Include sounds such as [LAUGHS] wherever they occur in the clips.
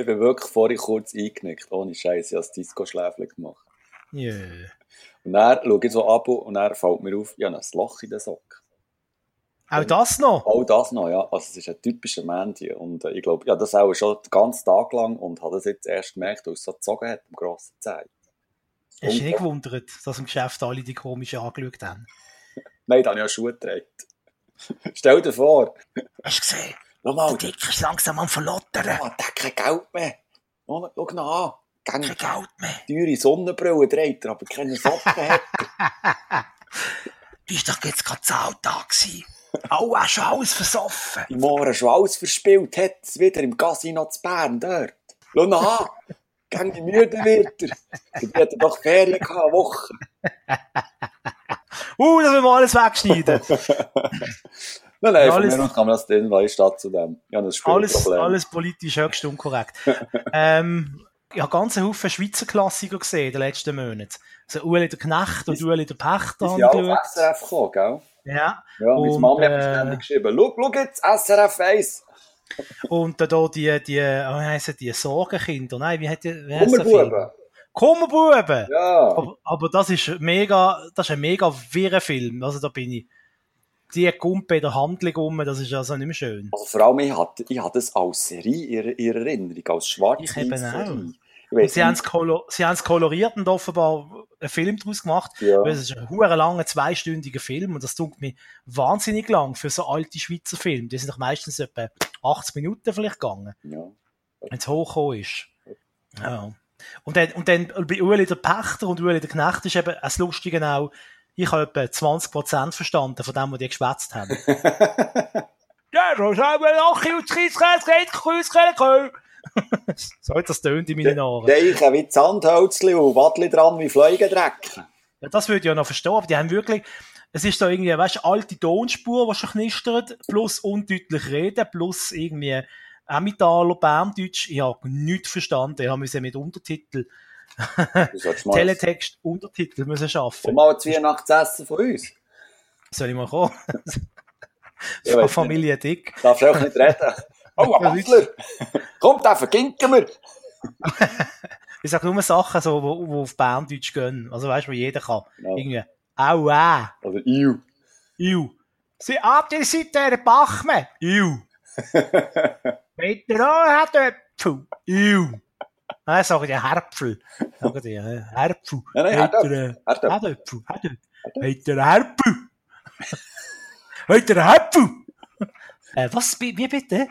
Ich bin wirklich vorhin kurz eingenickt, ohne Scheiße, ich habe das Disco-Schläfchen gemacht. Yeah. Und dann schaue ich so ab und dann fällt mir auf, ich habe ein Loch in den Socken. Auch das noch? Auch das noch, ja. Also es ist ein typischer Mandy. Und äh, ich glaube, ja, das auch schon den ganzen Tag lang und habe das jetzt erst gemerkt, weil es so gezogen hat, am grossen Zeh. Hast du dich nicht gewundert, dass im Geschäft alle die komisch angeschaut haben? [LAUGHS] Nein, da habe ich ja Schuhe getragen. [LAUGHS] Stell dir vor. Hast du gesehen? Schau mal. Der Dick ist langsam am Verlottern. Ja, der hat kein Geld mehr. Schau schau ihn an. Kein Geld mehr. teure Sonnenbrille trägt er, aber keine Socken hat. [LAUGHS] Du bist doch jetzt gerade. Oh, hast schon alles versoffen. Die Mora schon alles verspielt, hat es wieder im Casino zu Bern dort. Schau ihn an. Gang die müde wird er. Die hat er doch Ferien gehabt, eine Woche. Uh, das will wir alles wegschneiden. [LAUGHS] Nein, nein, Ja, von alles- mir kann man das drin, weil ich statt zu dem. Ja, das alles, alles politisch höchst unkorrekt. [LAUGHS] ähm, ich habe ganz Haufen Schweizer Klassiker gesehen in den letzten Monaten. Also Ueli der Knecht und Ueli der Pächter Die habe sind ja geschaut. SRF gekommen, gell? Ja. Ja, meine Und, Mama hat mir äh, ständig geschrieben, schau, schau jetzt, SRF 1. [LAUGHS] Und dann da die, die, oh, wie heissen die, Sorgenkinder. Nein, wie hat die, wie heisst der! Ja. Aber, aber das ist mega, das ist ein mega wirrer Film. Also da bin ich, die Kumpe in der Handlung um, das ist also nicht mehr schön. Also vor allem, ich hatte, ich hatte es als Serie in, in Erinnerung, als schwarz Ich eben auch. Ich sie haben es kolo sie haben's koloriert und offenbar einen Film daraus gemacht. Ja. Weil es ist ein hure langer, zweistündiger Film und das tut mir wahnsinnig lang für so alte Schweizer Filme. Die sind doch meistens etwa 80 Minuten vielleicht gegangen, Ja. wenn es hochgekommen ist. Ja. Und dann, und dann bei Ueli der Pächter und Ueli der Knecht ist eben das Lustige auch, ich habe etwa 20% verstanden von dem, was die geschwätzt haben. [LAUGHS] Ja, so sagen wir noch, geht, Kreuzkelle, So hat das tönt in meinen Ohren. Deichen wie Sandhölzli und Wadli dran wie Fleugendreck. Ja, das würde ich ja noch verstehen, aber die haben wirklich, es ist da irgendwie, weißt du, alte Tonspur, die schon knistert, plus undeutlich reden, plus irgendwie Emmentaler Berndeutsch. Ich habe nichts verstanden. Ich habe mit Untertitel, Du solltest mal, [LAUGHS] Teletext, Untertitel müssen komm schaffen. mal ein Weihnachtsessen von uns. Soll ich mal kommen? [LAUGHS] Von Familie Dick. nicht. Darfst du auch nicht reden? [LAUGHS] Oh, ein Handler! Komm, den verginken wir! Ich sage nur Sachen, so, wo, wo auf Berndeutsch gehen. Also weißt du, wo jeder kann. Ja. Irgendwie, aua, Oder Iu. iu. Sie ab der Seite der Bachme. Iu. Weiter an hat Äpfel. Iu. Nein, sag ich Herpfel. Sag ich Herpfel. Nein, nein, Herdöpfel. äh, Herdöpfel. Herdöpfel. Herdöpfel. Weiter Herpfel. Herpfel. Äh, was, wie wie bitte?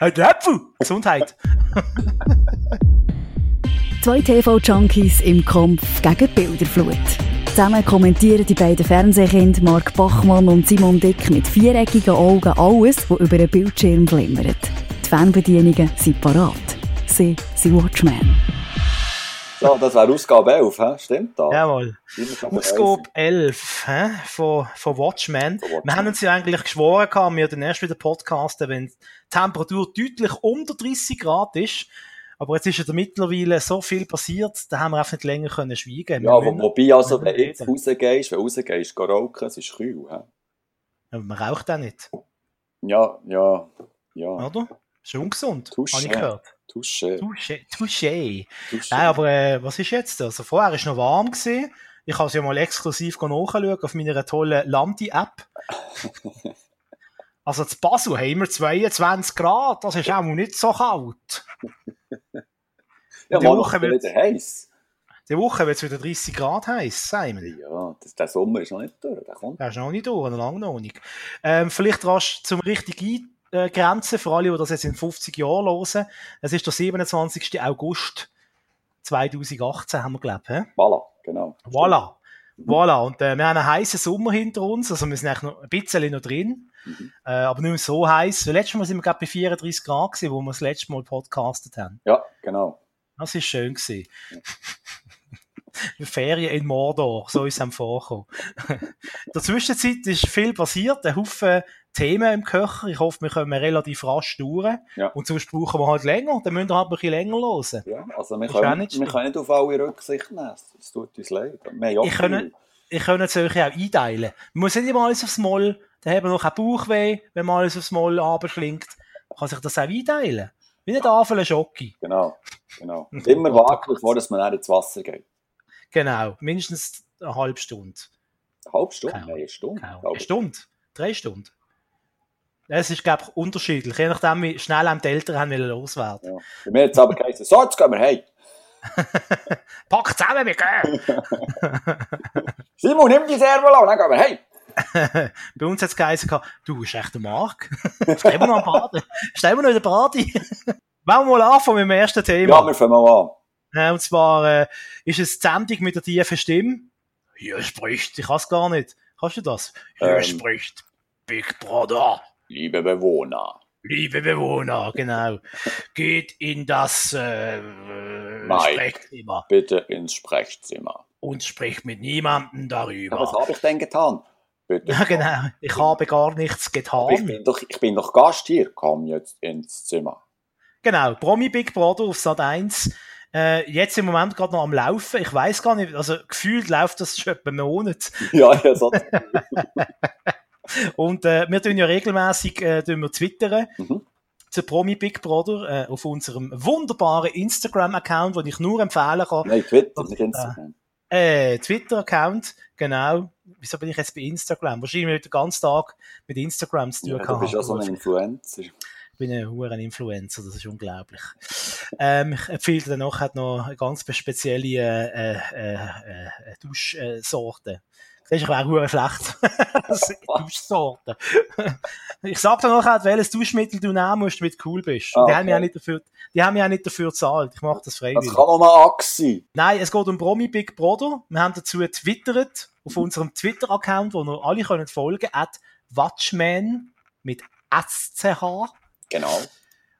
Weiter Herpfel. Gesundheit. Zwei TV-Junkies im Kampf gegen die Bilderflut. Zusammen kommentieren die beiden Fernsehkinder Mark Bachmann und Simon Dick mit viereckigen Augen alles, was über den Bildschirm glimmert. Die Fernbedienungen sind parat. Sie sind Watchmen. So, das wäre Ausgabe 11, hä? stimmt das? Jawohl. Ausgabe 11 hä? Von, von Watchmen. Von Watchmen. Wir haben uns ja eigentlich geschworen, gehabt, wir dann erst wieder podcasten, wenn die Temperatur deutlich unter 30 Grad ist. Aber jetzt ist ja da mittlerweile so viel passiert, da haben wir einfach nicht länger können schweigen. Ja, müssen- wobei, also, wenn du jetzt rausgehst, wenn du rausgehst, geh rauchen, es ist kühl, hä? Aber man raucht auch nicht, Ja, ja, ja. oder? Ist ungesund, Touché. habe ich gehört. Touché. Touché. Touché. Nein, aber äh, was ist jetzt? Also vorher war es noch warm. Gewesen. Ich habe es ja mal exklusiv nachschauen auf meiner tollen Landi-App. [LAUGHS] Also zu Basel haben wir 22 Grad, das ist auch nicht so kalt. ja, die Woche wird- wieder heiß. Die Woche wird es wieder 30 Grad heiß, Simon. Ja, das, der Sommer ist noch nicht durch, der kommt. Der ist noch nicht durch, noch lange noch nicht. Ähm, vielleicht rasch zum richtigen Eingrenzen, für alle, die das jetzt in 50 Jahren hören. Es ist der 27. August 2018, haben wir geglaubt. hä? Voilà, genau. Voilà. Voilà. Und äh, wir haben einen heißen Sommer hinter uns, also wir sind eigentlich noch ein bisschen noch drin, Mhm. äh, aber nicht mehr so heiß. Letztes Mal sind wir gerade bei 34 Grad gewesen, wo wir das letzte Mal podcastet haben. Ja, genau. Das ist schön gewesen. [LAUGHS] Ferien in Mordor, so ist es am vorkommen. [LAUGHS] in der Zwischenzeit ist viel passiert, ein Haufen Themen im Köcher. Ich hoffe, wir kommen relativ rasch durch. Ja. Und sonst brauchen wir halt länger, dann müssen wir halt ein bisschen länger hören. Ja, also wir können, nicht wir können nicht auf alle Rücksicht nehmen. Es tut uns leid. Ich kann- Ich kann es euch auch einteilen. Man muss nicht immer alles aufs Moll, dann haben wir noch ein Bauchweh, wenn man alles aufs Moll abschlingt. Man kann sich das auch einteilen. Wie eine Tafel Schocke. Genau, genau. Immer warten, bevor man dann ins Wasser geht. Genau, mindestens eine halbe Stunde. Eine halbe Stunde? Keine Nein, eine Stunde. Genau. Eine. Stunde? Drei Stunden? Es ist, glaube ich, unterschiedlich. Je nachdem, wie schnell einem die Eltern haben loswerden. Ja. Bei mir hat es aber geheißen, so, jetzt gehen wir heim. [LAUGHS] Pack zusammen, wir gehen! [LAUGHS] Simon, nimm die Servola und dann gehen wir heim. [LAUGHS] Bei uns hat es geheißen, du bist echt der Mark. Stell mir noch einen Party. Stell mir noch eine Party. Wollen wir mal anfangen mit dem ersten Thema? Ja, wir fangen mal an. Und zwar äh, ist es die Sendung mit der tiefen Stimme. Hier spricht, ich kann es gar nicht. Kannst du das? Hier Ähm. spricht Big Brother. Liebe Bewohner, Liebe Bewohner, genau. Geht in das äh, Mike. Sprechzimmer bitte ins Sprechzimmer. und spricht mit niemandem Ja, darüber. was habe ich denn getan? Bitte. Ja, genau. Ich habe gar nichts Ich getan. bin, doch, ich bin doch Gast hier. Komm jetzt ins Zimmer. Genau, Promi Big Brother auf Sat 1. Äh, jetzt im Moment gerade noch am Laufen. Ich weiß gar nicht, also gefühlt läuft das schon etwa einen Monat. Ja, ja, so. [LAUGHS] Und äh, wir tun ja regelmäßig äh, wir twittern Mhm. zu Promi Big Brother äh, auf unserem wunderbaren Instagram-Account, den ich nur empfehlen kann. Nein, Twitter, nicht Instagram. Äh, Twitter-Account, genau. Wieso bin ich jetzt bei Instagram? Wahrscheinlich den ganzen Tag mit Instagram zu tun Ja, du bist ja so ein Influencer. Ich bin ein hoher Influencer, das ist unglaublich. Ähm, ich empfehle dir noch, hat noch eine ganz spezielle äh, äh, äh, äh, Duschsorte. Siehst ich wäre hure schlecht. [LAUGHS] [LAUGHS] Duschsorte. ich sag dir noch, welches Duschmittel du nehmen musst, damit du cool bist. Und Die Ah, haben mich auch okay. nicht dafür, die haben mich auch nicht dafür gezahlt. Ich mache das Das freiwillig. kann auch mal sein. Nein, es geht um Promi Big Brother. Wir haben dazu getwittert auf unserem Twitter-Account, wo ihr alle könnt folgen, at Watchman mit SCH. Genau.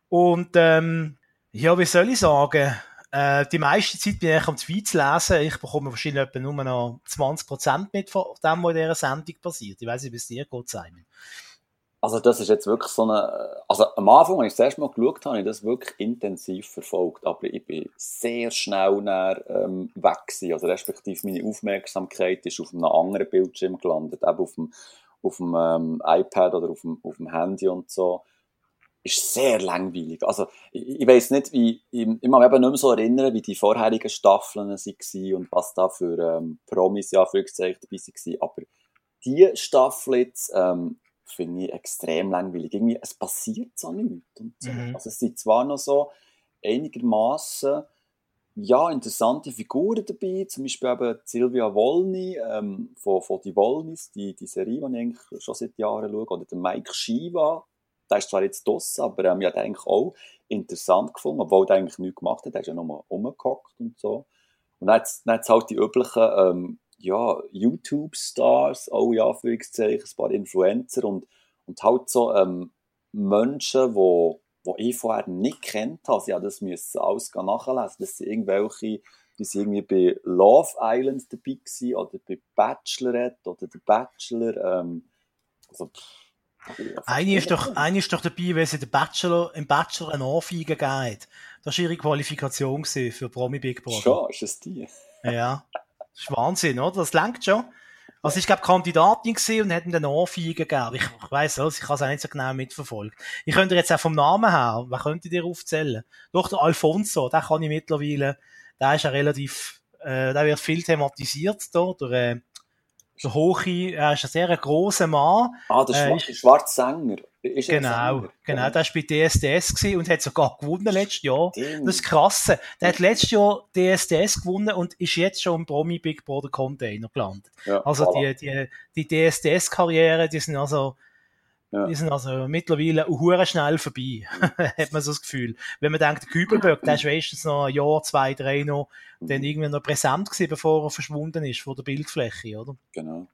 Und ähm, ja, wie soll ich sagen? Äh, die meiste Zeit bin ich am Tweet zu lesen. Ich bekomme wahrscheinlich etwa nur noch 20% mit von dem, was in dieser Sendung passiert. Ich weiß nicht, wie es dir geht, Simon. Also das ist jetzt wirklich so eine... Also am Anfang, als ich das erste Mal geschaut habe, habe ich das wirklich intensiv verfolgt. Aber ich bin sehr schnell nach, ähm, weg gewesen. Also respektive meine Aufmerksamkeit ist auf einem anderen Bildschirm gelandet. Eben auf dem, auf dem ähm, iPad oder auf dem, auf dem Handy und so. Ist sehr langweilig. Also ich, ich weiß nicht, wie... Ich, ich kann mich eben nicht mehr so erinnern, wie die vorherigen Staffeln waren und was da für ähm, Promis, ja, für dabei waren. Aber die Staffel jetzt... Ähm, finde ich extrem langweilig. Irgendwie, es passiert so nichts. Und so. Mhm. Also es sind zwar noch so einigermaßen ja, interessante Figuren dabei, zum Beispiel eben Silvia Wolny ähm, von, von die Wollnis, die, die Serie, die ich eigentlich schon seit Jahren schaue, oder der Mike Shiva, der ist zwar jetzt draussen, aber ähm, ich habe eigentlich auch interessant gefunden, obwohl der eigentlich nichts gemacht hat, der ist ja nochmal rumgehockt und so. Und dann hat es halt die üblichen ähm, ja, YouTube-Stars, auch in Anführungszeichen, ein paar Influencer und, und halt so ähm, Menschen, die wo ich vorher nicht kennt habe. Haben das müssen alles nachlesen. Das sind irgendwelche, die sind irgendwie bei Love Island dabei gewesen, oder bei Bachelorette oder der Bachelor. Ähm, also, pff, Eine ist doch, eine ist doch dabei, weil sie den Bachelor, im Bachelor eine Anfeige gegeben hat. Das war ihre Qualifikation für Promi Big Brother. Schon, ist es die? Ja. Das ist Wahnsinn, oder? Das lenkt schon. Also ich glaube, Kandidatin gesehen und hätten den Anfeigen gegeben. Ich, ich weiss also, ich habe es auch nicht so genau mitverfolgt. Ich könnte jetzt auch vom Namen her, wer könnte dir aufzählen? Doch, der Alfonso, der kann ich mittlerweile, der ist ja relativ, äh, der wird viel thematisiert, da, der, äh, der Hochi, er ist ein sehr grosser Mann. Ah, der Äh, schwarze Sänger. Ist Genau, Sänger? genau, der ist bei DSDS und hat sogar gewonnen letztes Jahr. Stimmt. Das ist krass. Der hat letztes Jahr DSDS gewonnen und ist jetzt schon im Promi Big Brother Container gelandet. Ja, Also voilà. die, die, die DSDS-Karriere, die sind also, Ja. die sind also mittlerweile hure schnell vorbei. [LAUGHS] hat man so das Gefühl. Wenn man denkt, der Kübelböck, der ist wenigstens noch ein Jahr, zwei, drei noch, dann irgendwie noch präsent gewesen, bevor er verschwunden ist von der Bildfläche, oder? Genau.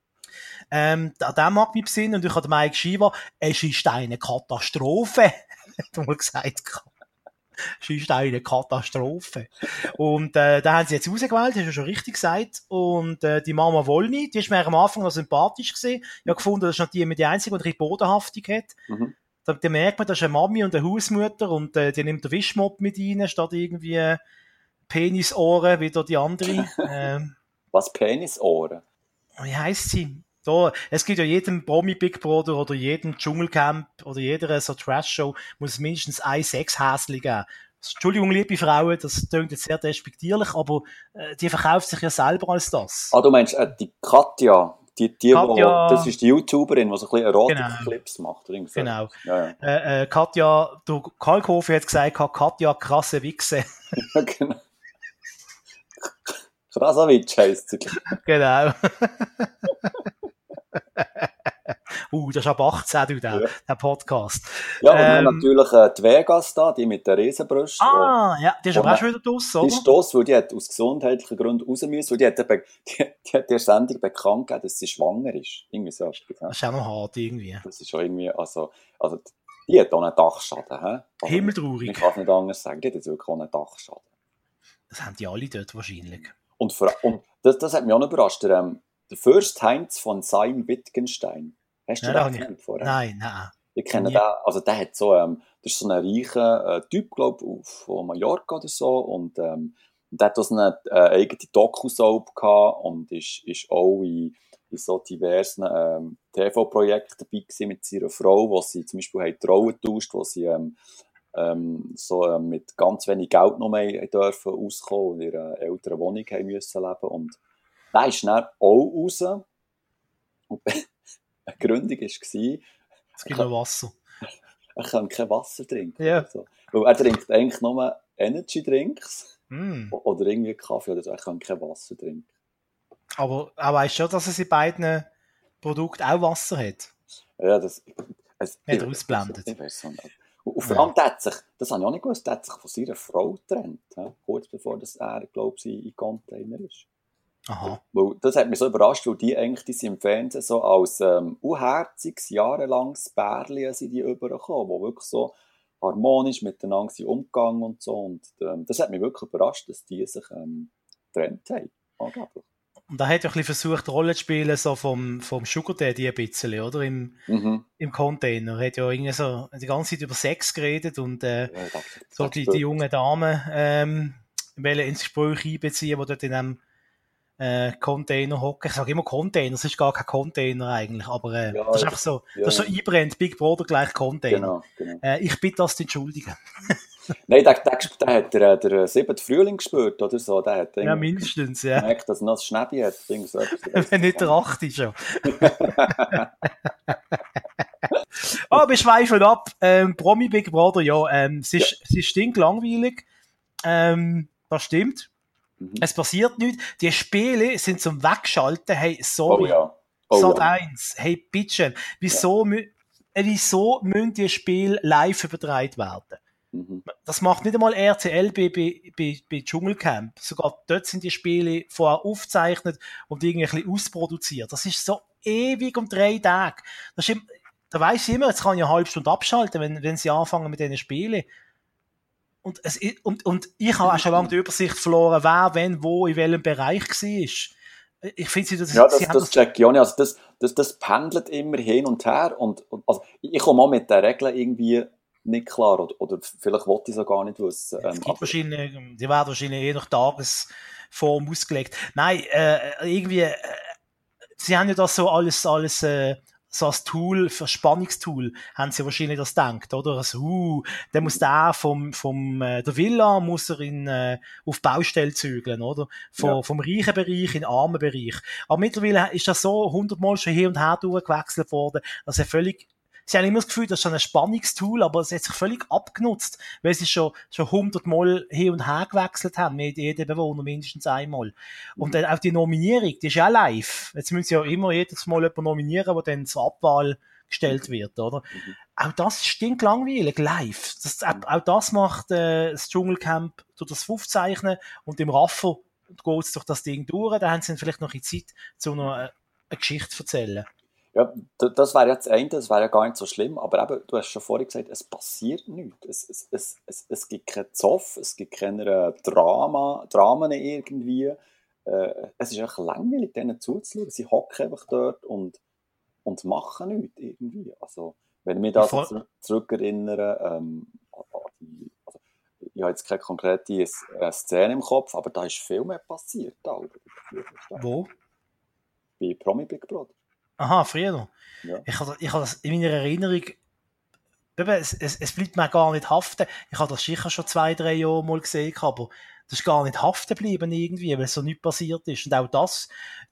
Ähm, an dem mag mich besinnen und ich habe Mike Shiva, es ist eine Katastrophe, [LAUGHS] hat er mal gesagt. Es ist eine Katastrophe. Und äh, da haben sie jetzt rausgewählt, hast du schon richtig gesagt. Und äh, die Mama Wolny, die ist mir am Anfang noch sympathisch gesehen. Ich habe gefunden, das ist noch die mit die einzige, die ein bisschen Bodenhaftung hat. Mhm. Da, da merkt man, das ist eine Mami und eine Hausmutter und äh, die nimmt den Wischmopp mit rein, statt irgendwie Penisohren wie da die andere. [LAUGHS] ähm, Was Penisohren? wie heisst sie? Da, es gibt ja jedem Promi Big Brother oder jedem Dschungelcamp oder jeder so Trash-Show muss mindestens ein Sexhäsli geben. Entschuldigung, liebe Frauen, das klingt jetzt sehr despektierlich, aber äh, die verkauft sich ja selber als das. Ah, du meinst äh, die Katja, die, die, Katja, wo, das ist die YouTuberin, die so ein bisschen Erotik-Clips genau. macht. Genau. Ja, ja. Äh, äh, Katja, du, Kalkofe hat gesagt, Katja, krasse Wichse. [LAUGHS] ja, genau. Krasavic heisst sie. [LAUGHS] Genau. [LAUGHS] uh, das ist ab 18, du, der, ja. der Podcast. Ja, und ähm, natürlich äh, die Vegas da, die mit der Riesenbrust. Ah, ja, die ist aber auch schon wieder draus, oder? Die ist draus, weil die hat aus gesundheitlichen Gründen raus müssen, weil die hat, [LAUGHS] die, die hat der Sendung bekannt gegeben, dass sie schwanger ist. Irgendwie so. Das ist auch noch hart, irgendwie. Das ist schon irgendwie, also, also die hat auch einen Dachschaden. He? Also, Himmeltraurig. Ich kann es nicht anders sagen, die hat jetzt wirklich auch einen Dachschaden. Das haben die alle dort wahrscheinlich. Und, für, und das, das hat mich auch noch überrascht. Der, ähm, der First Heinz von Sein Wittgenstein. Hast du ja, den kennt vorher? Nein, nein. Ich kenne den, also der hat so, ähm, das ist so ein reicher äh, Typ, glaube ich, von Mallorca oder so. Und ähm, der hat so eine äh, eigene Doku-Soap gehabt und ist, ist auch in, in so diversen ähm, TV-Projekten dabei gewesen mit seiner Frau, wo sie zum Beispiel haben Trauen getauscht, wo sie ähm, ähm, so äh, mit ganz wenig Geld noch mehr dürfen auskommen und in ihrer älteren Wohnung haben müssen leben. Und da ist dann auch raus. Und eine Gründung war, es gibt noch Wasser. Er kann kein Wasser trinken. Ja. Also, weil er trinkt eigentlich nur Energy Drinks mm. oder irgendwie Kaffee oder so. Er kann kein Wasser trinken. Aber er weiß schon, dass er in beiden Produkten auch Wasser hat. Ja, das. Es, nicht ausblendet. Ich weiß nicht. Und vor allem, ja. sich, das habe ich auch nicht gewusst, hat sich von seiner Frau getrennt, kurz bevor das er, glaube ich, in Container ist. Aha. Weil das hat mich so überrascht, weil die eigentlich die sind im Fernsehen so als ähm, unherziges, jahrelanges Bärli sind die übergekommen, wo wirklich so harmonisch miteinander sind umgegangen und so. Und ähm, das hat mich wirklich überrascht, dass die sich ähm, getrennt haben. Angeblich. Und da hat ja ein bisschen versucht, Rolle zu spielen, so vom, vom Sugar Daddy ein bisschen, oder? Im, mhm. im Container. Er hat ja irgendwie so die ganze Zeit über Sex geredet und äh, ja, so die, die jungen Damen ähm, wollen ins Gespräch einbeziehen, die dort in einem äh, Container hocken. Ich sage immer Container, es ist gar kein Container eigentlich, aber äh, ja, das ist einfach so, ja. das ist so einbrennt, Big Brother gleich Container. Genau, genau. Äh, ich bitte das zu entschuldigen. [LAUGHS] Nein, der, der, der hat der, der siebte Frühling gespürt, oder so. Der hat ja, mindestens, ja. Gemerkt, dass er noch das Schnäbi hat. So Wenn nicht der achte schon. [LAUGHS] Ah, oh, wir schweifen ab. Ähm, Promi Big Brother, ja, ähm, es ist, ja. es ist stinklangweilig. Ähm, das stimmt. Mhm. Es passiert nichts. Die Spiele sind zum Wegschalten. Hey, sorry. Oh ja. Oh, Sat ja. 1. Hey, bitte. Wieso, ja. äh, wieso müssen die Spiele live übertragen werden? Mhm. Das macht nicht einmal RTL bei, bei, bei, bei Dschungelcamp. Sogar dort sind die Spiele vorher aufgezeichnet und irgendwie ein bisschen ausproduziert. Das ist so ewig um drei Tage. Das ist, da weiss ich immer, jetzt kann ich eine halbe Stunde abschalten, wenn, wenn sie anfangen mit diesen Spielen. Und, es, und, und ich habe auch schon lange die Übersicht verloren, wer, wenn, wo, in welchem Bereich war. Ich finde, das, ja, das, das, das check ich auch nicht. Also das, das, das pendelt immer hin und her. Und, und also ich komme auch mit den Regeln irgendwie nicht klar. Oder, oder vielleicht wollte ich es auch gar nicht wissen. Ähm, gibt wahrscheinlich, die werden wahrscheinlich je nach Tagesform ausgelegt. Nein, äh, irgendwie, äh, sie haben ja das so alles, alles äh, so als Tool, für Spannungstool, haben sie wahrscheinlich das gedacht, oder? Also, uh, der muss der vom, vom, äh, der Villa muss er in, äh, auf Baustelle zügeln, oder? Vom, ja. vom reichen Bereich in den armen Bereich. Aber mittlerweile ist das so hundertmal schon hier und her durchgewechselt worden, dass er völlig sie haben immer das Gefühl, das ist schon ein Spannungstool, aber es hat sich völlig abgenutzt, weil sie schon, schon hundertmal hin und her gewechselt haben, mit jedem Bewohner mindestens einmal. Und dann auch die Nominierung, die ist ja live. Jetzt müssen sie ja immer jedes Mal jemanden nominieren, der dann zur Abwahl gestellt wird, oder? Mhm. Auch das stinkt langweilig, live. Das, auch das macht äh, das Dschungelcamp durch das Aufzeichnen und im Raffer geht es durch das Ding durch, da haben sie dann vielleicht noch in Zeit, zu einer, äh, eine Geschichte zu erzählen. Ja, das wäre jetzt ein, das wäre ja gar nicht so schlimm, aber eben, du hast schon vorhin gesagt, es passiert nichts. Es, es, es, es, es gibt keinen Zoff, es gibt keine Drama, Dramen irgendwie. Äh, es ist einfach langweilig, denen zuzuschauen. Sie hocken einfach dort und, und machen nichts irgendwie. Also, wenn ich mich da so zurück, zurückerinnere, ähm, also, ich habe jetzt keine konkrete äh, Szene im Kopf, aber da ist viel mehr passiert. Da, Wo? Bei Promi Big Brother. Aha, früher noch. Ja. Ich habe ich hab das in meiner Erinnerung, eben, es, es, es bleibt mir gar nicht haften. Ich habe das sicher schon zwei, drei Jahre mal gesehen, aber das ist gar nicht haften geblieben irgendwie, weil so nichts passiert ist. Und auch das,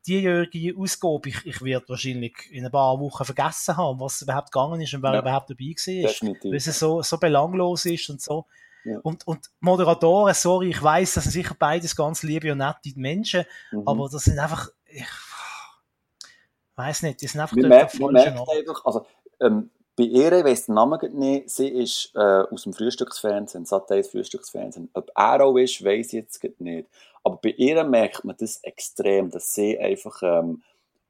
diejährige Ausgabe, ich, ich werde wahrscheinlich in ein paar Wochen vergessen haben, was überhaupt gegangen ist und wer Ja. überhaupt dabei war. Weil es so, so belanglos ist und so. Ja. Und, und Moderatoren, sorry, ich weiß, das sind sicher beides ganz liebe und nette Menschen, Mhm. aber das sind einfach, ich weiß nicht, die sind einfach merken Ort. einfach, also, ähm, bei ihr, ich weiss den Namen nicht, sie ist äh, aus dem Frühstücksfernsehen, Sat 1 Frühstücksfernsehen. Ob er auch ist, weiss ich jetzt nicht. Aber bei ihr merkt man das extrem, dass sie einfach ähm,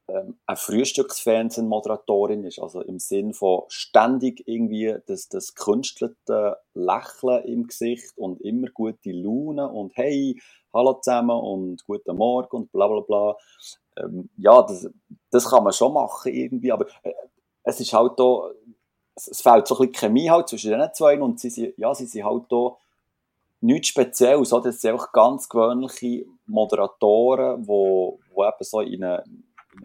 ähm, eine Frühstücksfernsehen-Moderatorin ist. Also im Sinn von ständig irgendwie das, das künstelte Lächeln im Gesicht und immer gute Laune und hey, hallo zusammen und guten Morgen und bla bla bla. Ähm, ja, das, das kann man schon machen irgendwie, aber äh, es ist halt da, es, es fehlt so ein bisschen Chemie halt zwischen den zwei und sie sind, ja, sie sind halt da nichts Spezielles, oder? Das sind einfach ganz gewöhnliche Moderatoren, die wo, wo eben so in eine,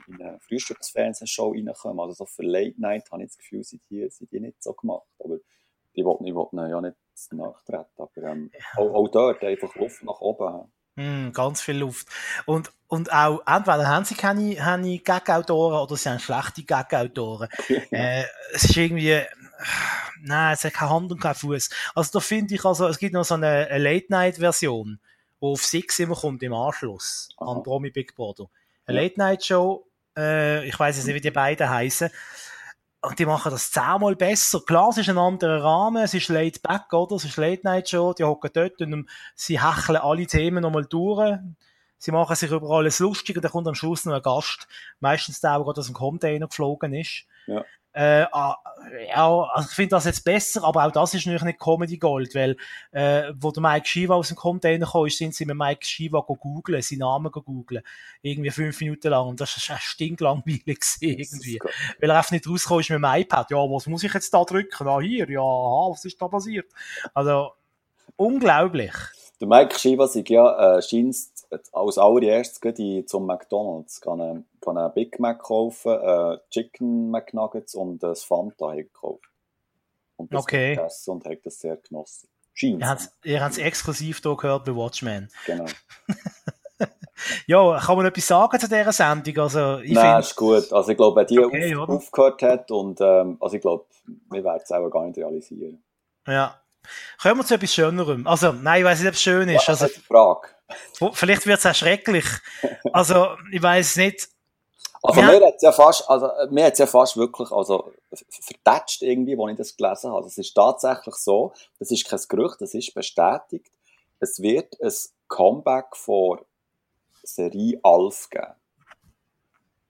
in eine Frühstücksfernsehshow reinkommen. Also so für Late Night habe ich das Gefühl, sind die, sind die nicht so gemacht. Aber die wollten, ich wollte ihnen ja nicht nachtreten. Aber ähm, auch, auch dort einfach Luft nach oben. Mm, ganz viel Luft. Und, und auch, entweder haben sie keine, keine Gag-Autoren oder sie haben schlechte Gag-Autoren. äh, es ist irgendwie, [SIGHS] nein, es hat keine Hand und keinen Fuß. Also da finde ich also, es gibt noch so eine, eine Late-Night-Version, die auf Six immer kommt im Anschluss Aha. an Promi Big Brother. Eine. Late-Night-Show, äh, ich weiß jetzt nicht, wie die beiden heißen. Und die machen das zehnmal besser. Klar, es ist ein anderer Rahmen, es ist Late Back, oder? Es ist Late Night Show, die hocken dort und sie hecheln alle Themen nochmal durch. Sie machen sich über alles lustig und dann kommt am Schluss noch ein Gast. Meistens der, der gerade aus dem Container geflogen ist. Ja. Äh, ah, ja, also ich finde das jetzt besser, aber auch das ist natürlich nicht Comedy Gold, weil, äh, wo der Mike Shiva aus dem Container kam, ist, sind sie mit Mike Shiva go googlen, seinen Namen go googlen. Irgendwie fünf Minuten lang. Und das echt stinklangweilig irgendwie. Weil er einfach nicht rausgekommen ist mit dem iPad. Ja, was muss ich jetzt da drücken? Ah, hier, ja, aha, was ist da passiert? Also, unglaublich. Der Mike Shiva ist ja, äh, scheint als allererstes in- zum McDonalds, kann einen, kann einen Big Mac kaufen, äh, Chicken McNuggets und ein Fanta gekauft. Und das Okay. gegessen und hat das sehr genossen. Scheint. Ihr habt habt's exklusiv hier gehört bei Watchmen. Genau. [LAUGHS] Ja, kann man etwas sagen zu dieser Sendung? Also, ich Nein, finde, ist gut. Also ich glaube, wenn die Okay, auf, aufgehört hat und ähm, also ich glaube, wir werden es auch gar nicht realisieren. ja. Kommen wir zu etwas Schönerem. Also, nein, ich weiß nicht, ob es schön ist. Das Also, Frage. Vielleicht wird es auch schrecklich. Also, ich weiß nicht. Also Ja. mir hat ja fast, also mir hat's ja fast wirklich, also vertätscht irgendwie, als ich das gelesen habe. Es ist tatsächlich so, das ist kein Gerücht, das ist bestätigt. Es wird ein Comeback von Serie Alf geben.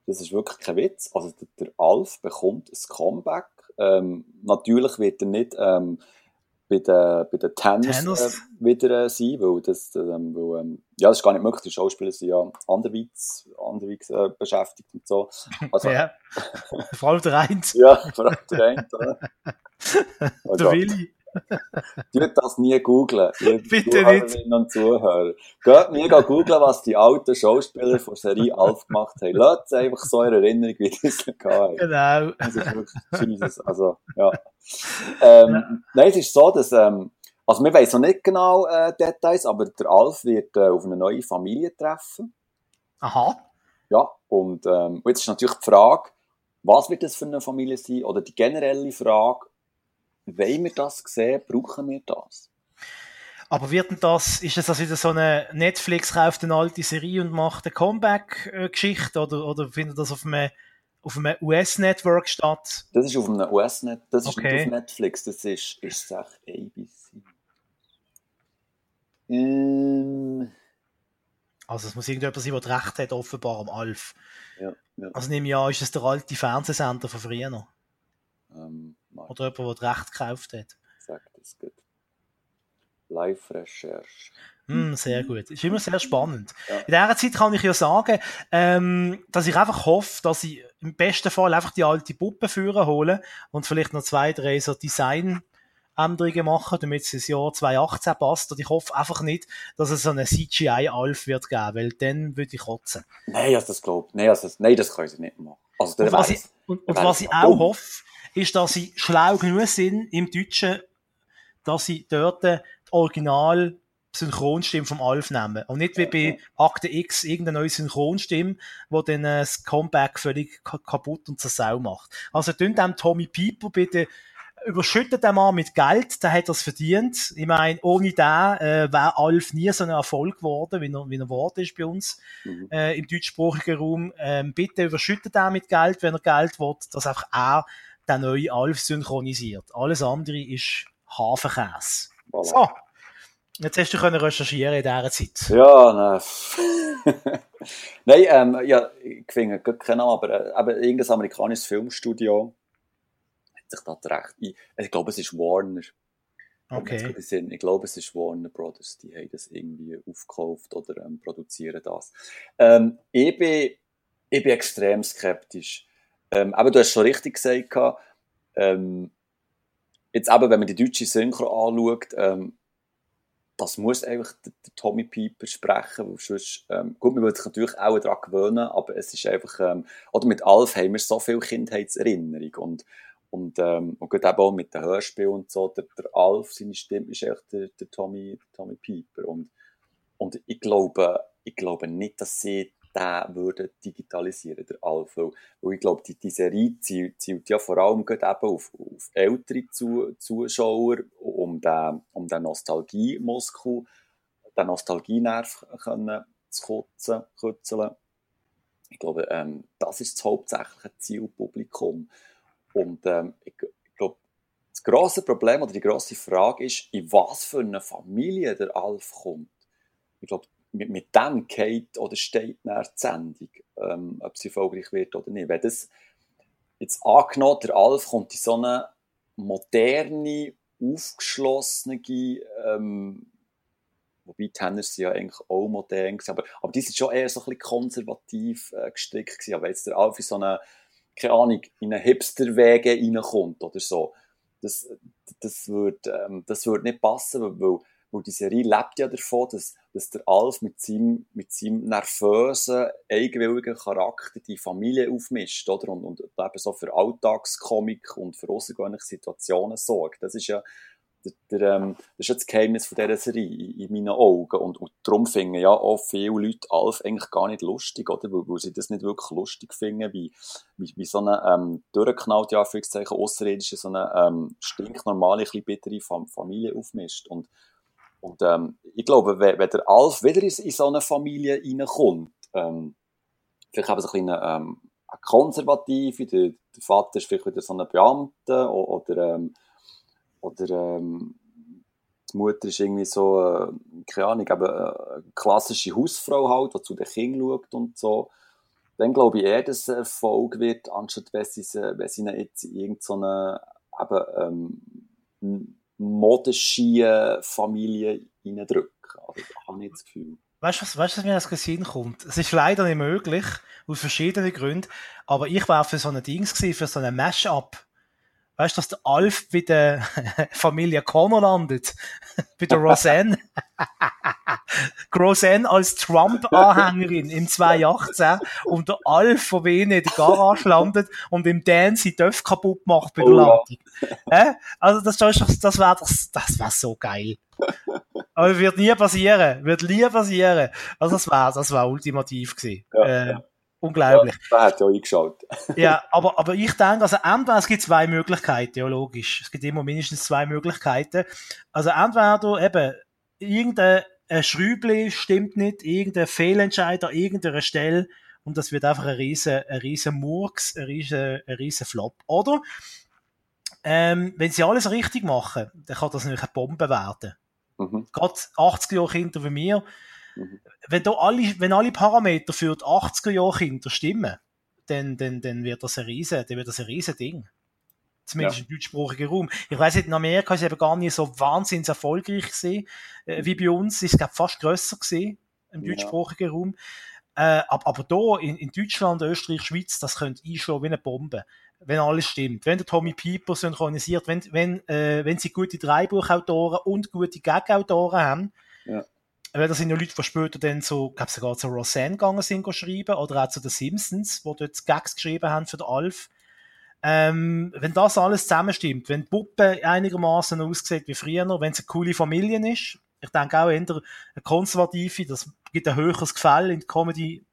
Das ist wirklich kein Witz. Also der, der Alf bekommt ein Comeback. Ähm, natürlich wird er nicht ähm, bei den, bei den Tennis, Tennis. Äh, wieder äh, sein, weil das, ähm, weil, ähm, ja, das ist gar nicht möglich. Die Schauspieler sind ja anderweitig, anderweitig äh, beschäftigt und so. Also, Ja. [LAUGHS] Vor allem der Eins, ja, vor allem der oder? [LAUGHS] Oh der. Willi. Tut das nie googlen. ihr [LAUGHS] Bitte Zuhörerinnen und Zuhörer. Geht mir googlen, was die alten Schauspieler von Serie Alf gemacht haben. Lasst es einfach so in Erinnerung, wie das gehabt Genau. Das ist wirklich Jesus. Also, ja. Ähm, Nein, es ist so, dass, ähm, also wir wissen noch nicht genau äh, Details, aber der Alf wird äh, auf eine neue Familie treffen. Aha. Ja, und, ähm, jetzt ist natürlich die Frage, was wird das für eine Familie sein? Oder die generelle Frage, wollen wir das sehen? Brauchen wir das? Aber wird denn das, ist das also wieder so eine Netflix kauft eine alte Serie und macht eine Comeback-Geschichte oder, oder findet das auf einem, auf einem US-Network statt? Das ist auf einem US-Net, das ist Okay. nicht auf Netflix, das ist, ist es echt ABC. Ähm, Also es muss irgendjemand sein, der das Recht hat, offenbar am Alf. ja, ja. Also nehme ich an, ist es der alte Fernsehsender von früher noch? Ähm, mal, Oder jemand, der das Recht gekauft hat? sag das gut. Live-Recherche. Hm, sehr gut. Ist immer sehr spannend. Ja. In dieser Zeit kann ich ja sagen, ähm, dass ich einfach hoffe, dass ich im besten Fall einfach die alte Puppe führen hole und vielleicht noch zwei, drei so Design Änderungen machen, damit es ins Jahr 2018 passt. Und ich hoffe einfach nicht, dass es so eine CGI-Alf wird geben, weil dann würde ich kotzen. Nein, also das glaubt, nein, also das, nein, das können sie nicht machen. Also, und was, ich, und, und was ich auch dumm. hoffe, ist, dass sie schlau genug sind im Deutschen, dass sie dort die Original Synchronstimme vom Alf nehmen. Und nicht wie bei Akte X irgendeine neue Synchronstimme, wo dann äh, das Comeback völlig kaputt und zur Sau macht. Also tun dem Tommy Pieper bitte überschüttet den Mann mit Geld, der hat das verdient. Ich meine, ohne den äh, wäre Alf nie so ein Erfolg geworden, wie er, wie er geworden ist bei uns mhm. äh, im deutschsprachigen Raum. Ähm, bitte überschüttet den mit Geld, wenn er Geld will, dass einfach er den neuen Alf synchronisiert. Alles andere ist Hafenkäse. Voilà. So. Jetzt hast du können recherchieren in dieser Zeit. Ja, nein. [LAUGHS] nein, ähm, ja, ich finde keinen Namen, aber, äh, aber irgendein amerikanisches Filmstudio hat sich da recht ein. Ich glaube, es ist Warner. Okay. Ich glaube, es ist Warner Brothers, die haben das irgendwie aufgekauft oder ähm, produzieren das. Ähm, ich, bin, ich bin extrem skeptisch. Ähm, aber du hast schon richtig gesagt, ähm, jetzt eben, wenn man die deutsche Synchro anschaut, ähm, das muss einfach der, der Tommy Piper sprechen, weil sonst, ähm, gut, man würde sich natürlich auch daran gewöhnen, aber es ist einfach, ähm, oder mit Alf haben wir so viel Kindheitserinnerung und, und, ähm, und gerade auch mit den Hörspielen und so, der, der Alf, seine Stimme ist echt der, der Tommy, der Tommy Piper und, und ich glaube, ich glaube nicht, dass sie den würden digitalisieren, der Alf. Weil, ich glaube, die, die Serie zielt, zielt ja vor allem eben auf, auf ältere zu, Zuschauer, um den, um den Nostalgie-Muskel, den Nostalgienerv zu kutzen. Ich glaube, ähm, das ist das hauptsächliche Zielpublikum. Und ähm, ich, ich glaube, das grosse Problem oder die grosse Frage ist, in was für eine Familie der Alf kommt. Ich glaube, mit, mit dem geht oder steht nach die Sendung, ähm, ob sie erfolgreich wird oder nicht. Wenn das jetzt angenommen, der Alf kommt in so eine moderne, aufgeschlossene, ähm, wobei Tenner sind ja eigentlich auch modern gewesen, aber, aber die sind schon eher so ein bisschen konservativ äh, gestrickt gewesen. Aber jetzt der Alf in so eine, keine Ahnung, in einen Hipster-Wege reinkommt oder so, das, das würde ähm, würd nicht passen, weil weil die Serie lebt ja davon, dass, dass der Alf mit seinem, mit seinem nervösen, eigenwilligen Charakter die Familie aufmischt, oder? Und, und eben so für Alltagskomik und für außergewöhnliche Situationen sorgt. Das ist ja, der, der, ähm, das ist ja das Geheimnis von dieser Serie in, in meinen Augen. Und, und darum finden ja auch viele Leute Alf eigentlich gar nicht lustig, oder? Weil, weil sie das nicht wirklich lustig finden, wie, wie, wie so eine ähm, durchgeknallte, Anführungszeichen, außerirdische, so eine ähm, stinknormale, ein bittere Familie aufmischt. Und, und ähm, ich glaube, wenn, wenn der Alf wieder in, in so eine Familie reinkommt, ähm, vielleicht haben sie ein bisschen ähm, eine konservative, der, der Vater ist vielleicht wieder so ein Beamter oder, ähm, oder ähm, die Mutter ist irgendwie so, äh, keine Ahnung, eben eine klassische Hausfrau halt, die zu den Kindern schaut und so. Dann glaube ich eher, dass es Erfolg wird, anstatt wenn sie, wenn sie jetzt in irgendeine, eben, ähm, modische Familie reindrücken. Also, da habe ich das Gefühl. Weißt du, was, weißt, was mir das Sinn kommt? Es ist leider nicht möglich, aus verschiedenen Gründen, aber ich war für so ein Dings für so ein Mash-up Weißt du, dass der Alf bei der [LAUGHS] Familie Connor landet? [LAUGHS] bei der Roseanne? [LAUGHS] Roseanne als Trump-Anhängerin im 2018 und der Alf von Vene in der Garage landet und im Dan sie Döff kaputt macht bei der Landung. Ja. Also das, das wäre das, das wär so geil. Aber wird nie passieren. Wird nie passieren. Also das wäre das wär ultimativ gewesen. Ja, äh, ja. Unglaublich. Ja, hat ja eingeschaut. [LAUGHS] ja, aber, aber ich denke, also entweder es gibt zwei Möglichkeiten, ja logisch. Es gibt immer mindestens zwei Möglichkeiten. Also entweder eben irgendein Schrüble stimmt nicht, irgendein Fehlentscheid an irgendeiner Stelle und das wird einfach ein riesen, ein riesen Murks, ein riesen, ein riesen Flop. Oder, ähm, wenn sie alles richtig machen, dann kann das nämlich eine Bombe werden. Mhm. Gerade 80 Jahre Kinder wie mir, Mhm. Wenn, da alle, wenn alle Parameter für die 80er Jahre Kinder stimmen, dann, dann, dann wird das ein riesen, dann wird das ein riesen Ding. Zumindest ja. im deutschsprachigen Raum. Ich weiß nicht, in Amerika ist es eben gar nicht so wahnsinnig erfolgreich gewesen, äh, wie bei uns. Es ist, glaube fast grösser gewesen, im ja. deutschsprachigen Raum. Äh, aber, aber da in, in Deutschland, Österreich, Schweiz, das könnte einschlagen wie eine Bombe. wenn alles stimmt. Wenn der Tommy Pieper synchronisiert, wenn, wenn, äh, wenn sie gute Dreibuchautoren und gute Gag-Autoren haben, Ja. Weil das sind ja Leute, die später dann so, glaub sogar zu Roseanne gegangen sind, schreiben, oder auch zu den Simpsons, wo dort Gags geschrieben haben für den Alf. Ähm, wenn das alles zusammenstimmt, wenn die Puppe einigermaßen aussieht wie früher, wenn es eine coole Familie ist, ich denke auch eher eine konservative, das gibt ein höheres Gefäll in der Comedy,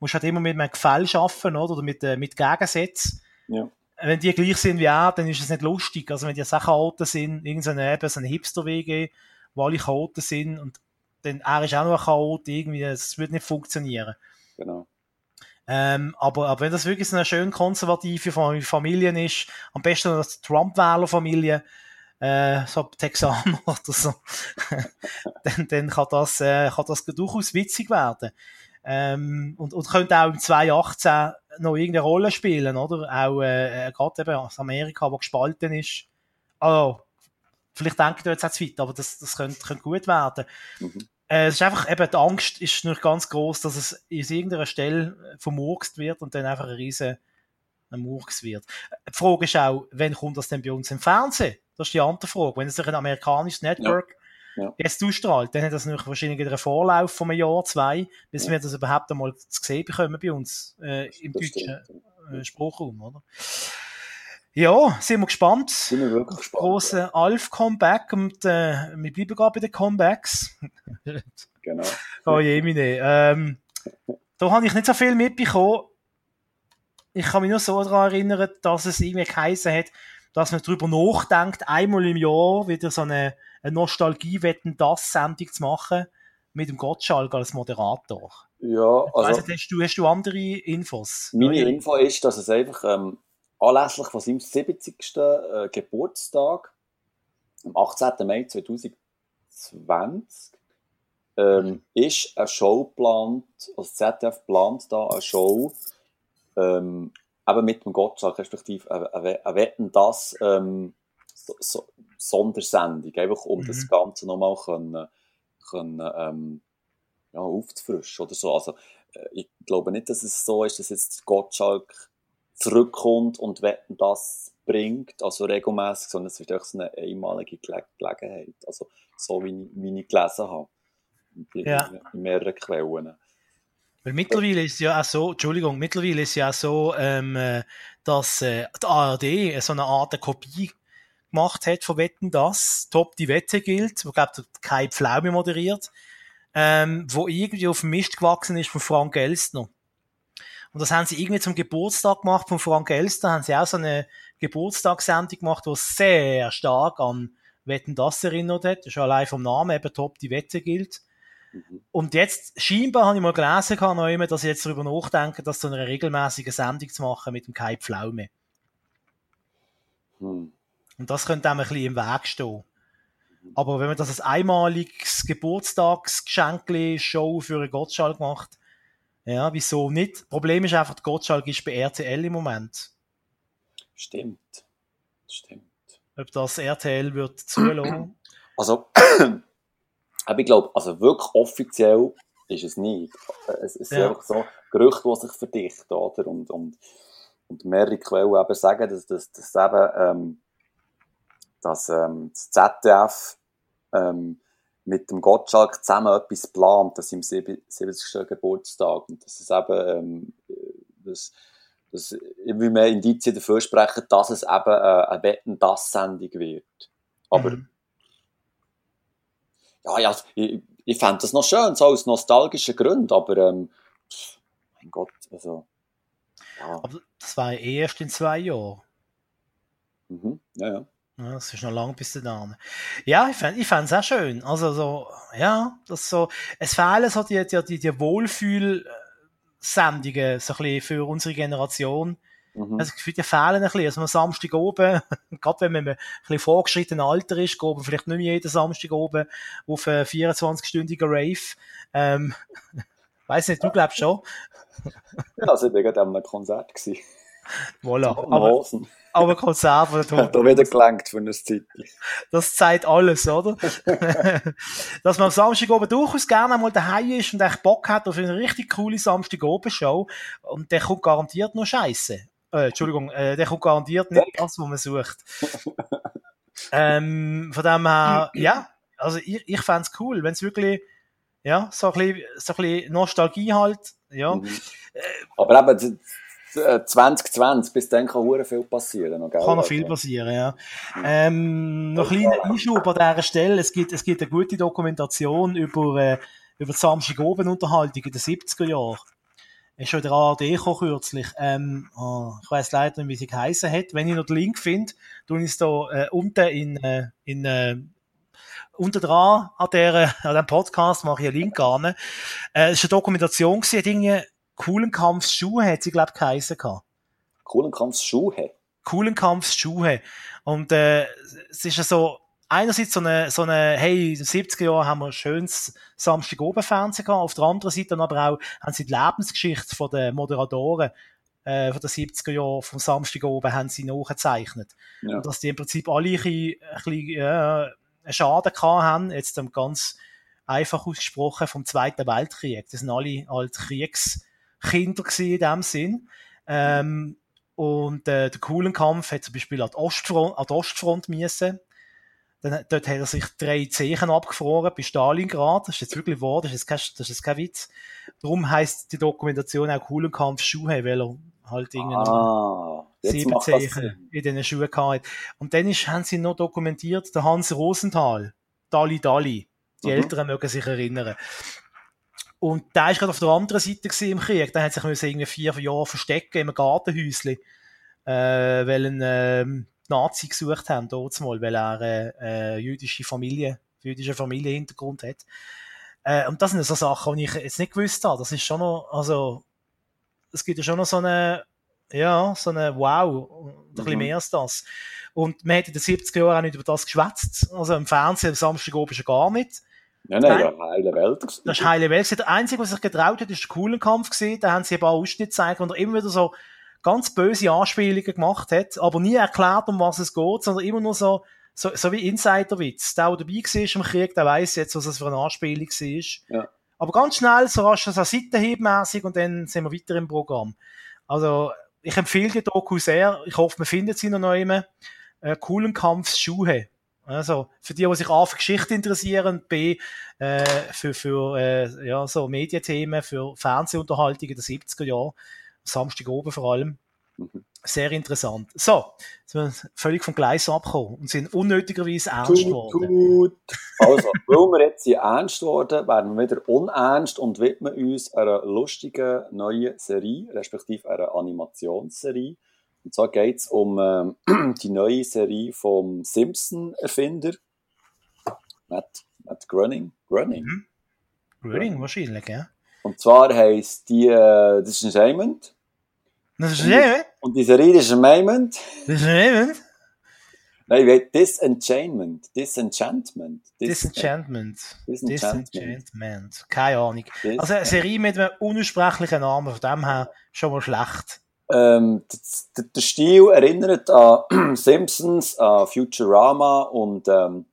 musst halt immer mit einem Gefäll arbeiten, oder, oder mit, äh, mit Gegensätzen. Ja. Wenn die gleich sind wie er, dann ist es nicht lustig. Also wenn die Sachen Chaoten sind, irgendeine eben so eine Hipster-WG, wo alle Chaoten sind und dann er ist auch noch ein Chaot, irgendwie, es wird nicht funktionieren. Genau. Ähm, aber, aber wenn das wirklich so eine schön konservative Fam- Familie ist, am besten noch die Trump-Wähler-Familie, äh, so Texaner [LAUGHS] oder so, [LAUGHS] dann, dann kann das, äh, kann das durchaus witzig werden. Ähm, und, und könnte auch im 2018 noch irgendeine Rolle spielen, oder? Auch, äh, äh, gerade eben aus Amerika, wo gespalten ist. Also, vielleicht denkt ihr jetzt auch zu weit, aber das, das könnte, könnte gut werden. Mhm. Äh, es ist einfach, eben, die Angst ist natürlich ganz groß, dass es in irgendeiner Stelle vermurkst wird und dann einfach ein riesen ein Murks wird. Die Frage ist auch, wann kommt das denn bei uns im Fernsehen? Das ist die andere Frage. Wenn es sich ein amerikanisches Network Ja. jetzt ausstrahlt, dann hat das natürlich wahrscheinlich einen Vorlauf von einem Jahr, zwei, bis Ja. wir das überhaupt einmal zu sehen bekommen bei uns äh, im Das deutschen äh, Spruchraum, oder? Ja, sind wir gespannt. Sind wir wirklich gespannt. Große Alf-Comeback und äh, wir bleiben gerade bei den Comebacks. [LAUGHS] Genau. Oh je, meine. Ähm, da habe ich nicht so viel mitbekommen. Ich kann mich nur so daran erinnern, dass es irgendwie geheißen hat, dass man darüber nachdenkt, einmal im Jahr wieder so eine, eine Nostalgie-Wetten-Das-Sendung zu machen mit dem Gottschalk als Moderator. Ja, Also, weißt hast, du, hast du andere Infos? meine Info ist, dass es einfach ähm, anlässlich von seinem 70. Äh, Geburtstag am 18. Mai 2020 ähm, ist eine Show geplant, also ZDF plant da eine Show ähm, eben mit dem Gottschalk, respektive eine, eine, eine Wetten, das ähm, so, so, Sondersendung, einfach um Mhm. das Ganze nochmal können, können, ähm, ja, aufzufrischen oder so. Also, äh, ich glaube nicht, dass es so ist, dass jetzt Gottschalk zurückkommt und Wetten, das bringt, also regelmäßig, sondern es wird einfach so eine einmalige Gele Gelegenheit. Also, so wie ich, wie ich gelesen habe. In, Ja. in mehreren Quellen. Weil mittlerweile ist es ja auch so, Entschuldigung, mittlerweile ist ja auch so, ähm, äh, dass äh, die ARD so eine Art eine Kopie gemacht hat von Wetten das, Top die Wette gilt, wo glaubt Kai Pflaume moderiert, ähm, wo irgendwie auf dem Mist gewachsen ist von Frank Elstner. Und das haben sie irgendwie zum Geburtstag gemacht von Frank Elstner, haben sie auch so eine Geburtstagssendung gemacht, die sehr stark an Wetten das erinnert hat. Schon allein vom Namen eben Top die Wette gilt. Mhm. Und jetzt, scheinbar habe ich mal gelesen, kann noch immer, dass ich jetzt darüber nachdenke, das zu einer regelmäßigen Sendung zu machen mit dem Kai Pflaume. Hm. Und das könnte einem ein bisschen im Weg stehen. Aber wenn man das als einmaliges Geburtstagsgeschenk-Show für einen Gottschalk macht, ja, wieso nicht? Problem ist einfach, Gottschalk ist bei RTL im Moment. Stimmt. Stimmt. Ob das RTL wird zulassen? [CLEARS THROAT] Also, [CLEARS THROAT] ich glaube, also wirklich offiziell ist es nicht. Es, es sind Ja. einfach so Gerüchte, die sich verdichten, oder? Und, und, und mehrere Quellen eben sagen, dass, dass, dass eben, ähm, dass, ähm, das ZDF, ähm, mit dem Gottschalk zusammen etwas plant, das im 70. Geburtstag. Und dass es eben, ähm, dass, dass immer mehr Indizien dafür sprechen, dass es eben äh, eine Wetten-Das-Sendung wird. Aber, Mhm. ja, ja, ich, ich fände das noch schön, so aus nostalgischen Gründen, aber, ähm, mein Gott, also, ja, Aber das war ja erst in zwei Jahren. mhm, ja, ja. Ja, das ist noch lang bis dahin. Ja, ich fand, ich fand's auch schön. Also so, ja, das so, es fehlen so die, die, die, die Wohlfühl-Sendungen, so ein bisschen für unsere Generation. Mhm. Also, ich finde, die fehlen ein bisschen. Also, am Samstag oben, [LAUGHS] gerade wenn man ein bisschen vorgeschritten Alter ist, geht man vielleicht nicht mehr jeden Samstag oben auf einen 24-stündigen Rave. Ähm, [LAUGHS] weiss nicht, du glaubst schon. ja, also ich war gerade an einem Konzert. Voilà. Aber, Aber, Konzert von der Hat da wieder gelangt für eine Zeit. Das zeigt alles, oder? [LAUGHS] Dass man am Samstag oben durchaus gerne einmal daheim ist und echt Bock hat auf eine richtig coole Samstag oben Show und der kommt garantiert noch Scheiße. Äh, Entschuldigung, äh, der kommt garantiert nicht das, was man sucht. ähm, von dem her, ja, also ich, ich fände es cool, wenn es wirklich, ja, so ein bisschen, so ein bisschen Nostalgie halt, ja. Mhm. Aber eben, 2020, bis dann kann sehr viel passieren. Noch, kann noch viel passieren, ja. Ähm, noch ein kleiner Einschub an dieser Stelle. Es gibt, es gibt eine gute Dokumentation über, äh, über die Samstagabend-Unterhaltung in den 70er Jahren. Ist schon der ARD kürzlich. Ähm, oh, ich weiss leider nicht, wie sie geheißen hat. Wenn ich noch den Link finde, tue ich es da äh, unten in, äh, in äh, unter dran an, der, an dem Podcast mache ich einen Link an. Äh, es war eine Dokumentation, gewesen, Dinge, Kuhlenkampfs hat sie, glaube ich, geheissen. Kuhlenkampfs-Schuhe? Kuhlenkampfs-Schuhe. Und äh, es ist ja so, einerseits so eine, so eine, hey, in den 70er Jahren haben wir ein schönes Samstag-Oben-Fernsehen gehabt, auf der anderen Seite dann aber auch haben sie die Lebensgeschichte von den Moderatoren äh, von den 70er Jahren vom Samstag oben haben sie nachgezeichnet. Ja. Und dass die im Prinzip alle ein bisschen, ein bisschen äh, einen Schaden gehabt haben, jetzt ganz einfach ausgesprochen, vom Zweiten Weltkrieg. Das sind alle halt Kriegskinder in dem Sinn. Ähm, und äh, der Kuhlenkampf hat zum Beispiel an die Ostfront, an die Ostfront müssen. Dann, dort hat er sich drei Zehen abgefroren bei Stalingrad. Das ist jetzt wirklich wahr, das ist jetzt kein, das ist jetzt kein Witz. Darum heisst die Dokumentation auch Kuhlenkampf Schuhe, weil er halt irgendwie ah, sieben Zehen in diesen Schuhen gehabt Und dann ist, haben sie noch dokumentiert, der Hans Rosenthal, Dali Dali. Die mhm. Älteren mögen sich erinnern. Und der ist gerade auf der anderen Seite im Krieg. Der hat sich irgendwie vier Jahre verstecken im Gartenhäuschen, äh, weil ein, ähm, Nazi gesucht haben, dort mal, weil er äh, äh, jüdische Familie, jüdische Familienhintergrund hat. Äh, und das sind so Sachen, die ich jetzt nicht gewusst habe. Das ist schon noch, also, es gibt ja schon noch so eine, ja, so eine Wow, ein bisschen mhm. mehr als das. Und man hat in den 70er Jahren auch nicht über das geschwätzt. Also im Fernsehen am Samstag oben schon gar nicht. Nein, nein, ja, heile Welt. Das ist heile Welt. Der Einzige, was sich getraut hat, ist der coolen Kampf gesehen. Da haben sie ein paar Ausschnitte gezeigt und immer wieder so ganz böse Anspielungen gemacht hat, aber nie erklärt, um was es geht, sondern immer nur so, so, so wie Insiderwitz. Der, der dabei war im Krieg, der weiß jetzt, was es für eine Anspielung war. Ja. Aber ganz schnell, so rasch so seitenhiebmässig und dann sind wir weiter im Programm. Also, ich empfehle die Doku sehr. Ich hoffe, man findet sie noch einmal. Äh, coolen Kampfs Schuhe. Also, für die, die sich A für Geschichte interessieren, B, äh, für, für äh, ja, so Medienthemen, für Fernsehunterhaltung in den 70er Jahren. Samstag oben vor allem. Mhm. Sehr interessant. So, sind wir völlig vom Gleis abgekommen und sind unnötigerweise ernst geworden. Gut. Also, [LAUGHS] weil wir jetzt hier ernst worden, werden wir wieder unernst und widmen uns einer lustigen neuen Serie, respektive einer Animationsserie. Und zwar geht es um äh, [CLEARS THROAT] die neue Serie vom Simpson-Erfinder, Matt, Matt Groening. Groening? Mhm. Groening, wahrscheinlich, ja. Und zwar heisst die, äh, das ist ein Diamond. Das ist Diamond? Und die Serie ist ein Diamond. Das ist ein Diamond? Nein, ich Disenchantment. Disenchantment. Disenchantment. Disenchantment. Disenchantment. Keine Ahnung. Also eine Serie mit einem unaussprechlichen Namen, von dem her schon mal schlecht. Ähm, der, Stil erinnert an [CLEARS THROAT] Simpsons, an Futurama und ähm,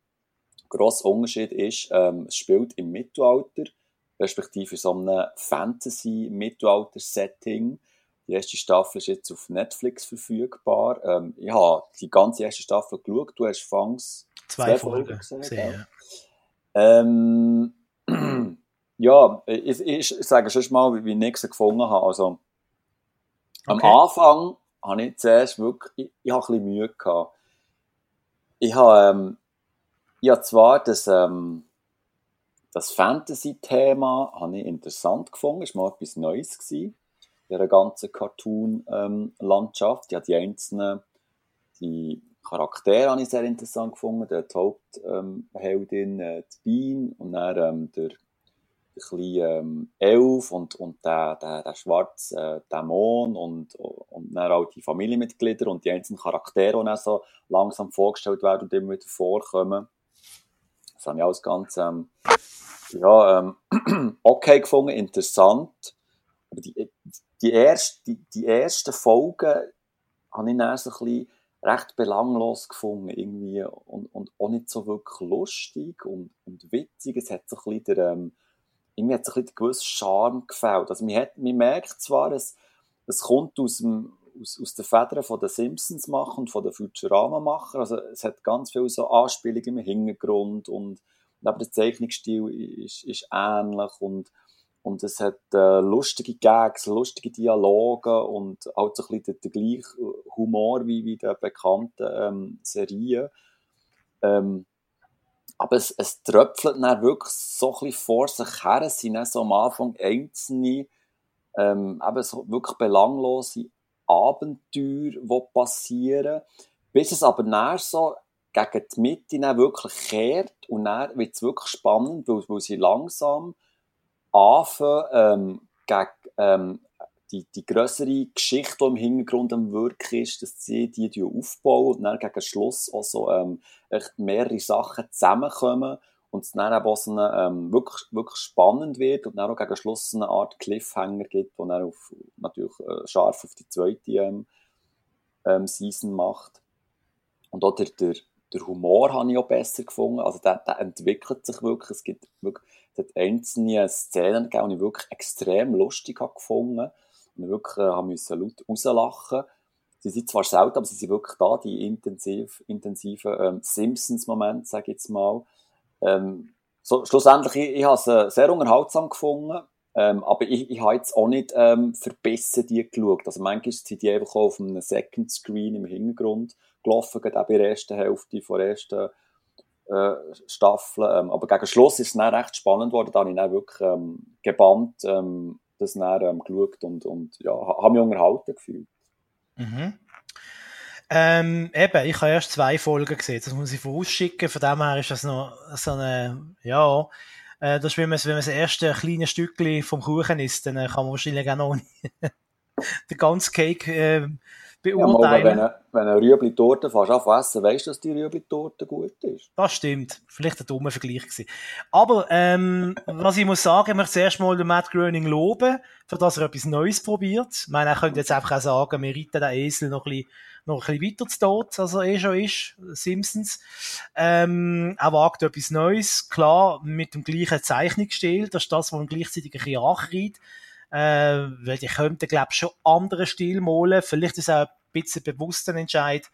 grosser Unterschied ist, ähm, es spielt im Mittelalter respektive so einem Fantasy-Mittelalter-Setting. Die erste Staffel ist jetzt auf Netflix verfügbar. Ähm, ich habe die ganze erste Staffel geschaut. Du hast Fangs zwei, zwei Folgen gesehen. Sehr. Ähm, [CLEARS THROAT] ja, ich, ich, ich sage schon mal, wie ich nichts gefunden habe. Also, am okay. Anfang habe ich zuerst wirklich, ich, ich habe ein bisschen Mühe gehabt. Ich habe, ähm, ich habe zwar das, ähm, das Fantasy-Thema habe ich interessant gefunden, es war mal etwas Neues gewesen, in der ganzen Cartoon-Landschaft. Ähm, die einzelnen die Charaktere habe ich sehr interessant gefunden. Die Hauptheldin, äh, die Bean und dann ähm, der, kleine ähm, Elf und, und der, der, der schwarze äh, Dämon und, und dann auch die Familienmitglieder und die einzelnen Charaktere, die dann so langsam vorgestellt werden und immer wieder vorkommen. Das habe ich alles ganz ähm, ja, ähm, [CLEARS THROAT] okay gefunden, interessant. Aber die, die, erste, die, die ersten Folgen habe ich dann so ein bisschen recht belanglos gefunden irgendwie und, und auch nicht so wirklich lustig und, und witzig. Es hat so ein bisschen der, ähm, irgendwie hat so ein bisschen der gewisse Charme gefällt. Also man, hat, man merkt zwar, es, es kommt aus dem, aus, aus den Federn den Simpsons machen und von den Futurama machen. Also es hat ganz viele so Anspielungen im Hintergrund und, aber der Zeichnungsstil ist, ist ähnlich und und es hat äh, lustige Gags, lustige Dialoge und auch so ein bisschen den, den gleichen Humor wie, wie der bekannten ähm, Serien. Ähm, aber es, es tröpfelt dann wirklich so ein bisschen vor sich her. Es sind so am Anfang einzelne, ähm, eben so wirklich belanglose Abenteuer, die passieren. Bis es aber dann so gegen die Mitte dann wirklich kehrt und dann wird es wirklich spannend, weil, weil sie langsam anfangen, ähm, gegen ähm, die, die größere Geschichte, die im Hintergrund am Wirken ist, dass sie die, die aufbauen und dann gegen Schluss auch so ähm, mehrere Sachen zusammenkommen und es dann auch so eine, ähm, wirklich, wirklich spannend wird und dann auch gegen Schluss eine Art Cliffhanger gibt, der dann auf, natürlich äh, scharf auf die zweite ähm, ähm, Season macht. Und auch der, der, der Humor habe ich auch besser gefunden. Also der, der entwickelt sich wirklich. Es gibt wirklich es hat einzelne Szenen gegeben, die ich wirklich extrem lustig habe gefunden ich wirklich äh, habe müssen laut rauslachen. Sie sind zwar selten, aber sie sind wirklich da, die intensiv, intensiven ähm, Simpsons-Momente, sage ich jetzt mal. Ähm, so, schlussendlich, ich, ich habe es äh, sehr unterhaltsam gefunden, ähm, aber ich, ich habe jetzt auch nicht ähm, verbissen die geschaut. Also manchmal sind die einfach auf einem Second Screen im Hintergrund gelaufen, gerade auch bei der ersten Hälfte von der ersten äh, Staffel. Ähm, aber gegen Schluss ist es dann recht spannend geworden. Da habe ich dann wirklich ähm, gebannt ähm, das dann ähm, geschaut und, und ja, habe mich unterhalten gefühlt. Mhm. Ähm, eben, ich habe erst zwei Folgen gesehen, das muss ich vorausschicken, von dem her ist das noch so eine, ja, äh, das ist, wenn man, wenn man das erste kleine Stückchen vom Kuchen isst, dann kann man wahrscheinlich auch noch [LAUGHS] den ganzen Cake äh, beurteilen. Ja, wenn du wenn eine Rüebli-Torte fast essen, weißt du, dass die Rüebli-Torte gut ist. Das stimmt. Vielleicht ein dummer Vergleich gewesen. Aber, ähm, was ich muss sagen, ich möchte zuerst mal den Matt Groening loben, für dass er etwas Neues probiert. Ich meine, er könnte jetzt einfach auch sagen, wir reiten den Esel noch ein bisschen, noch ein bisschen weiter zu Tod, als er eh schon ist, Simpsons. Ähm, er wagt etwas Neues, klar, mit dem gleichen Zeichnungsstil, das ist das, was ihm gleichzeitig ein bisschen anreiht äh, weil die könnten, glaube ich, schon andere Stil malen. Vielleicht ist es auch ein bisschen bewusster Entscheid,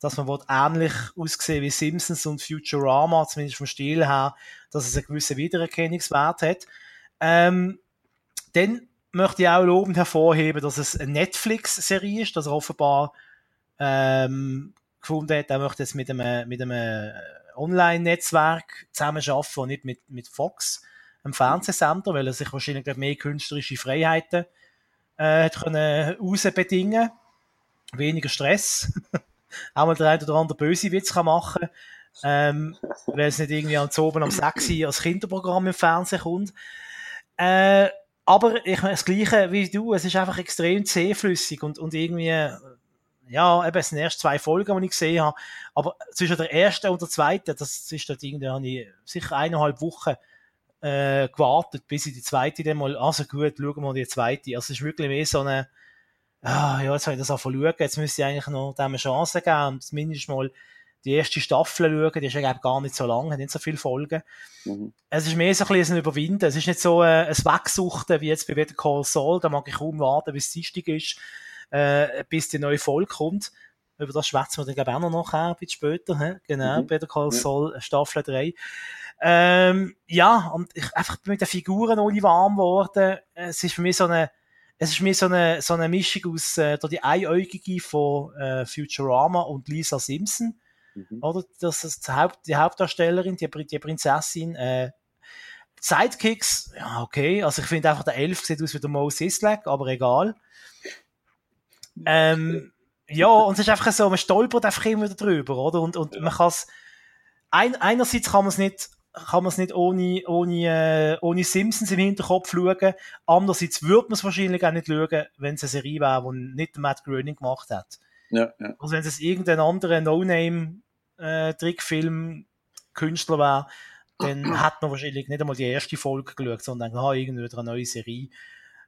dass man ähnlich aussehen wie Simpsons und Futurama, zumindest vom Stil her, dass es einen gewissen Wiedererkennungswert hat. Ähm, dann möchte ich auch lobend hervorheben, dass es eine Netflix-Serie ist, dass er offenbar ähm, gefunden hat, er möchte jetzt mit einem, mit einem Online-Netzwerk zusammenarbeiten und nicht mit, mit Fox am Fernsehsender, weil er sich wahrscheinlich mehr künstlerische Freiheiten äh, hat können rausbedingen Weniger Stress. [LAUGHS] auch mal der ein oder andere böse Witz kann machen ähm, weil es nicht irgendwie am oben am 6 als Kinderprogramm im Fernsehen kommt. Äh, aber ich das Gleiche wie du, es ist einfach extrem zähflüssig und, und irgendwie, ja, eben, es sind erst zwei Folgen, die ich gesehen habe, aber zwischen der ersten und der zweiten, das ist dort irgendwie, habe ich sicher eineinhalb Wochen äh, gewartet, bis ich die zweite dann mal, also gut, schauen wir mal die zweite. Also es ist wirklich mehr so eine, ah, ja, jetzt habe ich das auch schauen, jetzt müsste ich eigentlich noch dem eine Chance geben und zumindest mal die erste Staffel schauen, die ist ja gar nicht so lang, hat nicht so viele Folgen. Mhm. Es ist mehr so ein bisschen ein Überwinden, es ist nicht so äh, ein Wegsuchten wie jetzt bei Better Call Saul, da mag ich kaum warten, bis es Dienstag ist, äh, bis die neue Folge kommt. Über das schwätzen wir dann glaube ich auch noch ein bisschen später, he? genau, mhm. Better Call Saul, Staffel 3. Ähm, ja, und ich einfach mit den Figuren ohne warm geworden. Es ist für mich so eine, es ist mir so eine, so eine Mischung aus äh, die Einäugige von äh, Futurama und Lisa Simpson. Mhm. Oder? Das ist die, Haupt, die Hauptdarstellerin, die, die Prinzessin. Äh, Sidekicks, ja, okay. Also ich finde einfach, der Elf sieht aus wie der Mo Sislek, aber egal. Ähm, ja, und es ist einfach so, man stolpert einfach immer drüber, oder? Und, und ja. man kann es, ein, einerseits kann man es nicht kann man es nicht ohne, ohne, äh, ohne Simpsons im Hinterkopf schauen. Andererseits würde man es wahrscheinlich auch nicht schauen, wenn es eine Serie wäre, die nicht Matt Groening gemacht hat. Ja, ja. Also wenn es irgendein anderer No-Name-Trickfilm-Künstler äh, wäre, dann [CLEARS THROAT] hat man wahrscheinlich nicht einmal die erste Folge geschaut, sondern ha, irgendwie wieder eine neue Serie.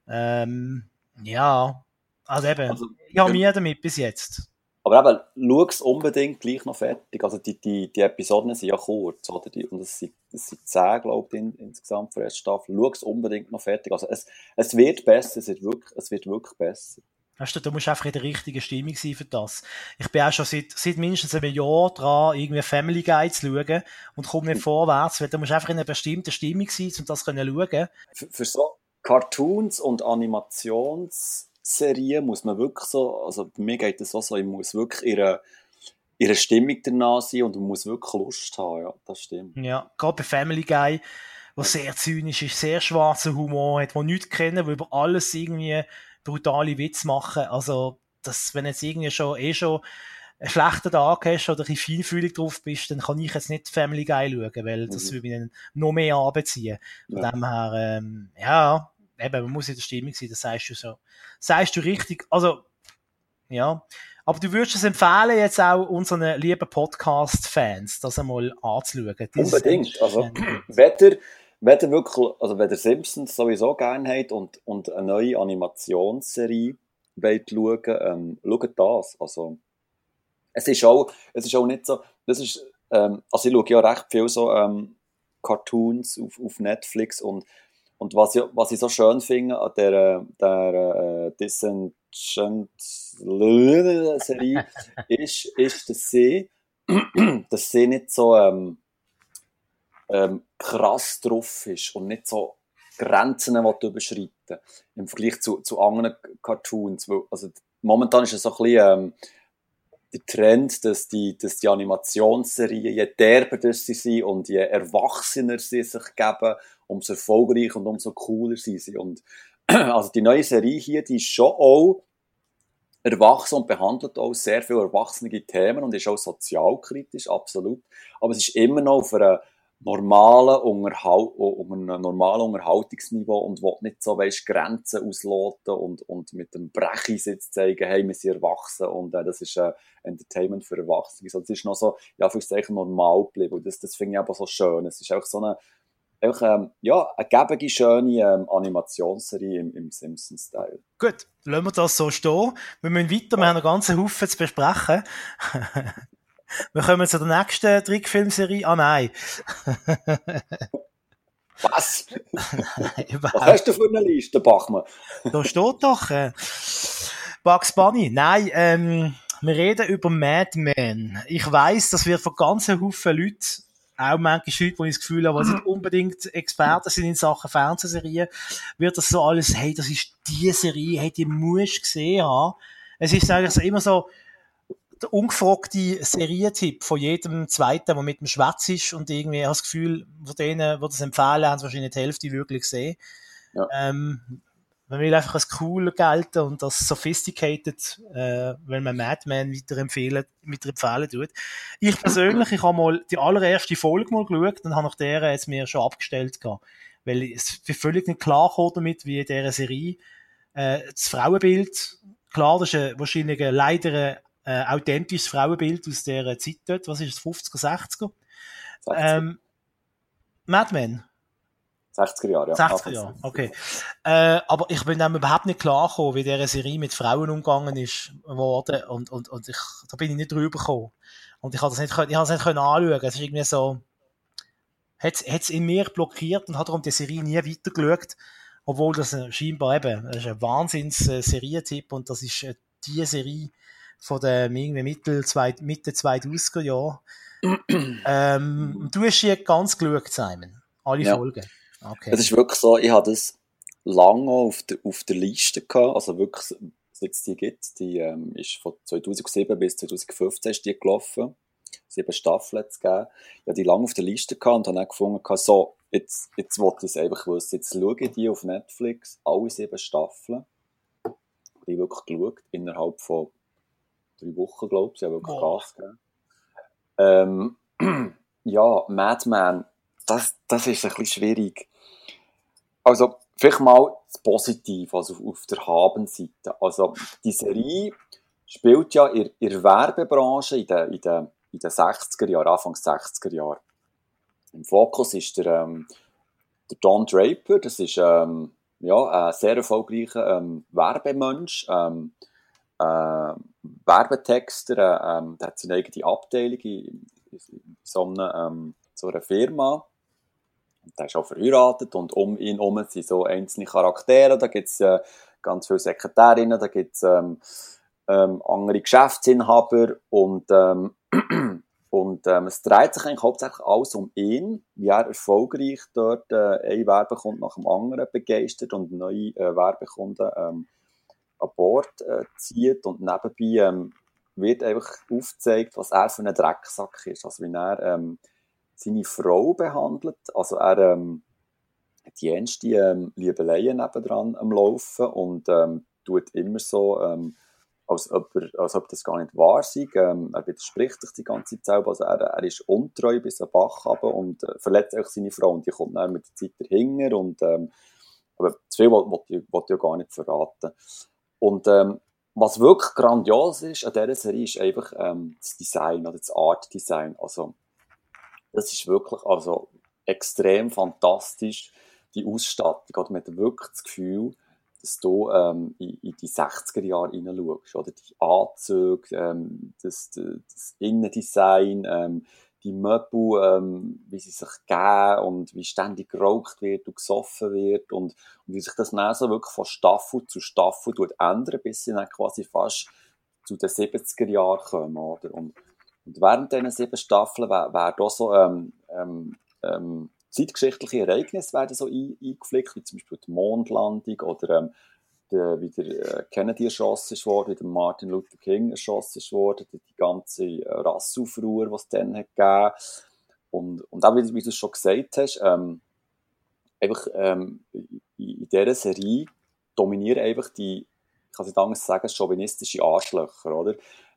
Ähm, ja, also eben, also, ich habe mir damit bis jetzt. Aber eben, schau es unbedingt gleich noch fertig. Also die, die, die Episoden sind ja kurz, oder? Die, und es sind, es sind zehn, glaube ich, in, insgesamt für die Staffel. Schau es unbedingt noch fertig. Also es, es wird besser, es wird wirklich, es wird wirklich besser. Weißt du, du musst einfach in der richtigen Stimmung sein für das. Ich bin auch schon seit, seit mindestens einem Jahr dran, irgendwie Family Guide zu schauen und komme nicht [LAUGHS] vorwärts, weil du musst einfach in einer bestimmten Stimmung sein, um das zu schauen. Für, für so Cartoons und Animationsserien muss man wirklich so, also bei mir geht es auch so, ich muss wirklich ihre, ihre Stimmung danach sein und man muss wirklich Lust haben, ja, das stimmt. Ja, gerade bei Family Guy, wo sehr zynisch ist, sehr schwarzer Humor hat, wo nichts kennen, wo über alles irgendwie brutale Witze machen. Also, das, wenn jetzt irgendwie schon, eh schon einen schlechten Tag hast oder ein bisschen feinfühlig drauf bist, dann kann ich jetzt nicht Family Guy schauen, weil das mhm. würde mich noch mehr anbeziehen. Von ja. dem her, ähm, ja, eben, man muss in der Stimmung sein, das sagst du so. Sagst du richtig, also, ja. Aber du würdest es empfehlen, jetzt auch unseren lieben Podcast-Fans, das einmal anzuschauen. Unbedingt. Also, weder, wenn ihr wirklich, also wenn ihr Simpsons sowieso gerne habt und, und eine neue Animationsserie wollt schauen, ähm, schaut das. Also, es ist auch, es ist auch nicht so, das ist, ähm, also ich schaue ja recht viel so, ähm, Cartoons auf, auf Netflix und, und was, ich, was ich so schön finde an der, der äh, Disenchant Serie [LAUGHS] ist, ist, dass sie, [CLEARS THROAT] dass sie nicht so, ähm, ähm, krass drauf ist und nicht so Grenzen überschreiten im Vergleich zu, zu anderen Cartoons. Also momentan ist es so ein bisschen ähm, der Trend, dass die, dass die Animationsserien, je derber sie sind und je erwachsener sie sich geben, umso erfolgreicher und umso cooler sie sind. Und [CLEARS THROAT] also die neue Serie hier, die ist schon auch erwachsen und behandelt auch sehr viele erwachsene Themen und ist auch sozialkritisch, absolut. Aber es ist immer noch auf einer normalen Unterhalt, um ein normalen Unterhaltungsniveau und will nicht so, weißt, Grenzen ausloten und, und mit dem Brechensitz zeigen, hey, wir sind erwachsen und äh, das ist äh, Entertainment für Erwachsene. Also, es ist noch so, ja, für sich normal geblieben und das, das finde ich aber so schön. Es ist auch so eine, einfach, ähm, ja, eine gebige, schöne ähm, Animationsserie im, im Simpsons-Style. Gut, lassen wir das so stehen. Wir müssen weiter, wir haben einen ganzen Haufen zu besprechen. [LAUGHS] Wir kommen zu der nächsten Trickfilmserie. Ah, nein. [LAUGHS] Was? [LAUGHS] Was hast du für eine Liste, Bachmann? [LAUGHS] da steht doch äh, Bugs Bunny. Nein, ähm, wir reden über Mad Men. Ich weiß, das wird von ganz Haufen Leuten, auch manchmal Leute, die ich das Gefühl habe, die nicht [CLEARS THROAT] unbedingt Experten sind in Sachen Fernsehserien, wird das so alles, hey, das ist die Serie, hey, die musst du gesehen haben. Es ist eigentlich so immer so, der ungefragte Serientipp von jedem Zweiten, der mit dem Schwätz ist und irgendwie hat das Gefühl, von denen, die das empfehlen, haben es wahrscheinlich die Hälfte wirklich gesehen. Ja. Ähm, man will einfach als cool gelten und als sophisticated, äh, wenn man Madman weiterempfehlen, weiterempfehlen tut. Ich persönlich, ich habe mal die allererste Folge mal geschaut und habe nach der jetzt mir schon abgestellt gehabt. Weil es völlig nicht klar kam damit, wie in dieser Serie, äh, das Frauenbild, klar, das ist wahrscheinlich leider äh, authentisches Frauenbild aus der Zeit dort. Was ist es, 50er, 60er? 60. Ähm, Mad Men. 60er Jahre, ja. 60er Jahre, okay. Äh, aber ich bin dann überhaupt nicht klar gekommen, wie diese Serie mit Frauen umgegangen ist worden und, und, und ich, da bin ich nicht drüber gekommen. Und ich habe das nicht, ich habe das nicht können anschauen. Es ist irgendwie so, hat es in mir blockiert und hat darum die Serie nie weitergeschaut. Obwohl das scheinbar eben, das ist ein Wahnsinns-Serientipp und das ist äh, die Serie, von den irgendwie Mitte, zwei, Mitte 2000er Jahren. [CLEARS THROAT] ähm, du hast hier ganz geschaut, Simon. Alle ja. Folgen. Okay. Es ist wirklich so, ich habe das lange auf der, auf der Liste gehabt, also wirklich, seit es die gibt, die ähm, ist von 2007 bis 2015 ist die gelaufen, sieben Staffeln zu geben. Ich habe die lange auf der Liste gehabt und habe dann gefunden, so, jetzt, jetzt wollte ich es einfach wissen, jetzt schaue ich die auf Netflix, alle sieben Staffeln. Die wirklich geschaut, innerhalb von drei Wochen, glaube ich. Sie haben wirklich oh. Gas gegeben. Ähm, [CLEARS THROAT] ja, Madman, das, das ist ein bisschen schwierig. Also, vielleicht mal das Positive, also auf der Habenseite. Also, die Serie spielt ja in, in der Werbebranche in den, in, den, in den 60er Jahren, Anfang 60er Jahren. Im Fokus ist der, ähm, der Don Draper, das ist ähm, ja, ein sehr erfolgreicher ähm, Werbemensch. Ähm, äh, Werbetexter, ähm, der hat seine eigene Abteilung in, in so, einer, ähm, so einer Firma. Der ist auch verheiratet und um ihn herum sind so einzelne Charaktere. Da gibt es äh, ganz viele Sekretärinnen, da gibt es ähm, ähm, andere Geschäftsinhaber und, ähm, [CLEARS THROAT] und ähm, es dreht sich eigentlich hauptsächlich alles um ihn, wie er erfolgreich dort äh, ein Werbekunden nach dem anderen begeistert und neue äh, Werbekunden ähm, an Bord äh, zieht und nebenbei ähm, wird einfach aufgezeigt, was er für ein Drecksack ist, also wie er ähm, seine Frau behandelt, also er ähm, die ernste ähm, Liebeleien nebendran am Laufen und ähm, tut immer so, ähm, als, ob er, als ob das gar nicht wahr sei. Ähm, er widerspricht sich die ganze Zeit Also er, er ist untreu bis ein Bach runter und äh, verletzt auch seine Frau und die kommt dann mit der Zeit dahinter und ähm, aber zu viel wollte ich, wollt ich ja gar nicht verraten. Und ähm, was wirklich grandios ist an dieser Serie, ist einfach ähm, das Design oder das Art Design. Also, das ist wirklich also, extrem fantastisch, die Ausstattung. Man hat wirklich das Gefühl, dass du ähm, in, in, die 60er Jahre hineinschaust. Oder die Anzüge, ähm, das, das Innendesign, ähm, die Möbel, ähm, wie sie sich geben und wie ständig geraucht wird und gesoffen wird und, und wie sich das dann so wirklich von Staffel zu Staffel ändert, bis sie dann quasi fast zu den 70er Jahren kommen, oder? Und, und während diesen sieben Staffeln werden da so ähm, ähm, ähm, zeitgeschichtliche Ereignisse werden so eingeflickt, wie zum Beispiel die Mondlandung oder ähm, der, wie der Kennedy erschossen ist worden, wie der Martin Luther King erschossen ist worden, die, ganze äh, Rassaufruhr, die es dann hat gegeben und, und auch, wie, wie du es schon gesagt hast, ähm, einfach ähm, in, in dieser Serie dominieren einfach die, ich kann es nicht anders sagen, chauvinistische Arschlöcher, oder?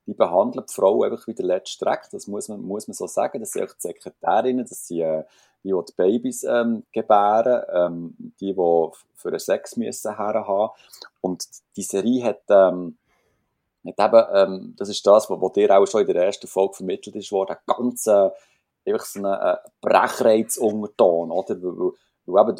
Die behandeln die Frau einfach wie der letzte Dreck, das muss man, muss man so sagen, das sind die Sekretärinnen, das sind äh, die, die die Babys ähm, gebären, ähm, die, die für einen Sex müssen haben. Und die Serie hat, ähm, hat eben, ähm, das ist das, was, dir auch schon in der ersten Folge vermittelt ist worden, ganz äh, einfach so einen äh, Brechreiz-Unterton, oder? Weil, weil,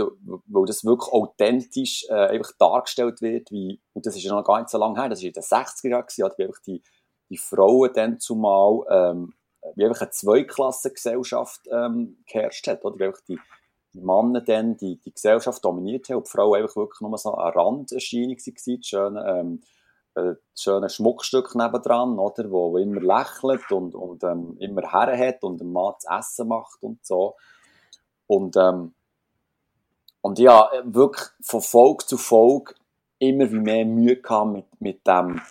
weil das wirklich authentisch äh, einfach dargestellt wird, wie, und das ist ja noch gar nicht so lange her, das war in den 60er Jahren, einfach die, die Frauen dann zumal ähm, wie einfach eine Zweiklassengesellschaft ähm, geherrscht hat, oder? Wie einfach die, Männer dann die, die Gesellschaft dominiert haben und die Frauen einfach wirklich nur so eine Randerscheinung waren, die schöne, ähm, äh, schöne Schmuckstück nebendran, oder? Wo, wo immer lächelt und, und ähm, immer her hat und dem Mann zu essen macht und so. Und, ähm, und ja, wirklich von Folge zu Folge immer mehr Mühe gehabt mit, mit dem,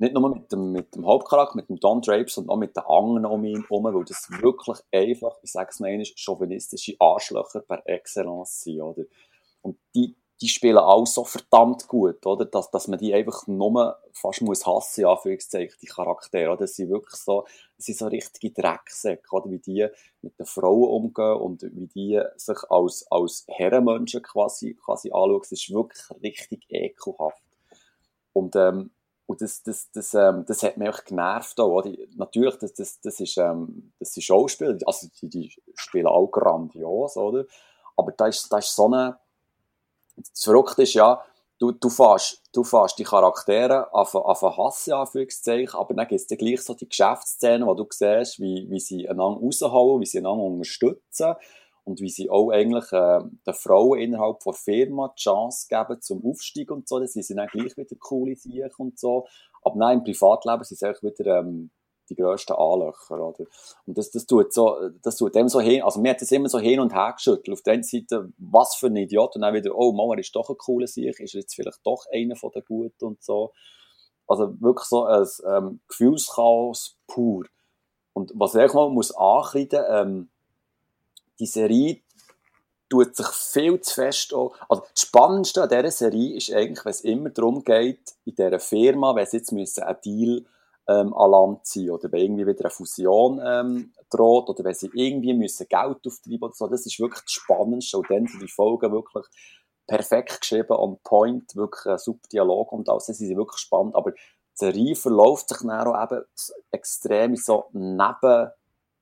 nicht nur mit dem, mit dem Hauptcharakter, mit dem Don Draper, sondern auch mit den anderen um ihn herum, weil das wirklich einfach, ich sage es noch einmal, chauvinistische Arschlöcher per Excellence sind, oder? Und die, die spielen auch so verdammt gut, oder? Dass, dass man die einfach nur fast muss hassen, Anführungszeichen, die Charaktere, oder? Das sind wirklich so, das sind so richtige Drecksäcke, oder? Wie die mit den Frauen umgehen und wie die sich als, als Herrenmenschen quasi, quasi anschauen. Das ist wirklich richtig ekelhaft. Und, ähm, und das, das, das, ähm, das hat mich auch genervt. Auch, oder? Natürlich, das, das, das, ist, ähm, das sind Schauspieler, also die, die spielen auch grandios, oder? Aber da ist, da ist so eine... Das Verrückte ist ja, du, du, fährst, du fährst die Charaktere auf, auf einen Hass, Anführungszeichen, aber dann gibt es gleich so die Geschäftsszenen, wo du siehst, wie, wie sie einander raushauen, wie sie einander unterstützen und wie sie auch eigentlich äh, den Frauen innerhalb der Firma die Chance geben zum Aufstieg und so. Das sind dann gleich wieder coole Sachen und so. Aber nein, im Privatleben sind sie eigentlich wieder ähm, die grössten Anlöcher, oder? Und das, das tut so, das tut dem so hin, also mir hat das immer so hin und her geschüttelt. Auf der einen Seite, was für ein Idiot, und dann wieder, oh, Mauer ist doch ein cooler Sieg, ist jetzt vielleicht doch einer von den Guten und so. Also wirklich so ein ähm, Gefühlschaos pur. Und was ich mal muss ankreiden, ähm, die Serie tut sich viel zu fest auch, also das Spannendste an dieser Serie ist eigentlich, wenn es immer darum geht, in dieser Firma, wenn sie jetzt müssen einen Deal ähm, an Land ziehen oder wenn irgendwie wieder eine Fusion ähm, droht oder wenn sie irgendwie müssen Geld auftreiben oder so, das ist wirklich das Spannendste und dann sind die Folgen wirklich perfekt geschrieben, on point, wirklich ein super Dialog und alles, sie sind wirklich spannend, aber die Serie verläuft sich dann auch eben extrem so neben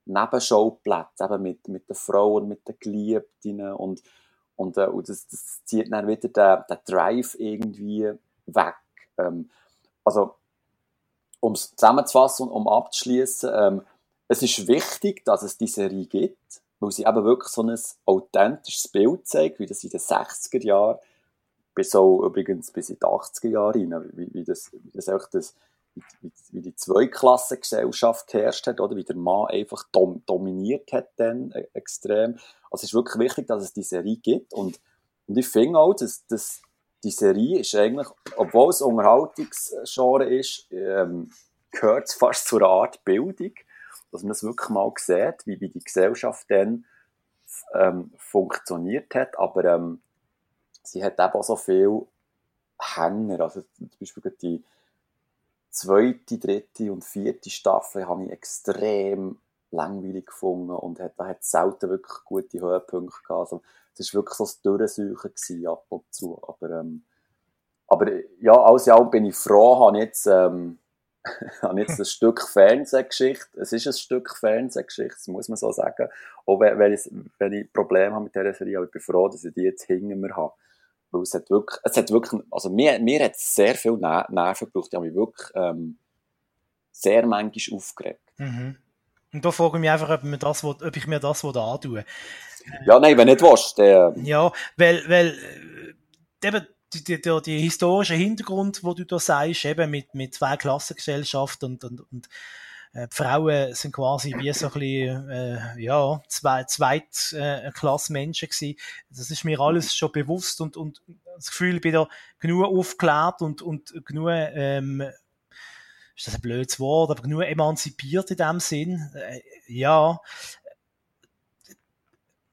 Nebenschauplätze, eben mit, mit den Frauen, mit den Geliebten und, und, äh, und das, das zieht dann wieder den, den Drive irgendwie weg. Ähm, also, um es zusammenzufassen und um abzuschließen, ähm, es ist wichtig, dass es diese Serie gibt, weil sie eben wirklich so ein authentisches Bild zeigt, wie das in den 60er Jahren bis so übrigens bis in die 80er Jahre wie, wie das, wie das das, wie, wie die Zweiklassengesellschaft herrscht hat, oder? Wie der Mann einfach dom dominiert hat dann äh, extrem. Also es ist wirklich wichtig, dass es die Serie gibt. Und, und ich finde auch, dass, dass die Serie ist eigentlich, obwohl es Unterhaltungsgenre ist, ähm, gehört es fast zu einer Art Bildung, dass man es wirklich mal sieht, wie, wie die Gesellschaft dann ähm, funktioniert hat, aber ähm, sie hat eben auch so viel Hänger, also zum Beispiel die zweite, dritte und vierte Staffel habe ich extrem langweilig gefunden und hat, da hat selten wirklich gute Höhepunkte gehabt. Also, es war wirklich so ein Durchsuchen ab und zu. Aber, ähm, aber ja, alles in allem bin ich froh, habe jetzt, ähm, [LAUGHS] habe jetzt ein [LAUGHS] Stück Fernsehgeschichte. Es ist ein Stück Fernsehgeschichte, das muss man so sagen. Auch wenn, wenn, ich, wenn ich Probleme habe mit dieser Serie, aber ich bin froh, dass ich die jetzt hinter mir habe. Weil es hat wirklich, es hat wirklich, also mir, mir hat es sehr viel Nerven gebraucht. Ich habe mich wirklich ähm, sehr manchmal aufgeregt. Mhm. Und da frage ich mich einfach, ob, mir das, ob ich mir das antue. Ja, nein, wenn nicht willst, dann... Ja, weil, weil äh, eben die, die, die, die historische Hintergrund, wo du da sagst, eben mit, mit zwei Klassengesellschaften und, und, und die Frauen sind quasi wie so ein bisschen, äh, ja, zwei, Zweitklassmenschen äh, gewesen. Das ist mir alles schon bewusst und, und das Gefühl, ich bin da genug aufgeklärt und, und genug, ähm, ist das ein blödes Wort, aber genug emanzipiert in dem Sinn. Äh, ja.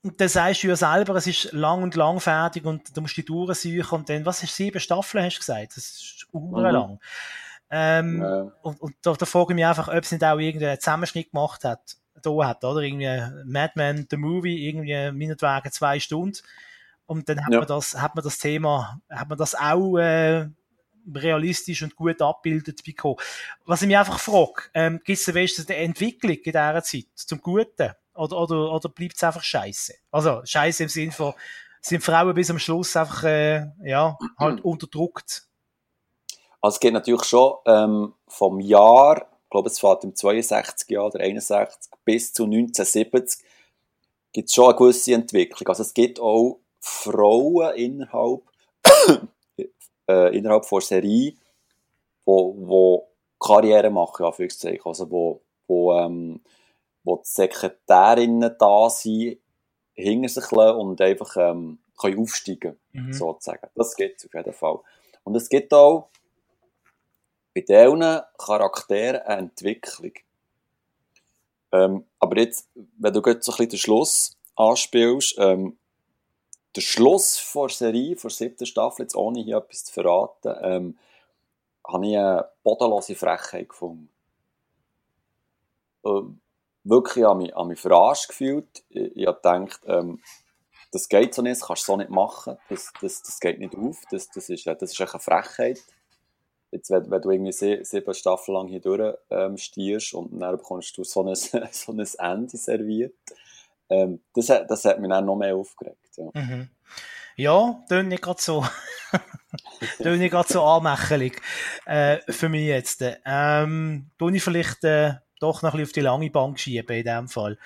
Und dann sagst du ja selber, es ist lang und lang fertig und du musst die durchsuchen und dann, was ist sieben Staffeln, hast du gesagt? Das ist urlang. Mhm. Ähm, ja. Und, und da, da frage ich mich einfach, ob es nicht auch irgendeinen Zusammenschnitt gemacht hat, da hat, oder? Irgendwie Madman, the Movie, irgendwie meinetwegen zwei Stunden. Und dann hat ja. man das, hat man das Thema, hat man das auch äh, realistisch und gut abbildet bekommen. Was ich mich einfach frage, ähm, gibt es wenigstens eine Entwicklung in dieser Zeit zum Guten? Oder, oder, oder bleibt es einfach scheiße? Also scheiße im Sinne von, sind Frauen bis am Schluss einfach äh, ja, halt unterdrückt also es geht natürlich schon ähm, vom Jahr, ich glaube es fährt im 62 Jahr oder 61 bis zu 1970 gibt es schon eine gewisse Entwicklung. Also es gibt auch Frauen innerhalb, [COUGHS] äh, innerhalb von Serie, wo, wo Karriere machen, Anführungszeichen. Also wo, wo, ähm, wo die Sekretärinnen da sind, hinter sich und einfach ähm, können aufsteigen mhm. sozusagen. Das gibt es auf jeden Fall. Und es gibt auch bei diesen Charakteren eine Entwicklung. Ähm, aber jetzt, wenn du jetzt so ein bisschen den Schluss anspielst, ähm, der Schluss der Serie, der siebten Staffel, jetzt ohne hier etwas zu verraten, ähm, habe ich eine bodenlose Frechheit gefunden. Ähm, wirklich habe mich, habe mich verarscht gefühlt. Ich, ich habe gedacht, ähm, das geht so nicht, das kannst du so nicht machen, das, das, das geht nicht auf, das, das, ist, das ist eine Frechheit jetzt, wenn, wenn du irgendwie sieben Staffeln lang hier durch ähm, stierst und dann bekommst du so ein, [LAUGHS] so ein Ende serviert, ähm, das, das hat mich dann noch mehr aufgeregt. Ja, mhm. ja tönt nicht gerade so. [LAUGHS] tönt nicht gerade so anmächelig äh, für mich jetzt. Ähm, ich vielleicht äh, doch noch ein bisschen auf die lange Bank schieben in dem Fall.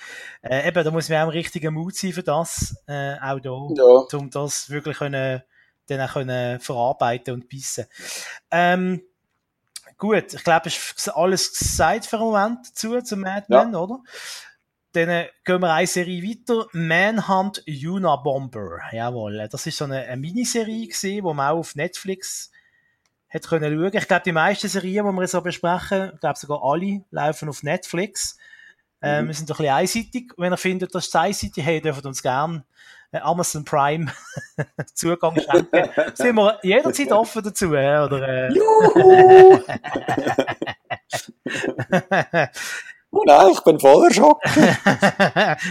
Äh, eben, da muss man auch im richtigen Mut sein für das, äh, auch da, ja. um das wirklich können dann auch können verarbeiten und bissen. Ähm, gut, ich glaube, es ist alles gesagt für den Moment dazu, zum Madman, ja. oder? Dann äh, gehen wir eine Serie weiter. Manhunt Unabomber. Jawohl. Das ist so eine, eine Miniserie gewesen, wo man auch auf Netflix hat können schauen. Ich glaube, die meisten Serien, die wir so besprechen, ich glaube sogar alle, laufen auf Netflix. Ähm, mhm. wir sind doch ein bisschen einseitig. Wenn ihr findet, das ist einseitig, hey, dürft uns gerne Amazon Prime [LAUGHS] Zugang schenken. [LAUGHS] Sind wir jederzeit offen dazu, oder? Äh? Juhu! Oh [LAUGHS] nein, ich bin voller Schock.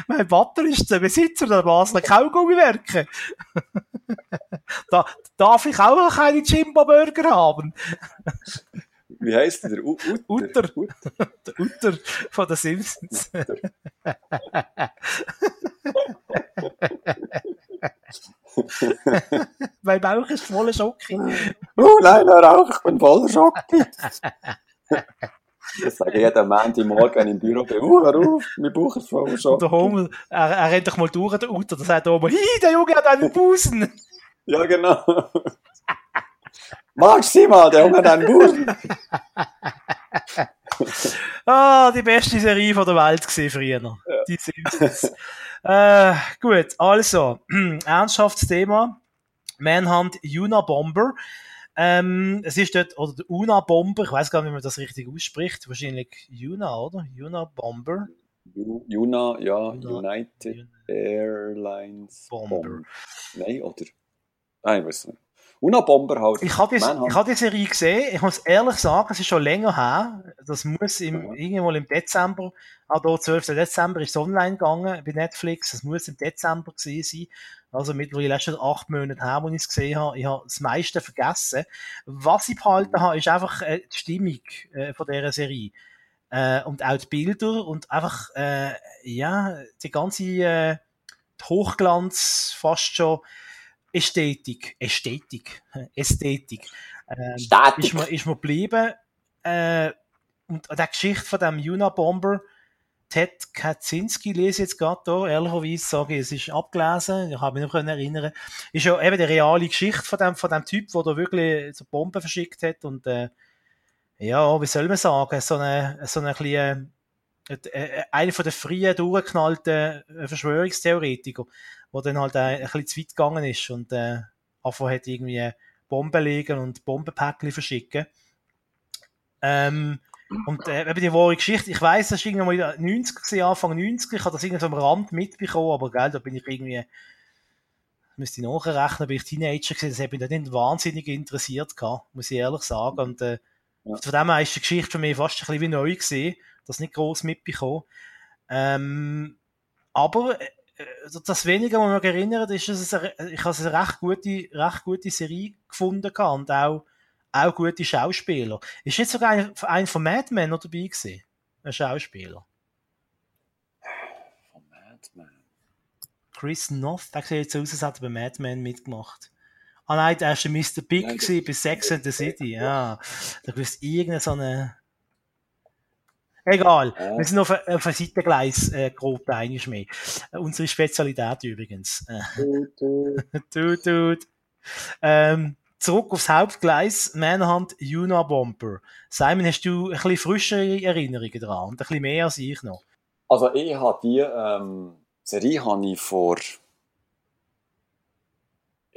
mein Vater ist der Besitzer der Basler Kaugummiwerke. da darf ich auch keine Jimbo-Burger haben. Wie heißt der? U Utter. Utter. der Utter von den Simpsons. [LAUGHS] mein Bauch ist voller Schocke. Oh nein, hör auf, ich bin voller Schocke. Das sage [LAUGHS] ich jeden Montagmorgen im Büro. Uh, hör auf, mein Bauch ist voller Schocke. Der Hummel, er, er rennt doch mal durch, der Utter. Der sagt oben, hi, der Junge hat einen Busen. ja, genau. [LAUGHS] Magst du mal, der Hunger dein Buch? [LAUGHS] ah, die beste Serie von der Welt gesehen früher. Ja. Die Simpsons. äh, gut, also, [CLEARS THROAT] ernsthaftes Thema. Manhunt Una Bomber. Ähm, es ist dort, oder der Una Bomber, ich weiß gar nicht, wie man das richtig ausspricht. Wahrscheinlich Una, oder? Una Bomber. Una, ja, United Airlines Bomber. Bomber. Nein, oder? Nein, ich weiß nicht. Unabomber halt. Ich habe die, hab die Serie gesehen. Ich muss ehrlich sagen, es ist schon länger her. Das muss im, ja. irgendwo im Dezember, also 12. Dezember ist es online gegangen bei Netflix. Es muss im Dezember gewesen sein. Also mittlerweile schon acht Monate her, wo ich es gesehen habe. Ich habe das meiste vergessen. Was ich behalten habe, ist einfach äh, die Stimmung äh, von dieser Serie. Äh, und auch die Bilder und einfach, ja, die ganze Hochglanz fast schon Ästhetik, Ästhetik, [LAUGHS] Ästhetik, ähm, ist, mir, ist mir geblieben. Äh, und die Geschichte von dem Unabomber, Ted Kaczynski lese ich jetzt gerade hier, ehrlicherweise sage ich, es ist abgelesen, ich habe mich noch erinnern ist ja eben die reale Geschichte von dem, von dem Typ, der da wirklich so Bomben verschickt hat und äh, ja, wie soll man sagen, so eine, so eine kleine, einer von den frühen, durchgeknallten Verschwörungstheoretiker, wo dann halt ein, bisschen zu weit gegangen ist und äh, einfach hat irgendwie Bomben legen und Bombenpäckchen verschicken. Ähm, und äh, eben die wahre Geschichte, ich weiss, das war irgendwann mal 90 Anfang 90 ich habe das irgendwie so am Rand mitbekommen, aber gell, da bin ich irgendwie, müsste ich nachrechnen, bin ich Teenager gewesen, das hat mich nicht wahnsinnig interessiert gehabt, muss ich ehrlich sagen. Und äh, ja. von dem her ist die Geschichte für mich fast ein bisschen wie neu gesehen, das nicht groß mitbekommen. Ähm, aber äh, also das Wenige, was mich erinnert, ist, dass es eine, ich habe eine recht gute, recht gute Serie gefunden habe und auch, auch gute Schauspieler. Ist jetzt sogar ein, ein von Mad Men noch dabei gewesen? Ein Schauspieler. Von Mad Men? Chris Noth, der sieht jetzt aus, als hätte er bei Mad Men mitgemacht. Ah nein, der war Mr. Big Nein, bei Sex and the City, ja. Da ist irgendeine so eine Egal. Ja. Wir sind auf, auf ein Seitengleis äh, grob einiges mehr. Äh, unsere Spezialität übrigens. tut, tut. [LAUGHS] Ähm, zurück aufs Hauptgleis, Manhunt Una Bomber. Simon, hast du ein bisschen frischere Erinnerungen daran? Und ein bisschen mehr als ich noch? Also ich habe die ähm, Serie habe ich vor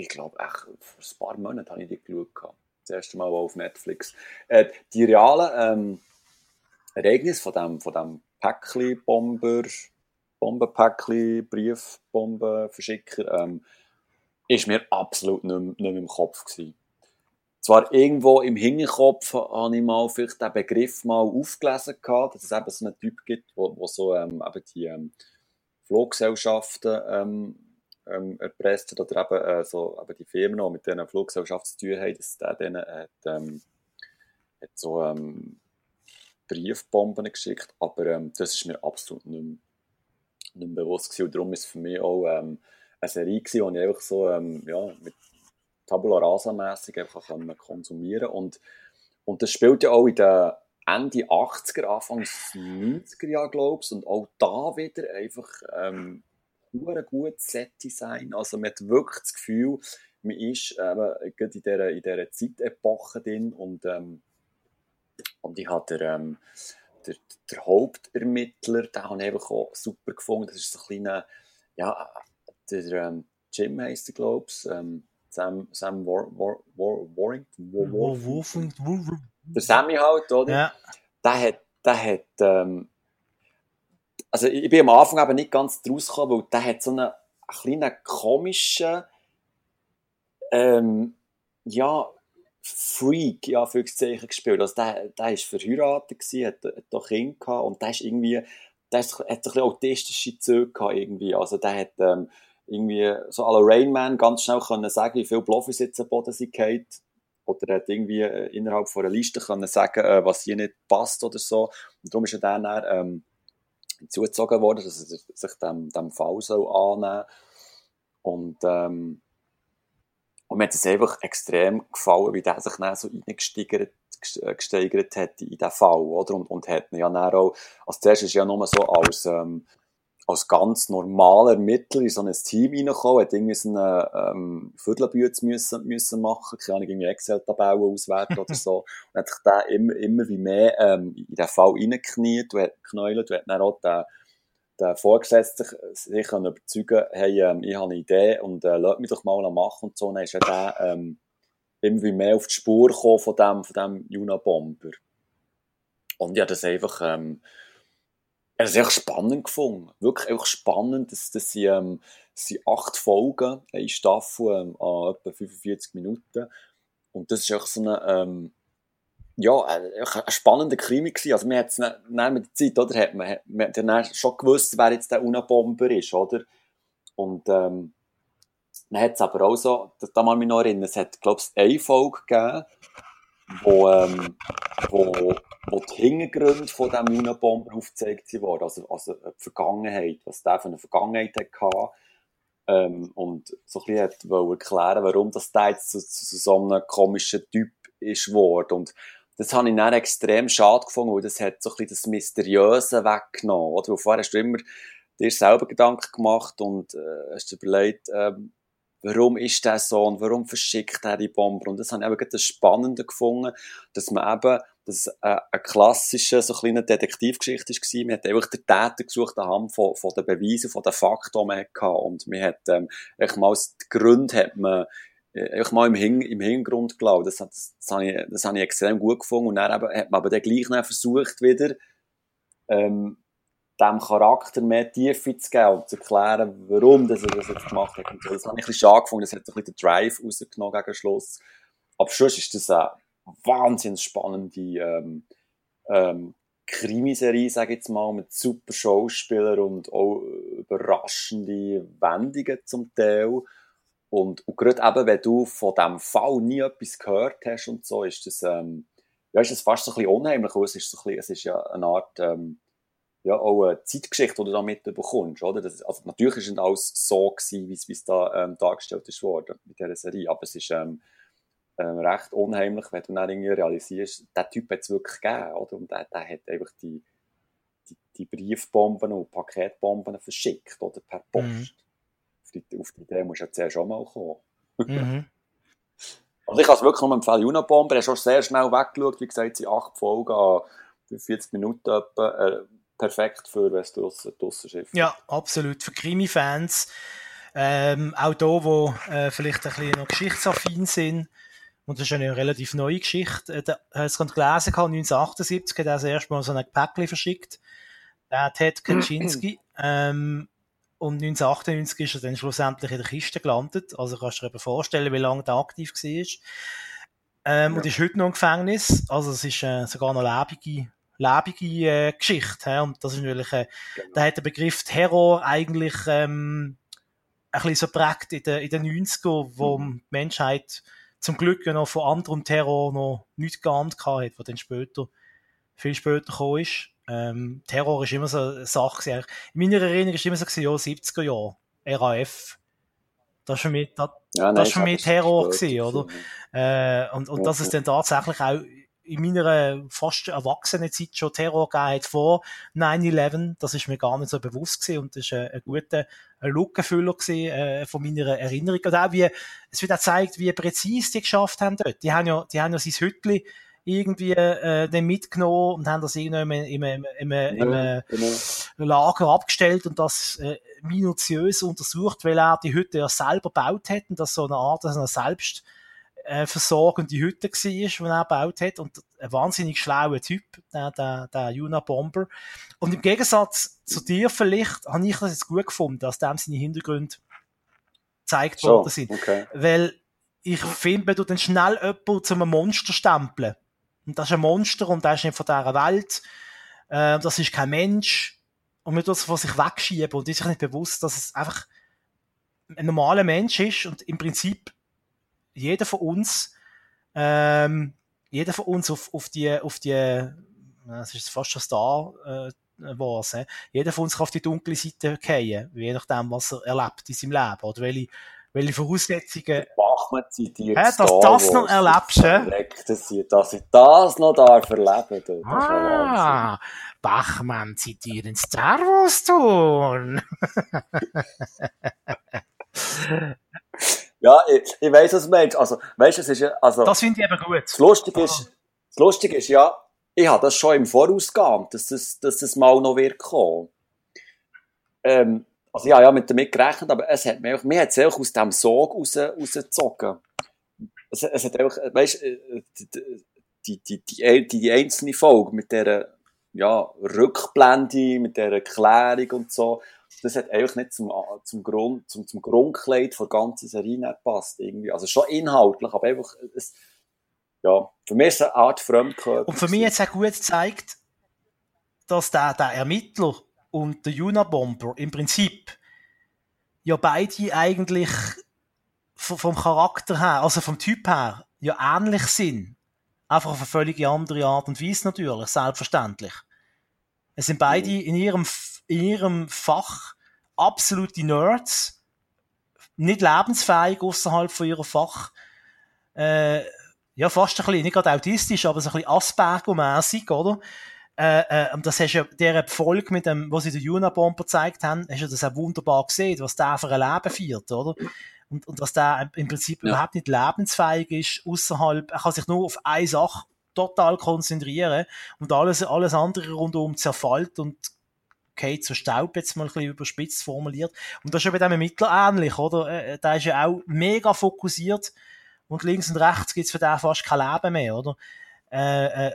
ich glaube, vor ein paar Monaten habe ich die geschaut. Das erste Mal auf Netflix. Äh, die realen ähm, Ereignis von dem, von dem Päckli-Bomber, Bombenpäckli, Briefbombenverschicker, ähm, ist mir absolut nicht, nicht mehr im Kopf gewesen. Zwar irgendwo im Hinterkopf habe ich mal vielleicht den Begriff mal aufgelesen gehabt, dass es eben so einen Typ gibt, wo, wo so ähm, eben die ähm, Fluggesellschaften ähm, ähm, erpresst oder eben, äh, so, eben die Firmen, die mit diesen Fluggesellschaften zu tun haben, dass der denen hat, ähm, hat so ähm, Briefbomben geschickt, aber ähm, das ist mir absolut nicht mehr, nicht mehr bewusst gewesen. Und darum ist es für mich auch ähm, eine Serie gewesen, die ich einfach so ähm, ja, mit Tabula Rasa-mässig einfach konsumieren und und das spielt ja auch in den Ende 80er, Anfang 90er Jahre, glaube ich, und auch da wieder einfach ähm, ein gutes Set-Design. Also man hat wirklich das Gefühl, man ist eben in dieser, in dieser Zeitepoche drin und ähm, und ich habe den, ähm, der, der Hauptermittler, den habe ich einfach auch super gefunden. Das ist so ein kleiner, ja, der ähm, Jim heisst er, glaube ich. Ähm, Sam, Sam War, War, War, Warrington. War, War, der Sammy halt, oder? Ja. Der hat, der hat, ähm, also ich bin am Anfang eben nicht ganz draus gekommen, weil der hat so einen, einen kleinen komischen, ähm, ja, Freak, ja, für Zeichen gespielt. Also der, der ist verheiratet gewesen, hat, hat doch Kinder gehabt und der ist irgendwie, der ist, hat ein bisschen autistische Züge gehabt irgendwie. Also der hat, ähm, irgendwie so alle Rainman ganz schnell können sagen, wie viel Bluffs jetzt am Boden sind Oder er hat irgendwie äh, innerhalb von einer Liste können sagen, äh, was hier nicht passt oder so. Und darum ist er dann, dann ähm, hinzugezogen worden, dass er sich dem, dem Fall soll annehmen Und ähm, und mir hat es einfach extrem gefallen, wie der sich dann so reingesteigert äh, gesteigert hat in diesen Fall, oder? Und, und hat ihn ja dann auch, als zuerst ist ja nur so als, ähm, als ganz normaler Mittler in so ein Team reingekommen, hat irgendwie so eine ähm, Viertelbüte müssen, müssen machen, keine Ahnung, irgendwie Excel-Tabellen auswerten oder so. Und hat sich da immer, immer wie mehr ähm, in den Fall reingekniet und hat geknäult und hat dann auch den, den Vorgesetzten sich, überzeugen hey, ähm, ich habe eine Idee und äh, lass mich doch mal machen und so. Und dann ist er der ähm, immer wie mehr auf die Spur gekommen von dem, von dem Juna-Bomber. Und ja, das einfach... Ähm, hat es echt spannend gefunden. Wirklich einfach spannend. Das, das sind, ähm, sind acht Folgen, eine Staffel ähm, an etwa 45 Minuten. Und das ist echt so eine, ähm, ja, ein, ein spannender Krimi gewesen. Also, man hat es mit der Zeit, oder, hat man, man hat dann schon gewusst, wer jetzt der Unabomber ist, oder? Und, ähm, dann hat es aber auch so, da mal mich noch erinnern, es hat, glaube ich, eine Folge gegeben, wo, ähm, wo, wo die Hintergründe von diesem Unabomber aufgezeigt wurden, also, also die Vergangenheit, was der für eine Vergangenheit hatte. Ähm, und so ein bisschen wollte erklären, warum das der jetzt zu, zu, so einem komischen Typ ist geworden. Und das habe ich dann extrem schade gefunden, weil das hat so ein bisschen das Mysteriöse weggenommen. Oder? Weil vorher hast du immer dir selber Gedanken gemacht und äh, hast dir überlegt, ähm, warum ist der so und warum verschickt er die Bomber? Und das habe ich eben das Spannende gefunden, dass man eben, dass es eine, eine klassische, so kleine Detektivgeschichte war. Man hat einfach den Täter gesucht anhand von, von den Beweisen, von den Fakten, die man hatte. Und man hat, ähm, echt mal, die Gründe hat man, äh, einfach mal im, Hin im Hintergrund glaubt. Das, das, das, habe ich, das habe ich extrem gut gefunden. Und dann eben, hat man aber dann gleich versucht wieder, ähm, dem Charakter mehr Tiefe zu geben und zu erklären, warum das er das jetzt gemacht hat. Und das habe ich ein bisschen schade gefunden, das hat ein bisschen den Drive rausgenommen gegen Schluss. Aber sonst ist das eine wahnsinnig spannende ähm, ähm, Krimiserie, sage ich jetzt mal, mit super Schauspielern und auch überraschende Wendungen zum Teil. Und, und gerade eben, wenn du von diesem Fall nie etwas gehört hast und so, ist das, ähm, ja, ist das fast so ein bisschen unheimlich. Es ist, so ein bisschen, es ist ja eine Art, ähm, ja, auch eine Zeitgeschichte, die du da mitbekommst, oder? Das, also, natürlich ist es alles so gewesen, wie es da, ähm, dargestellt ist worden, mit dieser Serie, aber es ist, ähm, ähm, recht unheimlich, wenn du dann irgendwie realisierst, der Typ hat es wirklich gegeben, oder? Und der, der hat einfach die, die, die Briefbomben und Paketbomben verschickt, oder? Per Post. Mhm. Auf, die, auf die Idee musst du ja zuerst schon mal kommen. Mhm. [LAUGHS] Also ich kann es wirklich nur empfehlen, Unabomber, er ist schon sehr schnell weggeschaut, wie gesagt, sie acht Folgen an 40 Minuten etwa, äh, perfekt für, wenn es draussen schifft. Ja, absolut. Für Krimi-Fans, ähm, auch da, wo äh, vielleicht ein bisschen noch geschichtsaffin sind, und das ist eine relativ neue Geschichte. Äh, da hast du gelesen, 1978 hat er das erste Mal so ein Päckchen verschickt. Der hat Ted Kaczynski. [CLEARS THROAT] ähm, und 1998 ist er dann schlussendlich in der Kiste gelandet. Also kannst du dir eben vorstellen, wie lange er aktiv war. Ähm, ja. Und ist heute noch im Gefängnis. Also es ist äh, sogar noch lebige lebige äh, Geschichte. He? Und das ist natürlich, äh, genau. da hat der Begriff Terror eigentlich ähm, ein bisschen so prägt in den, in den 90er, wo mhm. die Menschheit zum Glück ja noch von anderem Terror noch nichts geahnt hat, was dann später, viel später gekommen ist. Ähm, Terror ist immer so eine Sache. In meiner Erinnerung ist immer so, ja, 70er Jahre, RAF. Das war für mich, das, ja, nein, das ist für mich Terror gewesen, oder? Äh, und, und ja, dass es dann tatsächlich auch in meiner fast erwachsenen Zeit schon Terror gegeben hat vor 9-11. Das ist mir gar nicht so bewusst gewesen und das ist ein, ein guter Lückenfüller gewesen, äh, von meiner Erinnerung. Und auch wie, es wird auch gezeigt, wie präzise die geschafft haben dort. Die haben ja, die haben ja sein Hütli irgendwie äh, mitgenommen und haben das irgendwie im, im, im, im, im genau. Lager abgestellt und das äh, minutiös untersucht, weil er die Hütte ja selber gebaut hat und das so eine Art, dass er selbst äh, versorgende Hütte war, die er gebaut hat. Und ein wahnsinnig schlauer Typ, der, der, der Juna Bomber. Und im Gegensatz zu dir vielleicht, habe ich das jetzt gut gefunden, dass dem seine Hintergründe gezeigt worden sind. Okay. Weil ich finde, wenn du dann schnell jemanden zu einem Monster stempeln, und das ist ein Monster und der ist nicht von dieser Welt, äh, das ist kein Mensch, und man tut es von sich wegschieben und ist sich nicht bewusst, dass es einfach ein normaler Mensch ist und im Prinzip jeder von uns, ähm, jeder von uns auf, auf die, auf die, das ist fast schon Star, äh, was, jeder von uns kann auf die dunkle Seite gehen, je nachdem, was er erlebt in seinem Leben, oder welche, welche Voraussetzungen. Bachmann zitiert äh, dass das noch erlebst, äh? dass ich das noch darf erleben darf. Ah, Bachmann zitieren Star Wars tun. [LAUGHS] ja, ich, ich weiß, was du meinst. Also, weißt es ist also. Das finde ich eben gut. Das Lustige ist, das Lustige ist ja, ich habe das schon im Voraus geahnt, dass das, dass das mal noch wird kommen. Ähm, also ja, ja, mit damit gerechnet, aber es hat mir, mir hat es auch aus dem Sog raus, rausgezogen. Es, es hat auch, weißt, äh, die, die, die, die, die einzelne Folge mit der, ja, Rückblende, mit der Erklärung und so, das hat eigentlich nicht zum, zum Grund, zum, zum Grundkleid der ganzen Serie nicht gepasst, irgendwie. Also schon inhaltlich, aber einfach, es, ja, für mich ist es eine Art Fremdkörper. Und für mich hat es auch gut gezeigt, dass der, der Ermittler und der Unabomber im Prinzip ja beide eigentlich vom Charakter her, also vom Typ her, ja ähnlich sind. Einfach auf eine völlig andere Art und Weise natürlich, selbstverständlich. Es sind beide mhm. in ihrem, in ihrem Fach absolute Nerds, nicht lebensfähig außerhalb von ihrem Fach. Äh, ja, fast ein bisschen, nicht gerade autistisch, aber so ein bisschen Asperger-mässig, oder? Äh, äh, und das hast du ja, der Folge mit dem, was sie den Unabomber gezeigt haben, hast du das auch wunderbar gesehen, was der für ein Leben führt, oder? Und, und dass der im Prinzip ja. überhaupt nicht lebensfähig ist, außerhalb, er kann sich nur auf eine Sache total konzentrieren und alles, alles andere rundum zerfällt und geht zu Staub, jetzt mal ein bisschen überspitzt formuliert. Und das ist ja bei dem Ermittler ähnlich, oder? Äh, der ist ja auch mega fokussiert und links und rechts gibt es für den fast kein Leben mehr, oder? Äh, äh,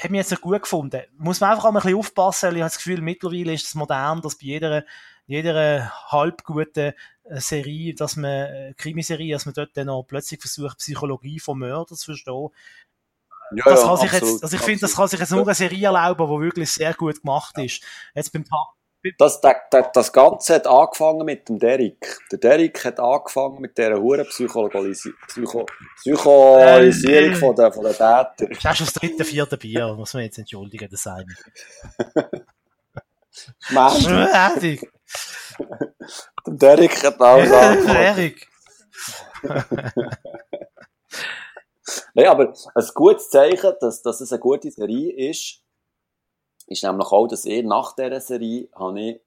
hat mich jetzt gut gefunden. Muss man einfach auch ein bisschen aufpassen, weil ich habe das Gefühl, mittlerweile ist es modern, dass bei jeder, jeder halb guten äh, Serie, dass man, äh, Krimiserie, dass man dort dann noch plötzlich versucht, Psychologie von Mördern zu verstehen. Ja, das ja, kann sich absolut, jetzt, also ich finde, das kann sich jetzt nur eine Serie erlauben, die wirklich sehr gut gemacht ist. Jetzt beim Tag, das, das, das Ganze hat angefangen mit dem Derek. Der Derek hat angefangen mit dieser hohen Psychologisi Psycho Psychologisierung äh, von der, von der Täter. Das ist schon das dritte, vierte Bier, muss man jetzt entschuldigen, das sei Schmächtig. der Derek hat auch [LAUGHS] angefangen. Derek. [LAUGHS] Nein, aber ein gutes Zeichen, dass, dass es eine gute Serie ist, ist nämlich auch, dass ich nach dieser Serie habe ich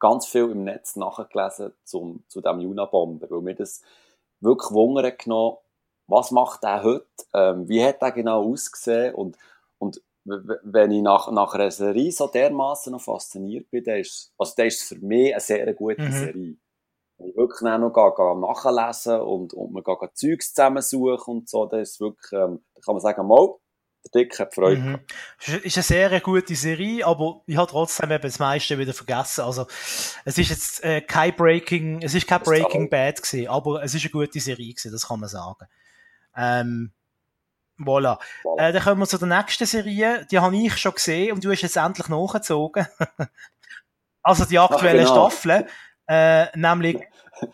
ganz viel im Netz nachgelesen zum, zu diesem Junabomber, weil mir das wirklich Wunder genommen, was macht er heute, ähm, wie hat er genau ausgesehen und, und wenn ich nach, nach einer Serie so dermaßen noch fasziniert bin, dann ist, also dann ist es für mich eine sehr gute mhm. Serie. Ich wirklich noch gehe, gehe nachlesen und, und man geht Zeugs zusammensuchen und so, dann ist wirklich, ähm, da kann man sagen, mal, der Dick hat Freude mhm. Ist eine sehr gute Serie, aber ich habe trotzdem eben das meiste wieder vergessen. Also, es ist jetzt äh, kein Breaking, es ist kein das Breaking Bad gewesen, aber es ist eine gute Serie gewesen, das kann man sagen. Ähm, voilà. voilà. Äh, dann kommen wir zu der nächsten Serie. Die habe ich schon gesehen und du hast jetzt endlich nachgezogen. [LAUGHS] also die aktuelle Ach, genau. Staffel, äh, nämlich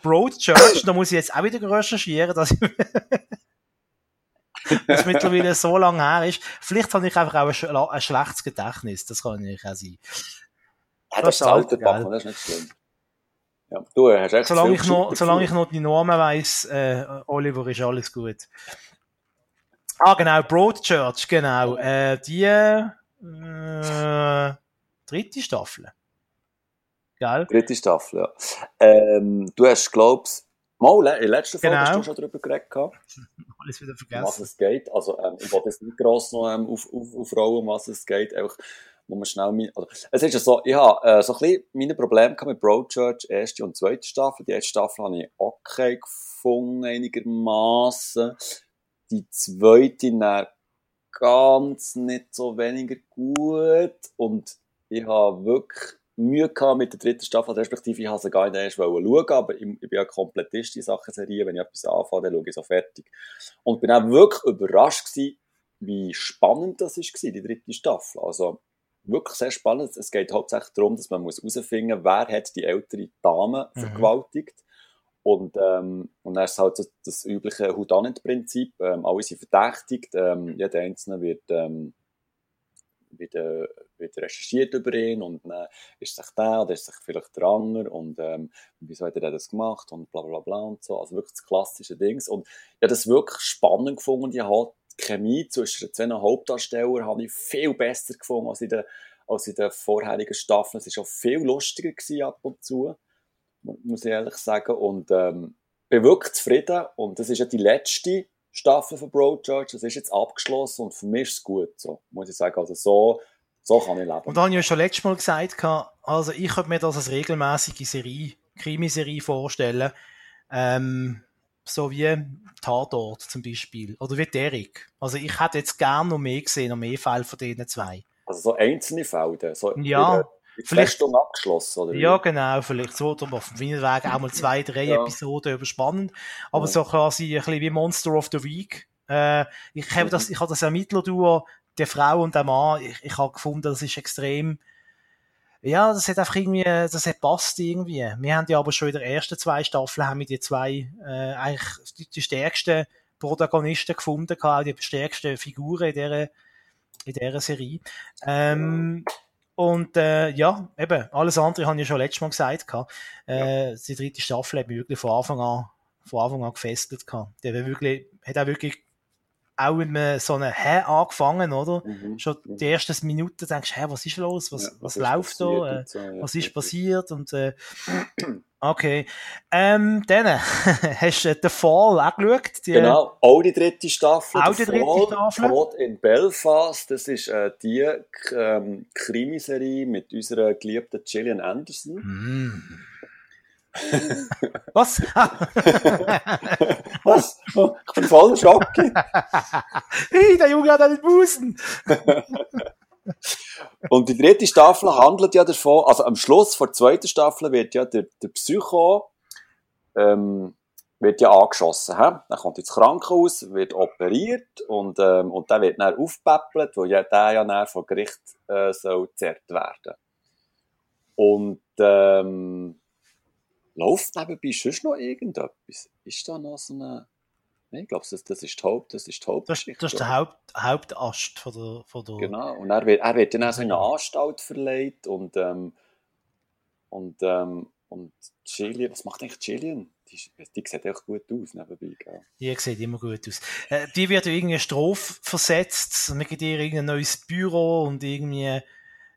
Broadchurch. da muss ich jetzt auch wieder recherchieren, dass ich [LAUGHS] was mittlerweile so lange her ist. Vielleicht habe ich einfach auch ein, ein schlechtes Gedächtnis, das kann natürlich auch sein. Ja, das, das ist alte Papa, das ist nicht schlimm. Ja, du hast echt solange, ich noch, solange ich noch die Namen weiss, äh, Oliver, ist alles gut. Ah, genau, Broadchurch, genau. Äh, die äh, dritte Staffel. Gell? Dritte Staffel, ja. Ähm, du hast, glaubst Mal, in der letzten Folge genau. hast du schon darüber geredet. [LAUGHS] Alles wieder vergessen. was es geht. Also, ähm, ich wollte jetzt nicht gross noch ähm, auf, auf, aufrollen, was es geht. Einfach, wo man schnell mein, also, es ist ja so, ich habe äh, so ein bisschen meine Probleme mit Broadchurch, erste und zweite Staffel. Die erste Staffel habe ich okay gefunden, einigermaßen. Die zweite dann ganz nicht so weniger gut. Und ich habe wirklich Mühe gehabt mit der dritten Staffel, respektive ich habe sie gar nicht erst schauen, aber ich, ich bin ja Komplettist in Sachen Serie, wenn ich etwas anfange, dann schaue ich so fertig. Und bin auch wirklich überrascht gewesen, wie spannend das war, die dritte Staffel. Also, wirklich sehr spannend. Es geht hauptsächlich darum, dass man herausfinden muss, wer hat die ältere Dame mhm. vergewaltigt. Und, ähm, und dann ist halt so das übliche Houdanet-Prinzip. Ähm, alle sind verdächtigt. Ähm, jeder Einzelne wird, ähm, wieder, wieder recherchiert über ihn und dann ist sich der oder ist sich vielleicht der andere und ähm, wieso hat er das gemacht und bla bla bla und so. Also wirklich das klassische Dings. Und ich habe das wirklich spannend gefunden. Ich habe die Chemie zwischen den zwei Hauptdarstellern habe ich viel besser gefunden als in den, als in den vorherigen Staffeln. Es war auch viel lustiger gewesen ab und zu, muss ich ehrlich sagen. Und ähm, bin wirklich zufrieden. Und das ist ja die letzte Staffel von Broadchurch. Das ist jetzt abgeschlossen und für mich ist es gut, so, muss ich sagen. Also so, so kann ich leben. Und da habe ich ja schon letztes Mal gesagt, also ich könnte mir das als regelmäßige Serie, Krimiserie vorstellen. Ähm, so wie Tatort zum Beispiel. Oder wie Derek. Also ich hätte jetzt gerne noch mehr gesehen, noch mehr Fälle von diesen zwei. Also so einzelne Fälle. So ja. Vielleicht abgeschlossen, oder? Ja, genau, vielleicht so, oder auf dem Weg auch mal zwei, drei ja. Episoden überspannend. Aber ja. so quasi ein bisschen wie Monster of the Week. Äh, ich habe das, ich habe das Ermittler-Duo, der Frau und der Mann, ich, ich habe gefunden, das ist extrem, ja, das hat einfach irgendwie, das hat passt irgendwie. Wir haben ja aber schon in den ersten zwei Staffeln haben wir die zwei, äh, eigentlich die, die stärksten Protagonisten gefunden, gehabt, die stärksten Figuren in dieser, in dieser Serie. Ähm, und äh, ja, eben, alles andere habe ich ja schon letztes Mal gesagt. Äh, ja. Die dritte Staffel hat mich wirklich von Anfang an, von Anfang an gefesselt. Gehabt. Der wirklich, hat auch wirklich auch mit so einem Hä angefangen, oder? Mhm. Schon die ersten Minuten denkst du, hä, was ist los? Was, ja, was, was läuft da? Äh, so, ja, was ist passiert? Und, äh, okay. Ähm, dann [LAUGHS] hast du The Fall auch geschaut? Die, genau, auch die dritte Staffel. Auch die dritte Fall, Staffel. Tod in Belfast. Das ist äh, die ähm, Krimiserie mit unserer geliebten Gillian Anderson. Mm. [LAUGHS] Was? [LAUGHS] Was? Ich bin voll schockiert. [LAUGHS] hey, der Junge hat einen Busen. Und die dritte Staffel handelt ja davon, also am Schluss der zweiten Staffel wird ja der, der Psycho ähm, wird ja angeschossen. He? Dann kommt ins Krankenhaus, wird operiert und, ähm, und dann wird dann aufgepäppelt, wo ja, der ja dann vor Gericht äh, soll gezerrt werden. Und ähm, Läuft nebenbei schon noch irgendetwas? Ist da noch so eine... Nein, ich glaube, das, das ist die Haupt, das ist die Hauptgeschichte. Das, das ist der Haupt, Hauptast von der, von der... Genau, und er wird, er wird dann auch so in eine Anstalt verlegt und, ähm, und, ähm, und Gillian, was macht eigentlich Gillian? Die, die sieht echt gut aus nebenbei, gell? Die sieht immer gut aus. Äh, die wird irgendwie Strophe versetzt, und dann gibt ihr irgendein neues Büro und irgendwie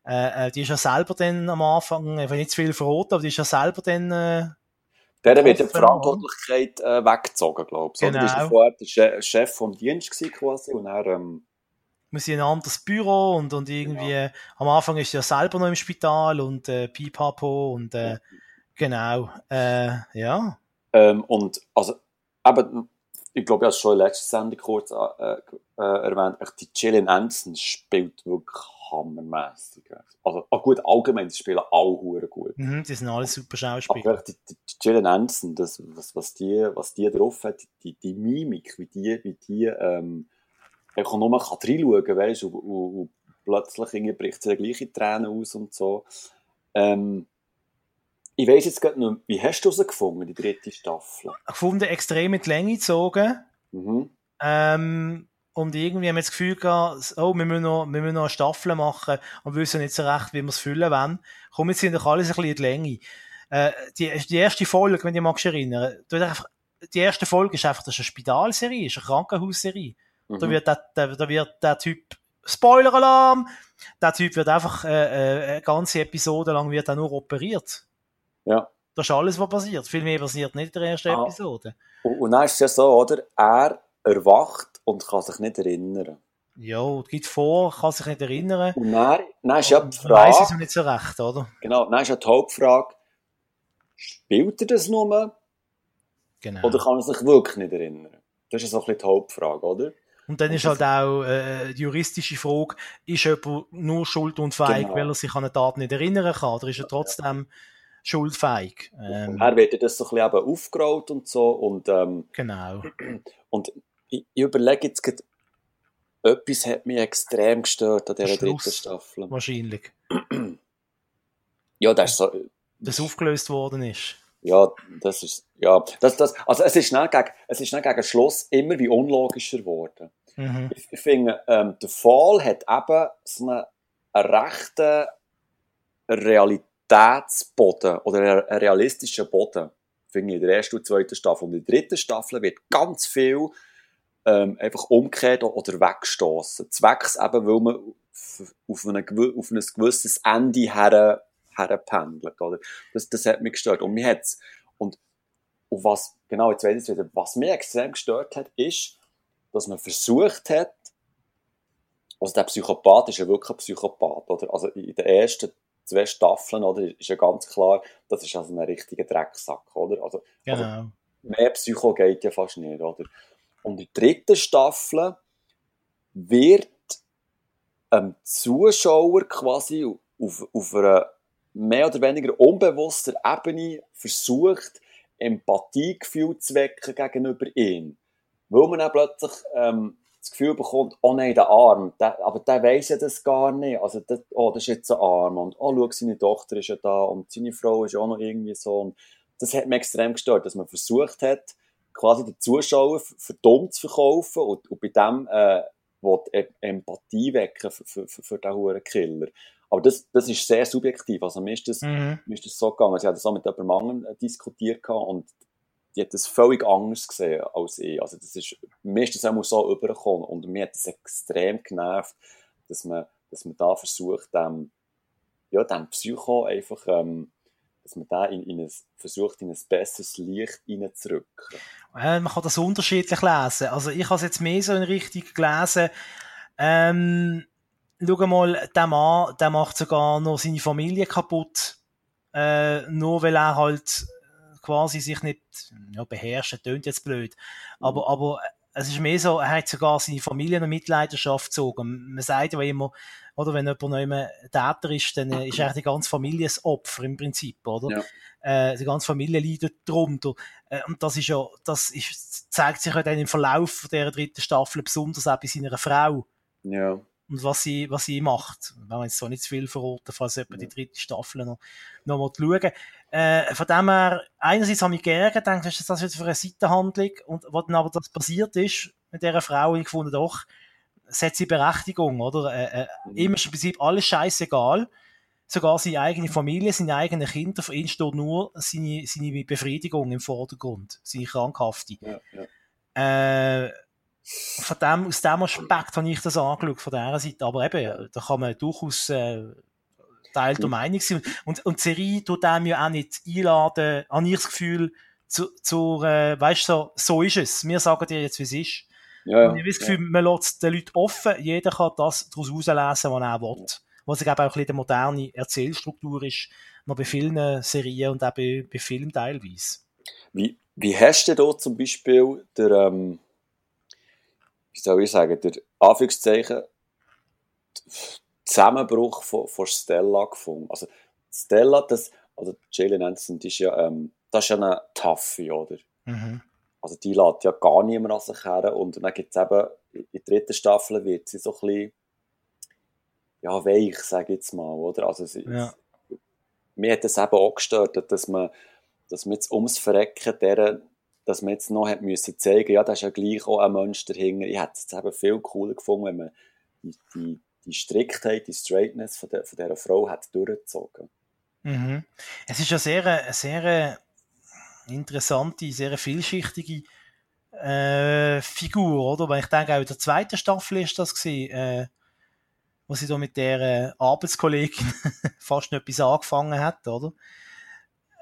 äh, äh, die ist ja selber dann am Anfang, ich will nicht zu viel verraten, aber die ist ja selber dann... Äh, der wird die Verantwortlichkeit äh, weggezogen, glaube ich. Genau. So, war vorher der Chef vom Dienst quasi und er... Ähm, sind in ein anderes Büro und, und irgendwie ja. am Anfang ist er selber noch im Spital und äh, Pipapo und äh, genau, äh, ja. Ähm, und also, aber ich glaube, ich habe es schon in der letzten Sendung kurz äh, äh, erwähnt, die Gillian Anderson spielt wirklich hammermässig. Also, oh gut, allgemein, die spielen alle hure gut. Mhm, die sind alle super Schauspieler. Aber die, die, die Gillian Anderson, das, was, was, die, was die drauf hat, die, die Mimik, wie die, wie die, ähm, einfach nur kann reinschauen kann, weißt du, und, und, und plötzlich bricht sie gleiche Tränen aus und so. Ähm, ich weiss jetzt gerade nicht, wie hast du herausgefunden, die dritte Staffel? Gefunden, extrem mit Länge gezogen. Mhm. Ähm, und irgendwie haben wir das Gefühl gehabt, oh, wir müssen noch, wir müssen noch eine Staffel machen und wissen nicht so recht, wie wir es füllen wollen. Komm, jetzt sind doch alles ein bisschen in die Länge. Äh, die, die erste Folge, wenn du dich erinnern magst, die erste Folge ist einfach, das ist eine Spitalserie, ist eine Krankenhausserie. Mhm. Da wird der, der, da wird der Typ, Spoiler-Alarm, der Typ wird einfach, äh, äh, eine ganze Episode lang wird er nur operiert. Ja. Das ist alles, was passiert. Viel mehr passiert nicht in der ersten ah. Episode. Und, und dann ist es ja so, oder? Er erwacht und kann sich nicht erinnern. Ja, gibt vor, kann sich nicht erinnern. Und dann, dann ist ja die Frage... Weiss es nicht so recht, oder? Genau, dann ist ja die Hauptfrage, spielt er das nur? Genau. Oder kann er sich wirklich nicht erinnern? Das ist so ein bisschen die Hauptfrage, oder? Und dann ist halt auch äh, die juristische Frage, ist jemand nur schuldunfähig, genau. weil er sich an eine Tat nicht erinnern kann, oder ist er trotzdem ja. schuldfähig? Ähm, er wird das so ein bisschen eben aufgerollt und so, und, ähm, genau. Und ich, ich überlege jetzt gerade, etwas hat mich extrem gestört an dieser dritten Staffel. Wahrscheinlich. [CLEARS THROAT] ja, das ist so. Das aufgelöst worden ist. Ja, das ist, ja, das, das, also es ist schnell gegen, es ist schnell gegen Schluss immer wie unlogischer geworden. Mhm. Ich, ich finde, ähm, der Fall hat eben so einen, einen rechten Realitätsboden oder einen realistischen Boden. Finde ich in der ersten und zweiten Staffel. Und in der dritten Staffel wird ganz viel ähm, einfach umgekehrt oder wegstoßen. Zwecks eben, weil man auf, eine, auf ein gewisses Ende her, herpendelt, oder? Das, das hat mich gestört. Und mir hat's, und, und was, genau, jetzt weiß ich wieder, was mich extrem gestört hat, ist, dass man versucht hat, also der Psychopath ist ja wirklich ein Psychopath, oder? Also in den ersten zwei Staffeln, oder, ist ja ganz klar, das ist also ein richtiger Drecksack, oder? Also, genau. also mehr Psycho geht ja fast nicht, oder? Und in der dritten Staffel wird ein Zuschauer quasi auf, auf einer mehr oder weniger unbewusster Ebene versucht, Empathiegefühl zu wecken gegenüber ihm. Weil man dann plötzlich ähm, das Gefühl bekommt, oh nein, der Arm, der, aber der weiss ja das gar nicht. Also, der, oh, das ist jetzt ein Arm. Und oh, schau, seine Tochter ist ja da und seine Frau ist auch noch irgendwie so. Und das hat mich extrem gestört, dass man versucht hat, quasi den Zuschauer für dumm zu verkaufen und, und bei dem äh, e Empathie wecken für, für, für, für den hohen Killer. Aber das, das ist sehr subjektiv. Also mir ist das, mhm. mir ist das so gegangen. Ich hatte das auch mit jemandem anderen äh, diskutiert und die hat das völlig anders gesehen als ich. Also das ist, mir ist das auch so übergekommen und mir hat das extrem genervt, dass man, dass man da versucht, dem, ja, dem Psycho einfach, ähm, dass man da in, in ein, versucht, in ein besseres Licht reinzurücken. Äh, man kann das unterschiedlich lesen. Also ich habe es jetzt mehr so in Richtung gelesen, ähm, schau mal, der Mann, der macht sogar noch seine Familie kaputt, äh, nur weil er halt quasi sich nicht ja, beherrschen, tönt jetzt blöd. Aber, mhm. aber es ist mehr so, er hat sogar seine Familie in Mitleidenschaft gezogen. Man sagt ja immer, oder wenn jemand noch immer Täter ist, dann ist eigentlich die ganze Familie das Opfer im Prinzip, oder? Ja. Äh, die ganze Familie leidet darunter. Äh, und das ist ja, das ist, zeigt sich ja dann im Verlauf der dritten Staffel besonders auch bei seiner Frau. Ja und was sie, was sie macht. Wenn man jetzt so nicht zu viel verraten, falls jemand ja. die dritte Staffel noch, noch mal schauen. Äh, von dem her, einerseits habe ich gerne gedacht, was ist das jetzt für eine Seitenhandlung? Und was dann aber das passiert ist mit dieser Frau, ich gefunden, doch, es hat sie Berechtigung, oder? Äh, äh. Ihm ist im Prinzip alles scheißegal. Sogar seine eigene Familie, seine eigenen Kinder, für ihn steht nur seine, seine Befriedigung im Vordergrund, seine krankhafte. Ja, ja. Äh, von dem, aus dem Aspekt habe ich das angeschaut, von dieser Seite. Aber eben, da kann man durchaus äh, Teil der Meinung sein. Und, und die Serie tut einem ja auch nicht einladen, an ich das Gefühl, zu, zu äh, weißt du, so, so ist es. Wir sagen dir jetzt, wie es ist. Ja, ja, und ich habe das Gefühl, ja. man lässt den Leuten offen, jeder kann das daraus herauslesen, was er will. Was ich glaube auch ein bisschen eine moderne Erzählstruktur ist, noch bei vielen Serien und auch bei, bei Filmen teilweise. Wie, wie hast du da zum Beispiel der, ähm, wie soll ich sagen, der Anführungszeichen Zusammenbruch von, von Stella gefunden. Also Stella, das, oder Jalen Anderson, die ist ja, ähm, das ist ja eine Taffe, oder? Mhm. Also die lädt ja gar niemand an sich her und dann gibt es eben, in der dritten Staffel wird sie so ein bisschen, ja, weich, sage ich jetzt mal, oder? Also sie, ja. mir hat das eben auch gestört, dass man, dass man jetzt ums Verrecken deren dass man jetzt noch hat müssen zeigen, ja, da ist ja gleich auch ein Mensch dahinter. Ich hätte es eben viel cooler gefunden, wenn man die, die, die Striktheit, die Straightness von, der, von dieser Frau hat durchgezogen. Mhm. Es ist ja sehr, eine sehr interessante, sehr vielschichtige äh, Figur, oder? Weil ich denke, auch in der zweiten Staffel ist das gewesen, äh, wo sie da mit der äh, Arbeitskollegin [LAUGHS] fast noch etwas angefangen hat, oder?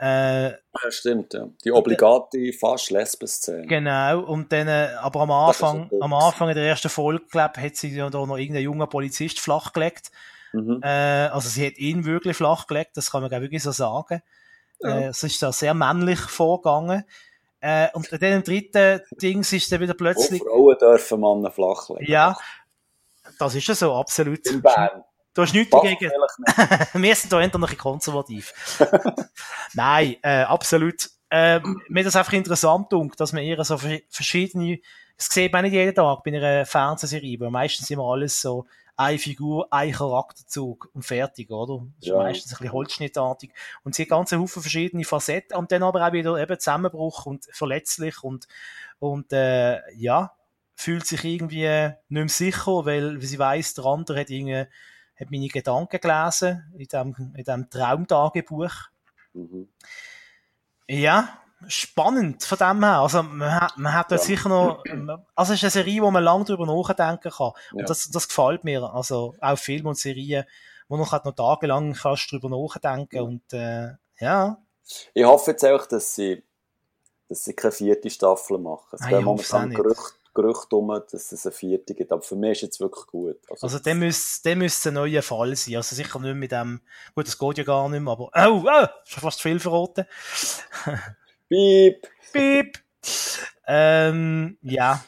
Äh, ja, stimmt, ja. Die obligate fast Lesben-Szene. Genau, und dann, äh, aber am Anfang, am Anfang in der ersten Folge, glaube hat sie ja da noch irgendeinen jungen Polizist flachgelegt. Mhm. Äh, also sie hat ihn wirklich flachgelegt, das kann man glaube wirklich so sagen. Ja. Äh, es ist da sehr männlich vorgegangen. Äh, und dann im dritten Dings ist dann wieder plötzlich... Oh, Frauen dürfen Männer flachlegen. Ja, das ist ja so, absolut. In Bern. Du hast nichts dagegen. [LAUGHS] wir sind da eher noch ein konservativ. [LAUGHS] Nein, äh, absolut. Äh, mir das einfach interessant klingt, dass man eher so verschiedene, das sieht man nicht jeden Tag bei einer Fernsehserie, weil meistens immer alles so eine Figur, ein Charakterzug und fertig, oder? Das ist ja. meistens ein bisschen holzschnittartig. Und sie hat ganz viele verschiedene Facetten und dann aber auch wieder eben Zusammenbruch und verletzlich und, und äh, ja, fühlt sich irgendwie nicht mehr sicher, weil, wie sie weiß, der andere hat irgendwie hat meine Gedanken gelesen in diesem in dem Traumtagebuch. Mhm. Ja, spannend von dem her. Also, man hat, man hat dort Ja. sicher noch, also es ist eine Serie, wo man lange drüber nachdenken kann. Und Ja. das, das gefällt mir. Also, auch Filme und Serien, wo noch, halt noch tagelang kannst drüber nachdenken und, äh, ja. Ich hoffe jetzt auch, dass sie, dass sie keine vierte Staffel machen. Es Ah, es auch momentan nicht. Gerüchte, Gerüchte um, dass es eine vierte gibt. Aber für mich ist jetzt wirklich gut. Also, der müsste, der müsste ein neuer Fall sein. Also, sicher nicht mit dem, gut, das geht ja gar nicht mehr, aber, oh, oh, schon fast viel verraten. [LAUGHS] Piep! Piep. Ähm, ja.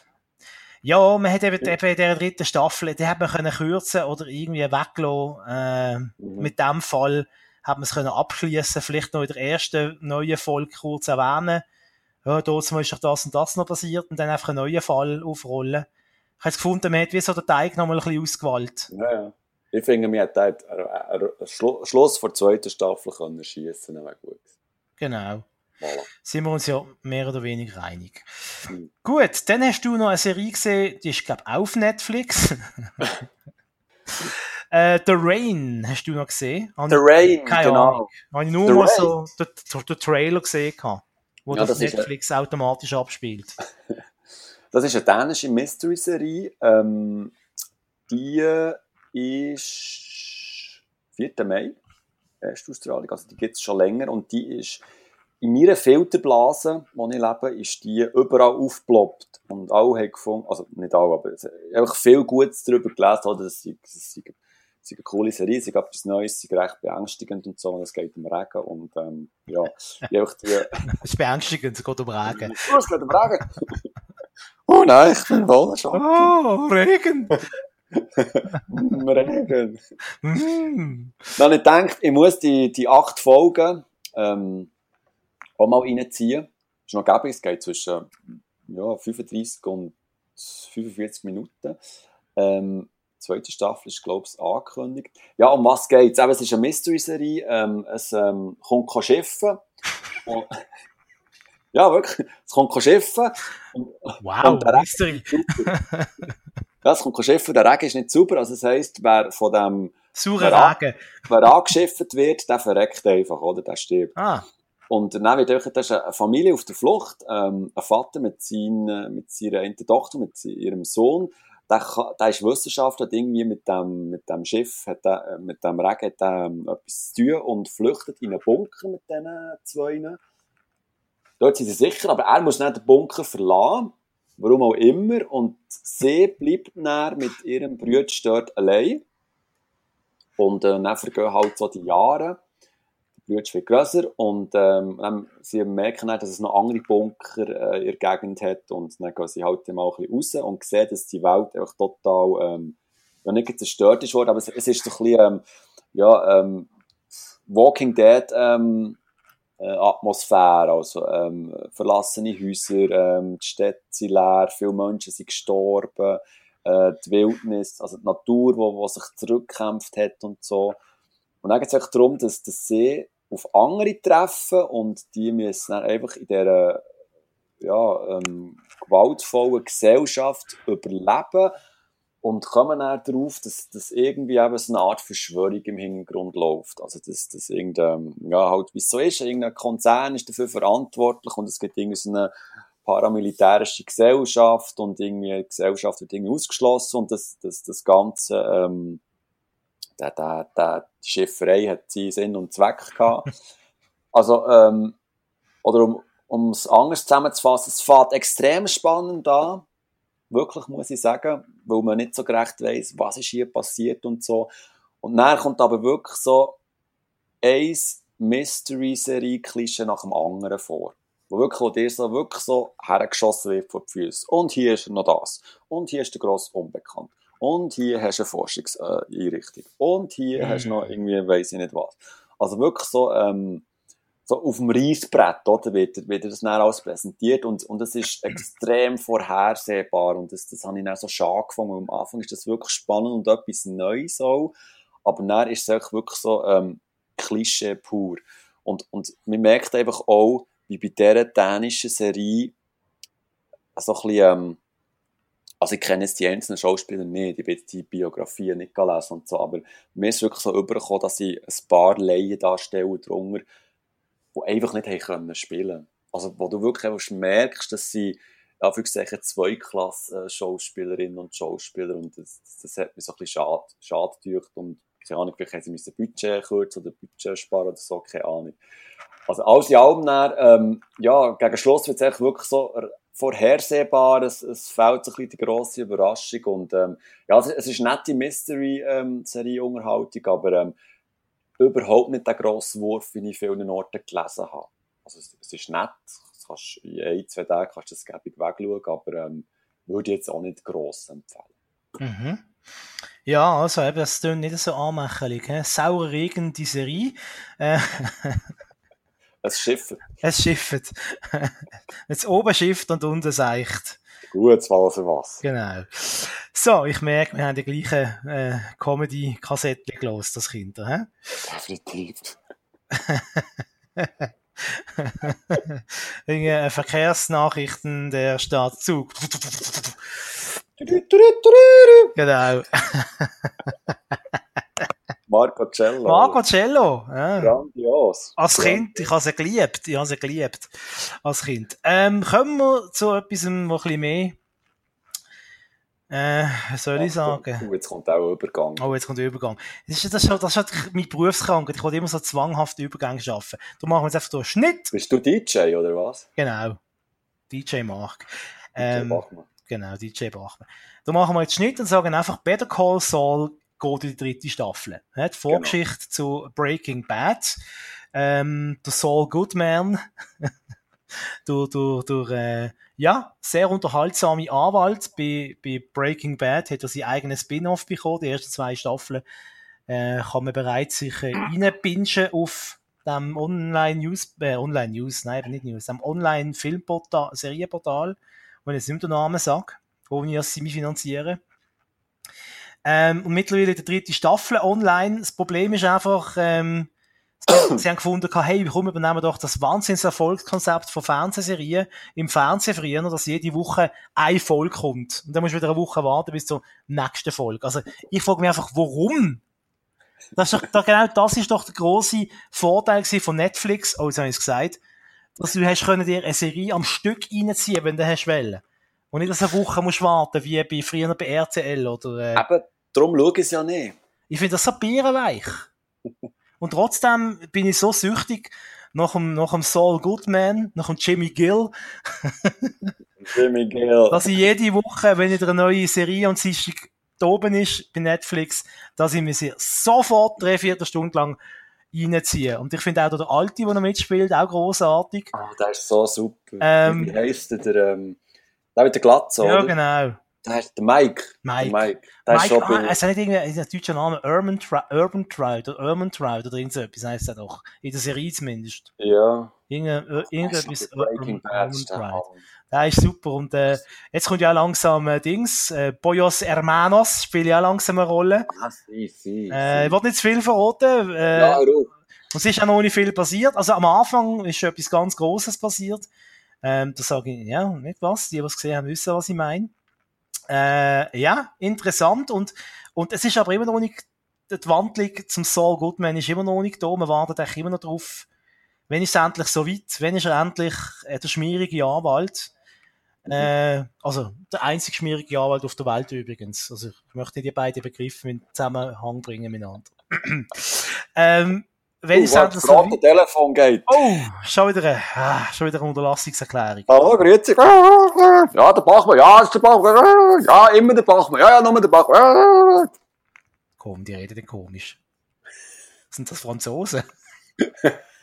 Ja, man hätte eben, eben in der dritten Staffel, die hat man können kürzen oder irgendwie weglassen. Ähm, Mhm. Mit dem Fall hat man es können abschließen, vielleicht noch in der ersten neuen Folge kurz erwähnen. Ja, dort ist doch das und das noch passiert und dann einfach einen neuen Fall aufrollen. Ich habe jetzt gefunden, man hat wie so den Teig noch mal ein bisschen ausgewählt. Ja, ja. Ich finde, mir hat einen- einen Schlu- Schluss vor der zweiten Staffel können schiessen, wäre gut. Genau. Sind wir uns ja mehr oder weniger einig. Mhm. Gut, dann hast du noch eine Serie gesehen, die ist, glaube ich, auf Netflix. [LAUGHS] äh, The Rain hast du noch gesehen. Habe The Rain, Keine genau. Ahnung. Habe ich nur The mal Rain. so den, den, den Trailer gesehen, wo Ja, das Netflix automatisch abspielt. [LAUGHS] Das ist eine dänische Mystery-Serie. Ähm, die ist 4. Mai, Westausstrahlung, also die gibt es schon länger und die ist in meiner Filterblase, wo ich lebe, ist die überall aufgeploppt und alle haben gefunden, also nicht alle, aber es- einfach viel Gutes darüber gelesen, oder, es ist eine coole Serie, es ist etwas Neues, es ist recht beängstigend und so, und es geht um Regen und ähm, ja, habe die, [LAUGHS] Das ist beängstigend, es geht um Regen. Oh, [LAUGHS] es geht um Regen! oh nein, ich bin voll schon. Oh, Regen! [LAUGHS] Regen. Mm. Dann habe ich gedacht, ich muss die, die acht Folgen ähm, auch mal reinziehen. Das ist noch gäbig, es geht zwischen ja, 35 und 45 Minuten. Ähm, die zweite Staffel ist, glaube ich, angekündigt. Ja, um was geht es? Es ist eine Mystery-Serie. Ähm, es ähm, kommt kein Schiff. [LAUGHS] Und- ja, wirklich. Es kommt kein Schiff. Und, Wow, Und der Mystery. ja, es kommt kein Schiff. Der Regen ist nicht sauber. Also, das heisst, wer von dem Saurer Ja. Regen. wer angeschifft wird, der verreckt einfach, oder? Der stirbt. Ah, Und dann wird einfach, das ist eine Familie auf der Flucht, ähm, ein Vater mit, seinen, mit seiner einen Tochter, mit ihrem Sohn, der, der ist Wissenschaftler, hat irgendwie mit dem, mit dem Schiff, hat der, äh, mit dem Regen hat der, ähm, etwas zu tun und flüchtet in einen Bunker mit diesen zwei. Dort sind sie sicher, aber er muss nicht den Bunker verlassen, warum auch immer, und sie bleibt dann mit ihrem Bruder dort allein. Und äh, dann vergehen halt so die Jahre. Bruder wird grösser und ähm, sie merken dann, dass es noch andere Bunker äh, in der Gegend hat und dann gehen sie halt mal ein bisschen raus und sehen, dass die Welt einfach total, ähm, ja nicht zerstört ist worden, aber es, es ist so ein bisschen, ähm, ja, ähm, Walking Dead ähm, äh, Atmosphäre, also ähm, verlassene Häuser, ähm, die Städte sind leer, viele Menschen sind gestorben, äh, die Wildnis, also die Natur, wo sich zurückkämpft hat und so. Und dann geht es darum, dass, dass sie auf andere treffen und die müssen dann einfach in dieser ja, ähm, gewaltvollen Gesellschaft überleben und kommen dann darauf, dass, dass irgendwie eben so eine Art Verschwörung im Hintergrund läuft. Also, dass, dass irgendein, ja, halt, wie es so ist, irgendein Konzern ist dafür verantwortlich und es gibt irgendwie so eine paramilitärische Gesellschaft und irgendwie die Gesellschaft wird irgendwie ausgeschlossen und das, das, das Ganze, ähm, der, der, der, die Schifferei hat seinen Sinn und Zweck gehabt. [LAUGHS] Also, ähm, oder um, um es anders zusammenzufassen, es fängt extrem spannend an. Wirklich, muss ich sagen, weil man nicht so gerecht weiss, was ist hier passiert und so. Und dann kommt aber wirklich so ein Mystery-Serie-Klischee nach dem anderen vor. Wo wirklich, wo dir so, wirklich so hergeschossen wird vor die Füße. Und hier ist noch das. Und hier ist der grosse Unbekannt. Und hier hast du eine Forschungseinrichtung. Und hier Mhm. hast du noch irgendwie, weiss ich nicht was. Also wirklich so, ähm, so auf dem Reisbrett, oder, wird, wird das dann alles präsentiert und, und es ist [CLEARS THROAT] extrem vorhersehbar und das, das habe ich dann so schade gefunden, am Anfang ist das wirklich spannend und etwas Neues auch, aber dann ist es wirklich so, ähm, Klischee pur. Und, und man merkt einfach auch, wie bei dieser dänischen Serie so ein bisschen, ähm, also ich kenne jetzt die einzelnen Schauspieler nicht, ich jetzt die Biografien nicht gelesen und so, aber mir ist wirklich so übergekommen, dass sie ein paar Laiendarsteller drunter, die einfach nicht haben können spielen also wo du wirklich merkst, dass sie Anführungszeichen zwei Klassen Schauspielerinnen und Schauspieler und das, das hat mir so ein bisschen schade, schade und keine Ahnung, vielleicht hätten sie Budget kürzen oder Budget sparen oder so, keine Ahnung. Also alles in allem dann, ähm, ja, gegen Schluss wird es wirklich so vorhersehbar, es, es fällt so ein bisschen die grosse Überraschung und ähm, ja, es, es ist nette Mystery-Serie-Unterhaltung, aber ähm, überhaupt nicht der grosse Wurf, wie ich vielen Orten gelesen habe. Also es, es ist nett, das kannst, in ein, zwei Tagen kannst du das gäbig wegschauen, aber ähm, würde ich jetzt auch nicht gross empfehlen. Mhm. Ja, also eben, das klingt nicht so anmächerlich. Saurer Regen, die Serie. Äh, [LAUGHS] es schifft. Es schifft. Jetzt [LAUGHS] oben schifft und unten seicht. Gut, Wasser was. Genau. So, ich merke, wir haben die gleichen äh, Comedy-Kassetten gelost, das Kinder. Hä? Definitiv. [LAUGHS] Wegen Verkehrsnachrichten der Stadt Zug. genau. [LAUGHS] Marco Cello. Marco Cello. Ja. Grandios. Als Kind, ich habe sie geliebt. Ich habe sie geliebt. Als Kind. Ähm, kommen wir zu etwas, was ein bisschen mehr, äh, was soll ich sagen? Oh, jetzt kommt auch ein Übergang. Oh, jetzt kommt der Übergang. Das ist, das ist, das ist halt meine Berufskrankheit. Ich wollte immer so zwanghaft Übergänge schaffen. Machen wir jetzt einfach so einen Schnitt. Bist du DJ oder was? Genau. DJ Mark. DJ Ähm, Bachmann. Genau, DJ Bachmann. Da machen wir jetzt Schnitt und sagen einfach, Better Call Saul geht in die dritte Staffel. Die Vorgeschichte zu Breaking Bad. Ähm, der Saul Goodman, [LAUGHS] durch, durch, durch äh, ja, sehr unterhaltsame Anwalt bei, bei Breaking Bad, hat er sein eigenes Spin-off bekommen. Die ersten zwei Staffeln äh, kann man bereits sich äh, reinpinschen auf dem Online-News, äh, Online-News, nein, nicht News, dem Online-Filmportal, Serienportal, wo ich jetzt nicht den Namen sage, wo wir mich finanzieren. Ähm, und mittlerweile in der dritten Staffel online. Das Problem ist einfach, ähm, sie, [COUGHS] haben gefunden, hey, warum übernehmen wir doch das Wahnsinnserfolgskonzept von Fernsehserien im Fernsehen früher, dass jede Woche eine Folge kommt. Und dann musst du wieder eine Woche warten bis zur nächsten Folge. Also, ich frage mich einfach, warum? Das ist doch, genau das ist doch der grosse Vorteil von Netflix, oh, jetzt habe ich es gesagt, dass du hast können dir eine Serie am Stück reinziehen, wenn du hast wollen. Und nicht, dass du eine Woche musst warten, wie bei früher bei RTL oder, äh, Eben, darum schaue ich es ja nicht. ich finde das so bierenweich. [LAUGHS] Und trotzdem bin ich so süchtig nach dem, nach dem Saul Goodman, nach dem Jimmy Gill, [LAUGHS] Jimmy Gill. dass ich jede Woche, wenn wieder eine neue Serie am Dienstag da oben ist, bei Netflix, dass ich mir sie sofort drei, vier Stunden lang reinziehe. Und ich finde auch der Alte, der noch mitspielt, auch großartig. Ah, der ist so super. Ähm, Wie heisst der? Der, ähm, der mit der Glatze, Ja, oder? genau. Der ist der Mike. Mike. Der Mike. Der ist Mike, schon ah, es hat nicht irgendwie ein deutscher Name, Urban, Tri Urban Trout oder Urban Trout oder irgend so etwas heisst er doch. In der Serie zumindest. Ja. Irgend, äh, irgendetwas Urban, Urban ist Trout. Der ist super. Und äh, jetzt kommt ja auch langsam äh, Dings. Äh, Boyos Hermanos spielt ja auch langsam eine Rolle. Ah, sie, sie, Äh, ich will nicht zu viel verraten. Äh, Ja, und es ist auch noch nicht viel passiert. Also am Anfang ist schon etwas ganz Großes passiert. Ähm, da sage ich, ja, nicht was. Die, die es gesehen haben, wissen, was ich meine. Äh, ja, interessant. Und, und es ist aber immer noch nicht, die Wandlung zum Saul Goodman ist immer noch nicht da. Man wartet eigentlich immer noch drauf. Wenn ist es endlich so weit? Wenn ist er endlich äh, der schmierige Anwalt? Äh, also der einzig schmierige Anwalt auf der Welt übrigens. Also ich möchte die beiden Begriffe in Zusammenhang bringen miteinander. [CLEARS THROAT] ähm, wenn weit? das Telefon geht. Oh, schon wieder, eine, ah, schon wieder eine Unterlassungserklärung. Hallo, grüezi. Ja, der Bachmann. Ja, ist der Bachmann. Ja, immer der Bachmann. Ja, ja, nur der Bachmann. Komm, die reden dann komisch. Sind das Franzosen? [LAUGHS]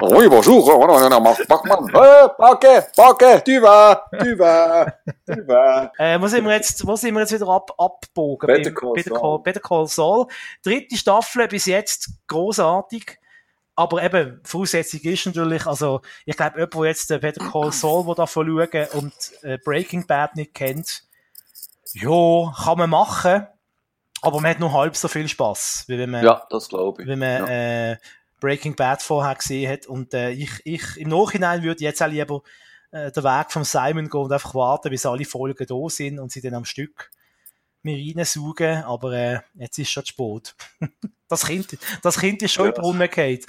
Oui, bonjour. Bachmann. Hey, Backe, Backe, tu vas, tu vas, tu vas. Äh, wo sind wir jetzt, wo sind wir jetzt wieder ab, abbogen? Better Call Better Saul. Call, Better Call Saul. Dritte Staffel bis jetzt großartig. Aber eben, Voraussetzung ist natürlich, also, ich glaube, jemand, der jetzt den Better Call Saul will davon schauen und äh, Breaking Bad nicht kennt, ja, kann man machen. Aber man hat nur halb so viel Spaß, wie wenn man, Ja, das glaube ich. wenn man ja. äh, Breaking Bad vorher gesehen hat. Und äh, ich, ich im Nachhinein würde jetzt auch lieber äh, den Weg von Simon gehen und einfach warten, bis alle Folgen da sind und sie dann am Stück mir reinsaugen. Aber äh, jetzt ist schon zu spät. [LAUGHS] Das Kind, das kind ist schon ja. über rumgefallen.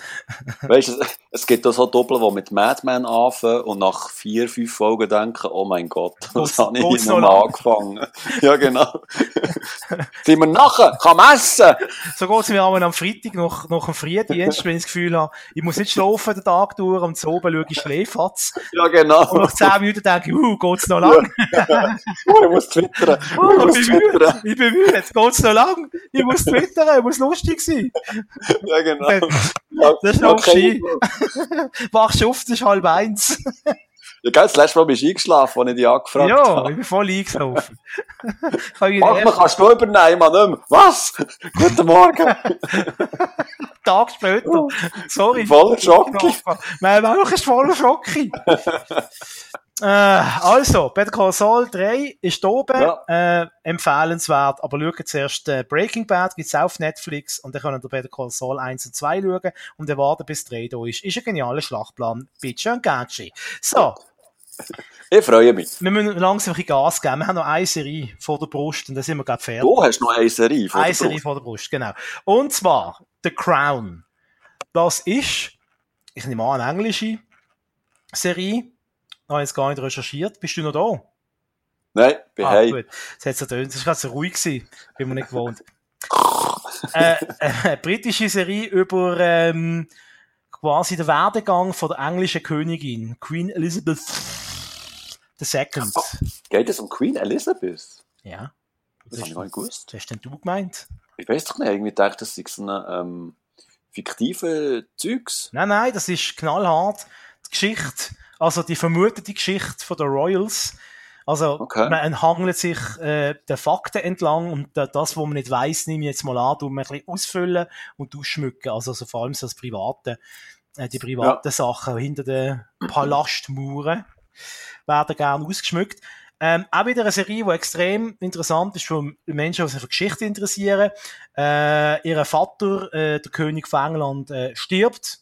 Weißt du, es gibt auch so Doppel, die mit Madman anfangen und nach vier, fünf Folgen denken, oh mein Gott, [LAUGHS] das habe ich hier nochmal angefangen. [LAUGHS] ja, genau. [LAUGHS] Sind wir nachher? Kann man essen? So geht es mir am Freitag nach, nach dem Frühdienst, wenn ich das Gefühl habe, ich muss nicht schlafen den Tag durch und so oben schaue ich Schläfatz. Ja, genau. Und nach zehn Minuten denke ich, uh, geht's noch lang? Ja. Uh, ich muss twittern. Uh, ich, muss twittern. ich bin müde. Geht's noch lang? Ich muss twittern, ich muss lustig sein. Ja, genau. Das ist noch okay. [LAUGHS] Wachst auf, das ist halb eins. Ja, gell, das letzte Mal bist du eingeschlafen, als ich dich angefragt ja, habe. Ja, ich bin voll eingeschlafen. [LAUGHS] Mach mal, kannst du übernehmen, mehr. Was? Guten Morgen. [LAUGHS] Tag später. Sorry. Voller Schocki. Mein Bauch ist voller Schocki. [LAUGHS] Äh, also, Better Call Saul 3 ist oben, ja. äh, empfehlenswert, aber schaut zuerst äh, Breaking Bad, gibt's auch auf Netflix und dann könnt ihr Better Call Saul 1 und 2 schauen und dann warten bis 3 da ist. Ist ein genialer Schlachtplan. Bitte und Gatschi. So. Ich freue mich. Wir müssen langsam ein bisschen Gas geben. Wir haben noch eine Serie vor der Brust und dann sind wir gerade fertig. Du hast noch eine Serie vor eine der Brust? Serie vor der Brust, genau. Und zwar The Crown. Das ist, ich nehme an, eine englische Serie habe jetzt gar nicht recherchiert. Bist du noch da? Nein, bin ah, hey. Gut. Das hat so tönt. Das war gerade so ruhig gewesen. Bin mir nicht gewohnt. [LAUGHS] äh, äh, eine britische Serie über ähm, quasi den Werdegang von der englischen Königin, Queen Elizabeth II. Oh, geht es um Queen Elizabeth? Ja. Das, das habe ich gar nicht gewusst. Was hast denn du gemeint? Ich weiß doch nicht, irgendwie dachte, das sei so ein ähm, fiktive Zeugs. Nein, nein, das ist knallhart. Die Geschichte also die vermutete Geschichte von der Royals. Also okay. man hangelt sich äh, der Fakten entlang und das, was man nicht weiß, nehme ich jetzt mal an, tun wir ein bisschen ausfüllen und ausschmücken. Also, also vor allem so das Private, äh, die privaten ja. Sachen hinter den Palastmuren werden gerne ausgeschmückt. Ähm, auch wieder eine Serie, die extrem interessant ist für Menschen, die sich für Geschichte interessieren. Äh, ihr Vater, äh, der König von England, äh, stirbt.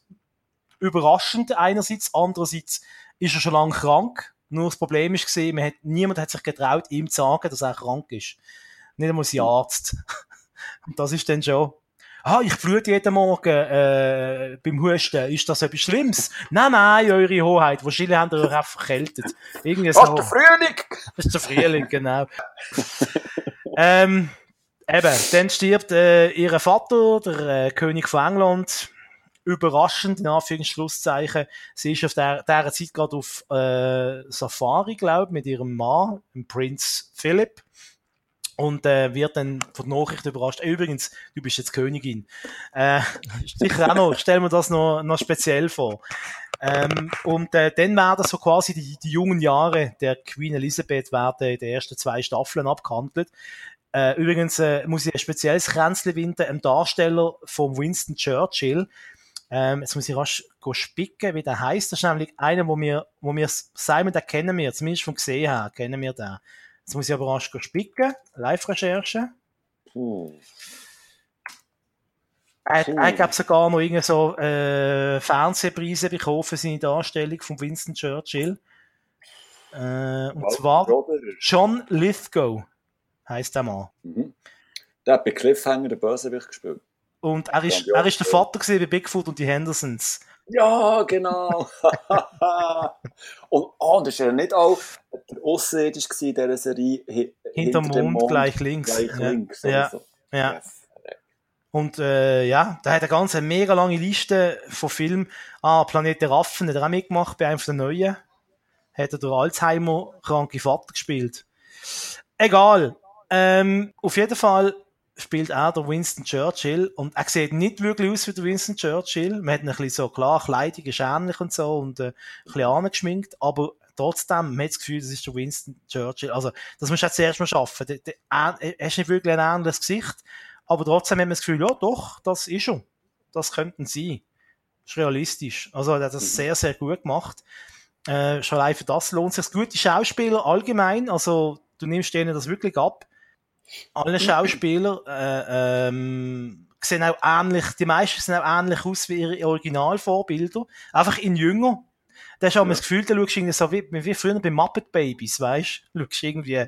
Überraschend einerseits, andererseits ist er schon lange krank. Nur das Problem ist gesehen, man hat, niemand hat sich getraut, ihm zu sagen, dass er krank ist. Nicht einmal sein Arzt. [LAUGHS] Und das ist dann schon, ah, ich blute jeden Morgen äh, beim Husten. Ist das etwas Schlimmes? nein, nein, eure Hoheit. Wahrscheinlich haben ihr euch einfach verkältet. Irgendwie so. der Frühling! Das ist der Frühling, genau. ähm, eben, dann stirbt äh, ihr Vater, der äh, König von England überraschend, in Anführungszeichen. Sie ist auf der, dieser Zeit gerade auf äh, Safari, glaube ich, mit ihrem Mann, dem Prinz Philip. Und äh, wird dann von der Nachricht überrascht. Übrigens, du bist jetzt Königin. Äh, sicher auch noch, ich stelle mir das noch, noch speziell vor. Ähm, und äh, dann werden so quasi die, die jungen Jahre der Queen Elizabeth werden in den ersten zwei Staffeln abgehandelt. Äh, übrigens äh, muss ich ein spezielles Kränzchen winden, einem Darsteller von Winston Churchill, ähm, jetzt muss ich rasch spicken, wie der heißt. Das ist nämlich einer, wo wir, wo wir Simon, den kennen wir, zumindest vom gesehen her, kennen wir den. Jetzt muss ich aber rasch spicken. Live-Recherche. Uh. Er, er gab sogar noch irgendwie so äh, Fernsehpreise bekommen für seine Darstellung von Winston Churchill. Äh, und zwar John Lithgow heißt der Mann. Mhm. Der hat bei Cliffhanger den Bösewicht gespielt. Und er ist, er ist der Vater bei Bigfoot und die Hendersons. Ja, genau. [LAUGHS] und, oh, und ist er nicht auch der Außerirdisch in dieser Serie? Hi, hinter, hinter dem Mond, gleich links. Gleich ja. links ja. So. ja. Yes. Und äh, ja, da hat er ganz eine mega lange Liste von Filmen. Ah, Planet der Raffen hat er auch mitgemacht bei einem von den neuen. Hat er der Alzheimer-kranke Vater gespielt. Egal. Ähm, auf jeden Fall spielt auch der Winston Churchill und er sieht nicht wirklich aus wie der Winston Churchill. Man hat ein bisschen so, klar, Kleidung ist ähnlich und so und äh, ein bisschen angeschminkt, aber trotzdem, man hat das Gefühl, das ist der Winston Churchill. Also, das musst du auch zuerst mal schaffen. Er hast nicht wirklich ein ähnliches Gesicht, aber trotzdem hat man das Gefühl, ja doch, das ist er. Das könnten sie. Das ist realistisch. Also, er hat das sehr, sehr gut gemacht. Äh, schon allein für das lohnt sich. Gute Schauspieler allgemein, also, du nimmst denen das wirklich ab alle Schauspieler äh, ähm, sehen auch ähnlich, die meisten sehen auch ähnlich aus wie ihre Originalvorbilder, einfach in jünger. Da hast du auch ja. das Gefühl, da schaust irgendwie so wie, wie früher bei Muppet Babies, weißt du? Schaust irgendwie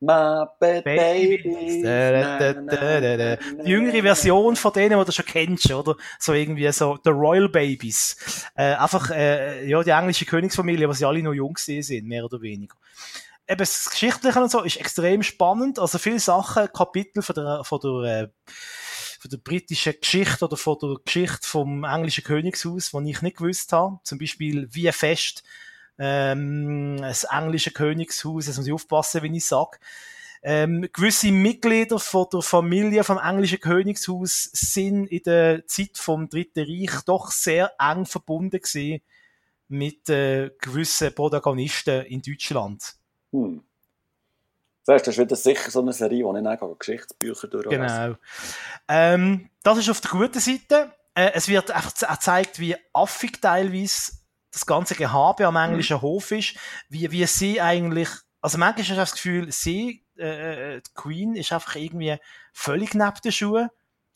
Muppet Babies. Da, da, da, da, da. Die jüngere Version von denen, die du schon kennst, oder? So irgendwie so The Royal Babies. Äh, einfach, äh, ja, die englische Königsfamilie, wo sie alle noch jung sind, mehr oder weniger. Eben, das Geschichtliche und so ist extrem spannend. Also viele Sachen, Kapitel von der, von der, äh, von der britischen Geschichte oder von der Geschichte vom englischen Königshaus, die ich nicht gewusst habe. Zum Beispiel, wie fest ähm, das englische Königshaus, jetzt muss ich aufpassen, wenn ich sage, ähm, gewisse Mitglieder von der Familie vom englischen Königshaus sind in der Zeit vom Dritten Reich doch sehr eng verbunden gewesen mit äh, gewissen Protagonisten in Deutschland. Hm. Das ist wieder sicher so eine Serie, wo ich dann Geschichtsbücher durchlese. Genau. Ähm, das ist auf der guten Seite. Äh, es wird einfach gezeigt, wie affig teilweise das ganze Gehabe am englischen mhm. Hof ist, wie, wie sie eigentlich, also manchmal hast du das Gefühl, sie, äh, äh, die Queen, ist einfach irgendwie völlig neben den Schuhen,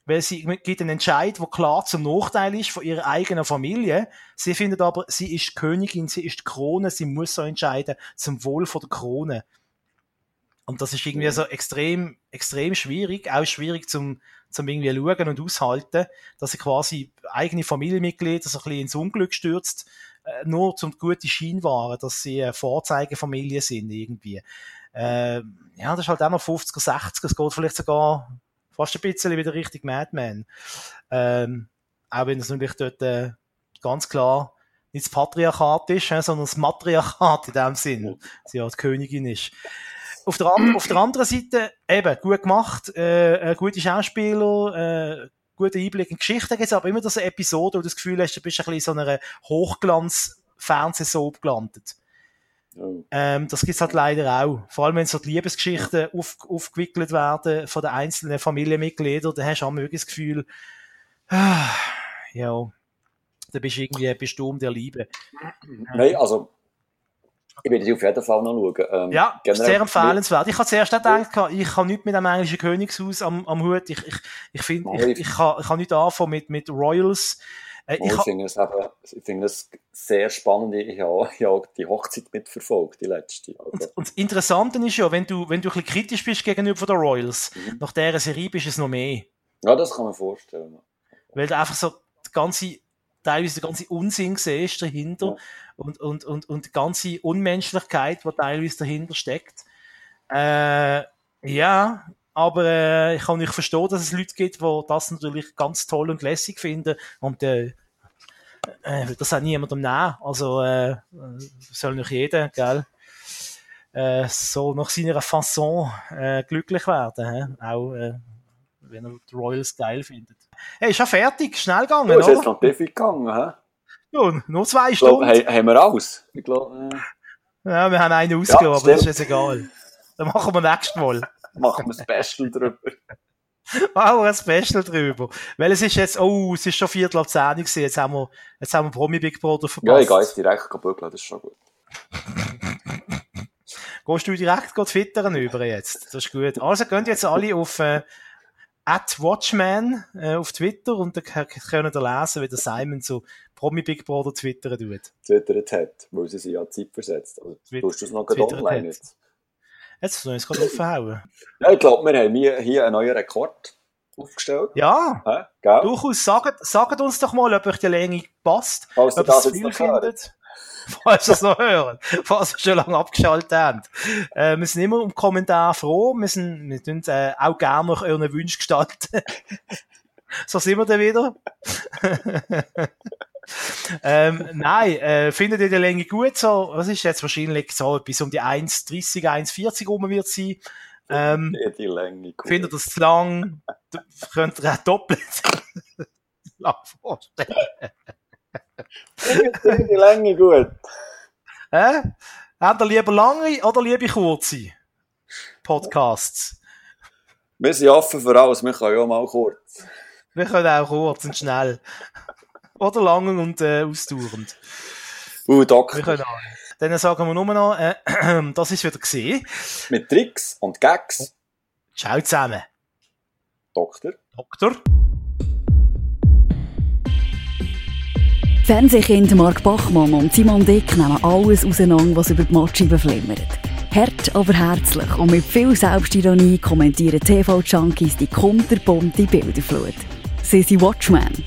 weil sie gibt einen Entscheid, der klar zum Nachteil ist von ihrer eigenen Familie. Sie findet aber, sie ist Königin, sie ist die Krone, sie muss so entscheiden zum Wohl von der Krone. Und das ist irgendwie so extrem, extrem schwierig, auch schwierig zum, zum irgendwie schauen und aushalten, dass sie quasi eigene Familienmitglieder so ein bisschen ins Unglück stürzt, äh, nur zum guten Schein wahren, dass sie eine Vorzeigefamilie sind irgendwie. Äh, ja, das ist halt auch noch 50er, 60er, es geht vielleicht sogar fast ein bisschen wieder richtig Madman. Ähm, auch wenn es natürlich dort äh, ganz klar nicht das Patriarchat ist, sondern das Matriarchat in dem Sinn, sie ja die Königin ist. Auf der, auf der anderen Seite, eben, gut gemacht, äh, äh gute Schauspieler, äh, guten Einblick in Geschichte gibt es aber immer so Episode, wo du das Gefühl hast, du bist ein bisschen in so einer Hochglanz-Fernsehsoap gelandet. Oh. Ähm, das gibt's halt leider auch. Vor allem, wenn so die Liebesgeschichten auf, aufgewickelt werden von den einzelnen Familienmitgliedern, dann hast du auch das Gefühl, ah, [SIGHS] ja, da bist du irgendwie bestimmt der Liebe. [CLEARS THROAT] Nein, also ich werde die auf jeden Fall noch schauen. Ähm, ja, sehr empfehlenswert. Ich habe zuerst gedacht, ich habe nichts mit dem englischen Königshaus am, am Hut. Ich, ich, ich finde, ich, ich, kann, ich kann nicht anfangen mit, mit Royals. Äh, ich, ich finde es, ich finde es sehr spannend. Ich habe ja die Hochzeit mitverfolgt, die letzte. Also. Und, und, das Interessante ist ja, wenn du, wenn du ein bisschen kritisch bist gegenüber den Royals, mhm. nach dieser Serie bist es noch mehr. Ja, das kann man vorstellen. Weil du einfach so die ganze teilweise der ganze Unsinn siehst dahinter ja. und, und, und, und die ganze Unmenschlichkeit, die teilweise dahinter steckt. Äh, ja, aber äh, ich kann nicht verstehen, dass es Leute gibt, die das natürlich ganz toll und lässig finden und äh, äh, das hat niemandem nehmen. Also äh, soll nicht jeder, gell? Äh, so nach seiner Fasson äh, glücklich werden. He? Auch äh, wenn er die Royals geil findet. Hey, ist ja fertig, schnell gegangen, du, ist jetzt noch Defi gegangen, hä? Ja, nur zwei Stunden. Glaub, haben wir alles? Ich glaub, äh... Ja, wir haben einen ausgelassen, ja, aber das ist jetzt egal. Dann machen wir nächstes Mal. [LAUGHS] machen wir ein Special drüber. Wow, ein Special drüber. Weil es ist jetzt, oh, es ist schon Viertel ab 10 gewesen, jetzt haben wir, jetzt haben wir Promi Big Brother verpasst. Ja, ich gehe jetzt direkt bügeln, das ist schon gut. [LAUGHS] Gehst du direkt twittern über jetzt? Das ist gut. Also, könnt jetzt alle auf, äh, at Watchman äh, auf Twitter und da können ihr lesen, wie der Simon so Promi Big Brother twittern tut. Twittert hat, weil sie sich ja Zeit versetzt. Also, Twitter, tust du es noch online jetzt? Jetzt soll ich es gerade aufhauen. Ja, ich glaube, wir haben hier, einen neuen Rekord aufgestellt. Ja, Hä? durchaus. Sagt, sagt uns doch mal, ob euch die Länge passt, Falls ob ihr es viel findet [LAUGHS] falls ihr es noch hören, falls ihr schon lange abgeschaltet habt. Äh, wir sind immer um Kommentar froh, wir, sind, wir tun äh, auch gerne nach euren Wünschen gestalten. [LAUGHS] so sind wir dann wieder. [LAUGHS] ähm, nein, äh, findet ihr die Länge gut? So, was ist jetzt wahrscheinlich so bis um die 1,30, 1,40 rum wird sein. Ähm, die Länge gut. Findet ihr das zu lang? Könnt ihr auch doppelt [LAUGHS] lang vorstellen die Länge gut. Hä? Habt ihr lieber lange oder lieber kurze Podcasts? Wir sind offen für alles, wir können ja mal kurz. Wir können auch kurz und schnell. Oder lang und äh, ausdauernd. Uh, Doktor. Wir können auch. Dann sagen wir nur noch, äh, [CLEARS THROAT] das ist wieder gesehen. Mit Tricks und Gags. Ciao zusammen. Doktor. Doktor. Fernsehkind Mark Bachmann und Simon Dick nehmen alles auseinander, was über die Matscheibe flimmert. Hart, aber herzlich und mit viel Selbstironie kommentieren TV-Junkies die kunterbunte Bilderflut. Sie sind Watchmen,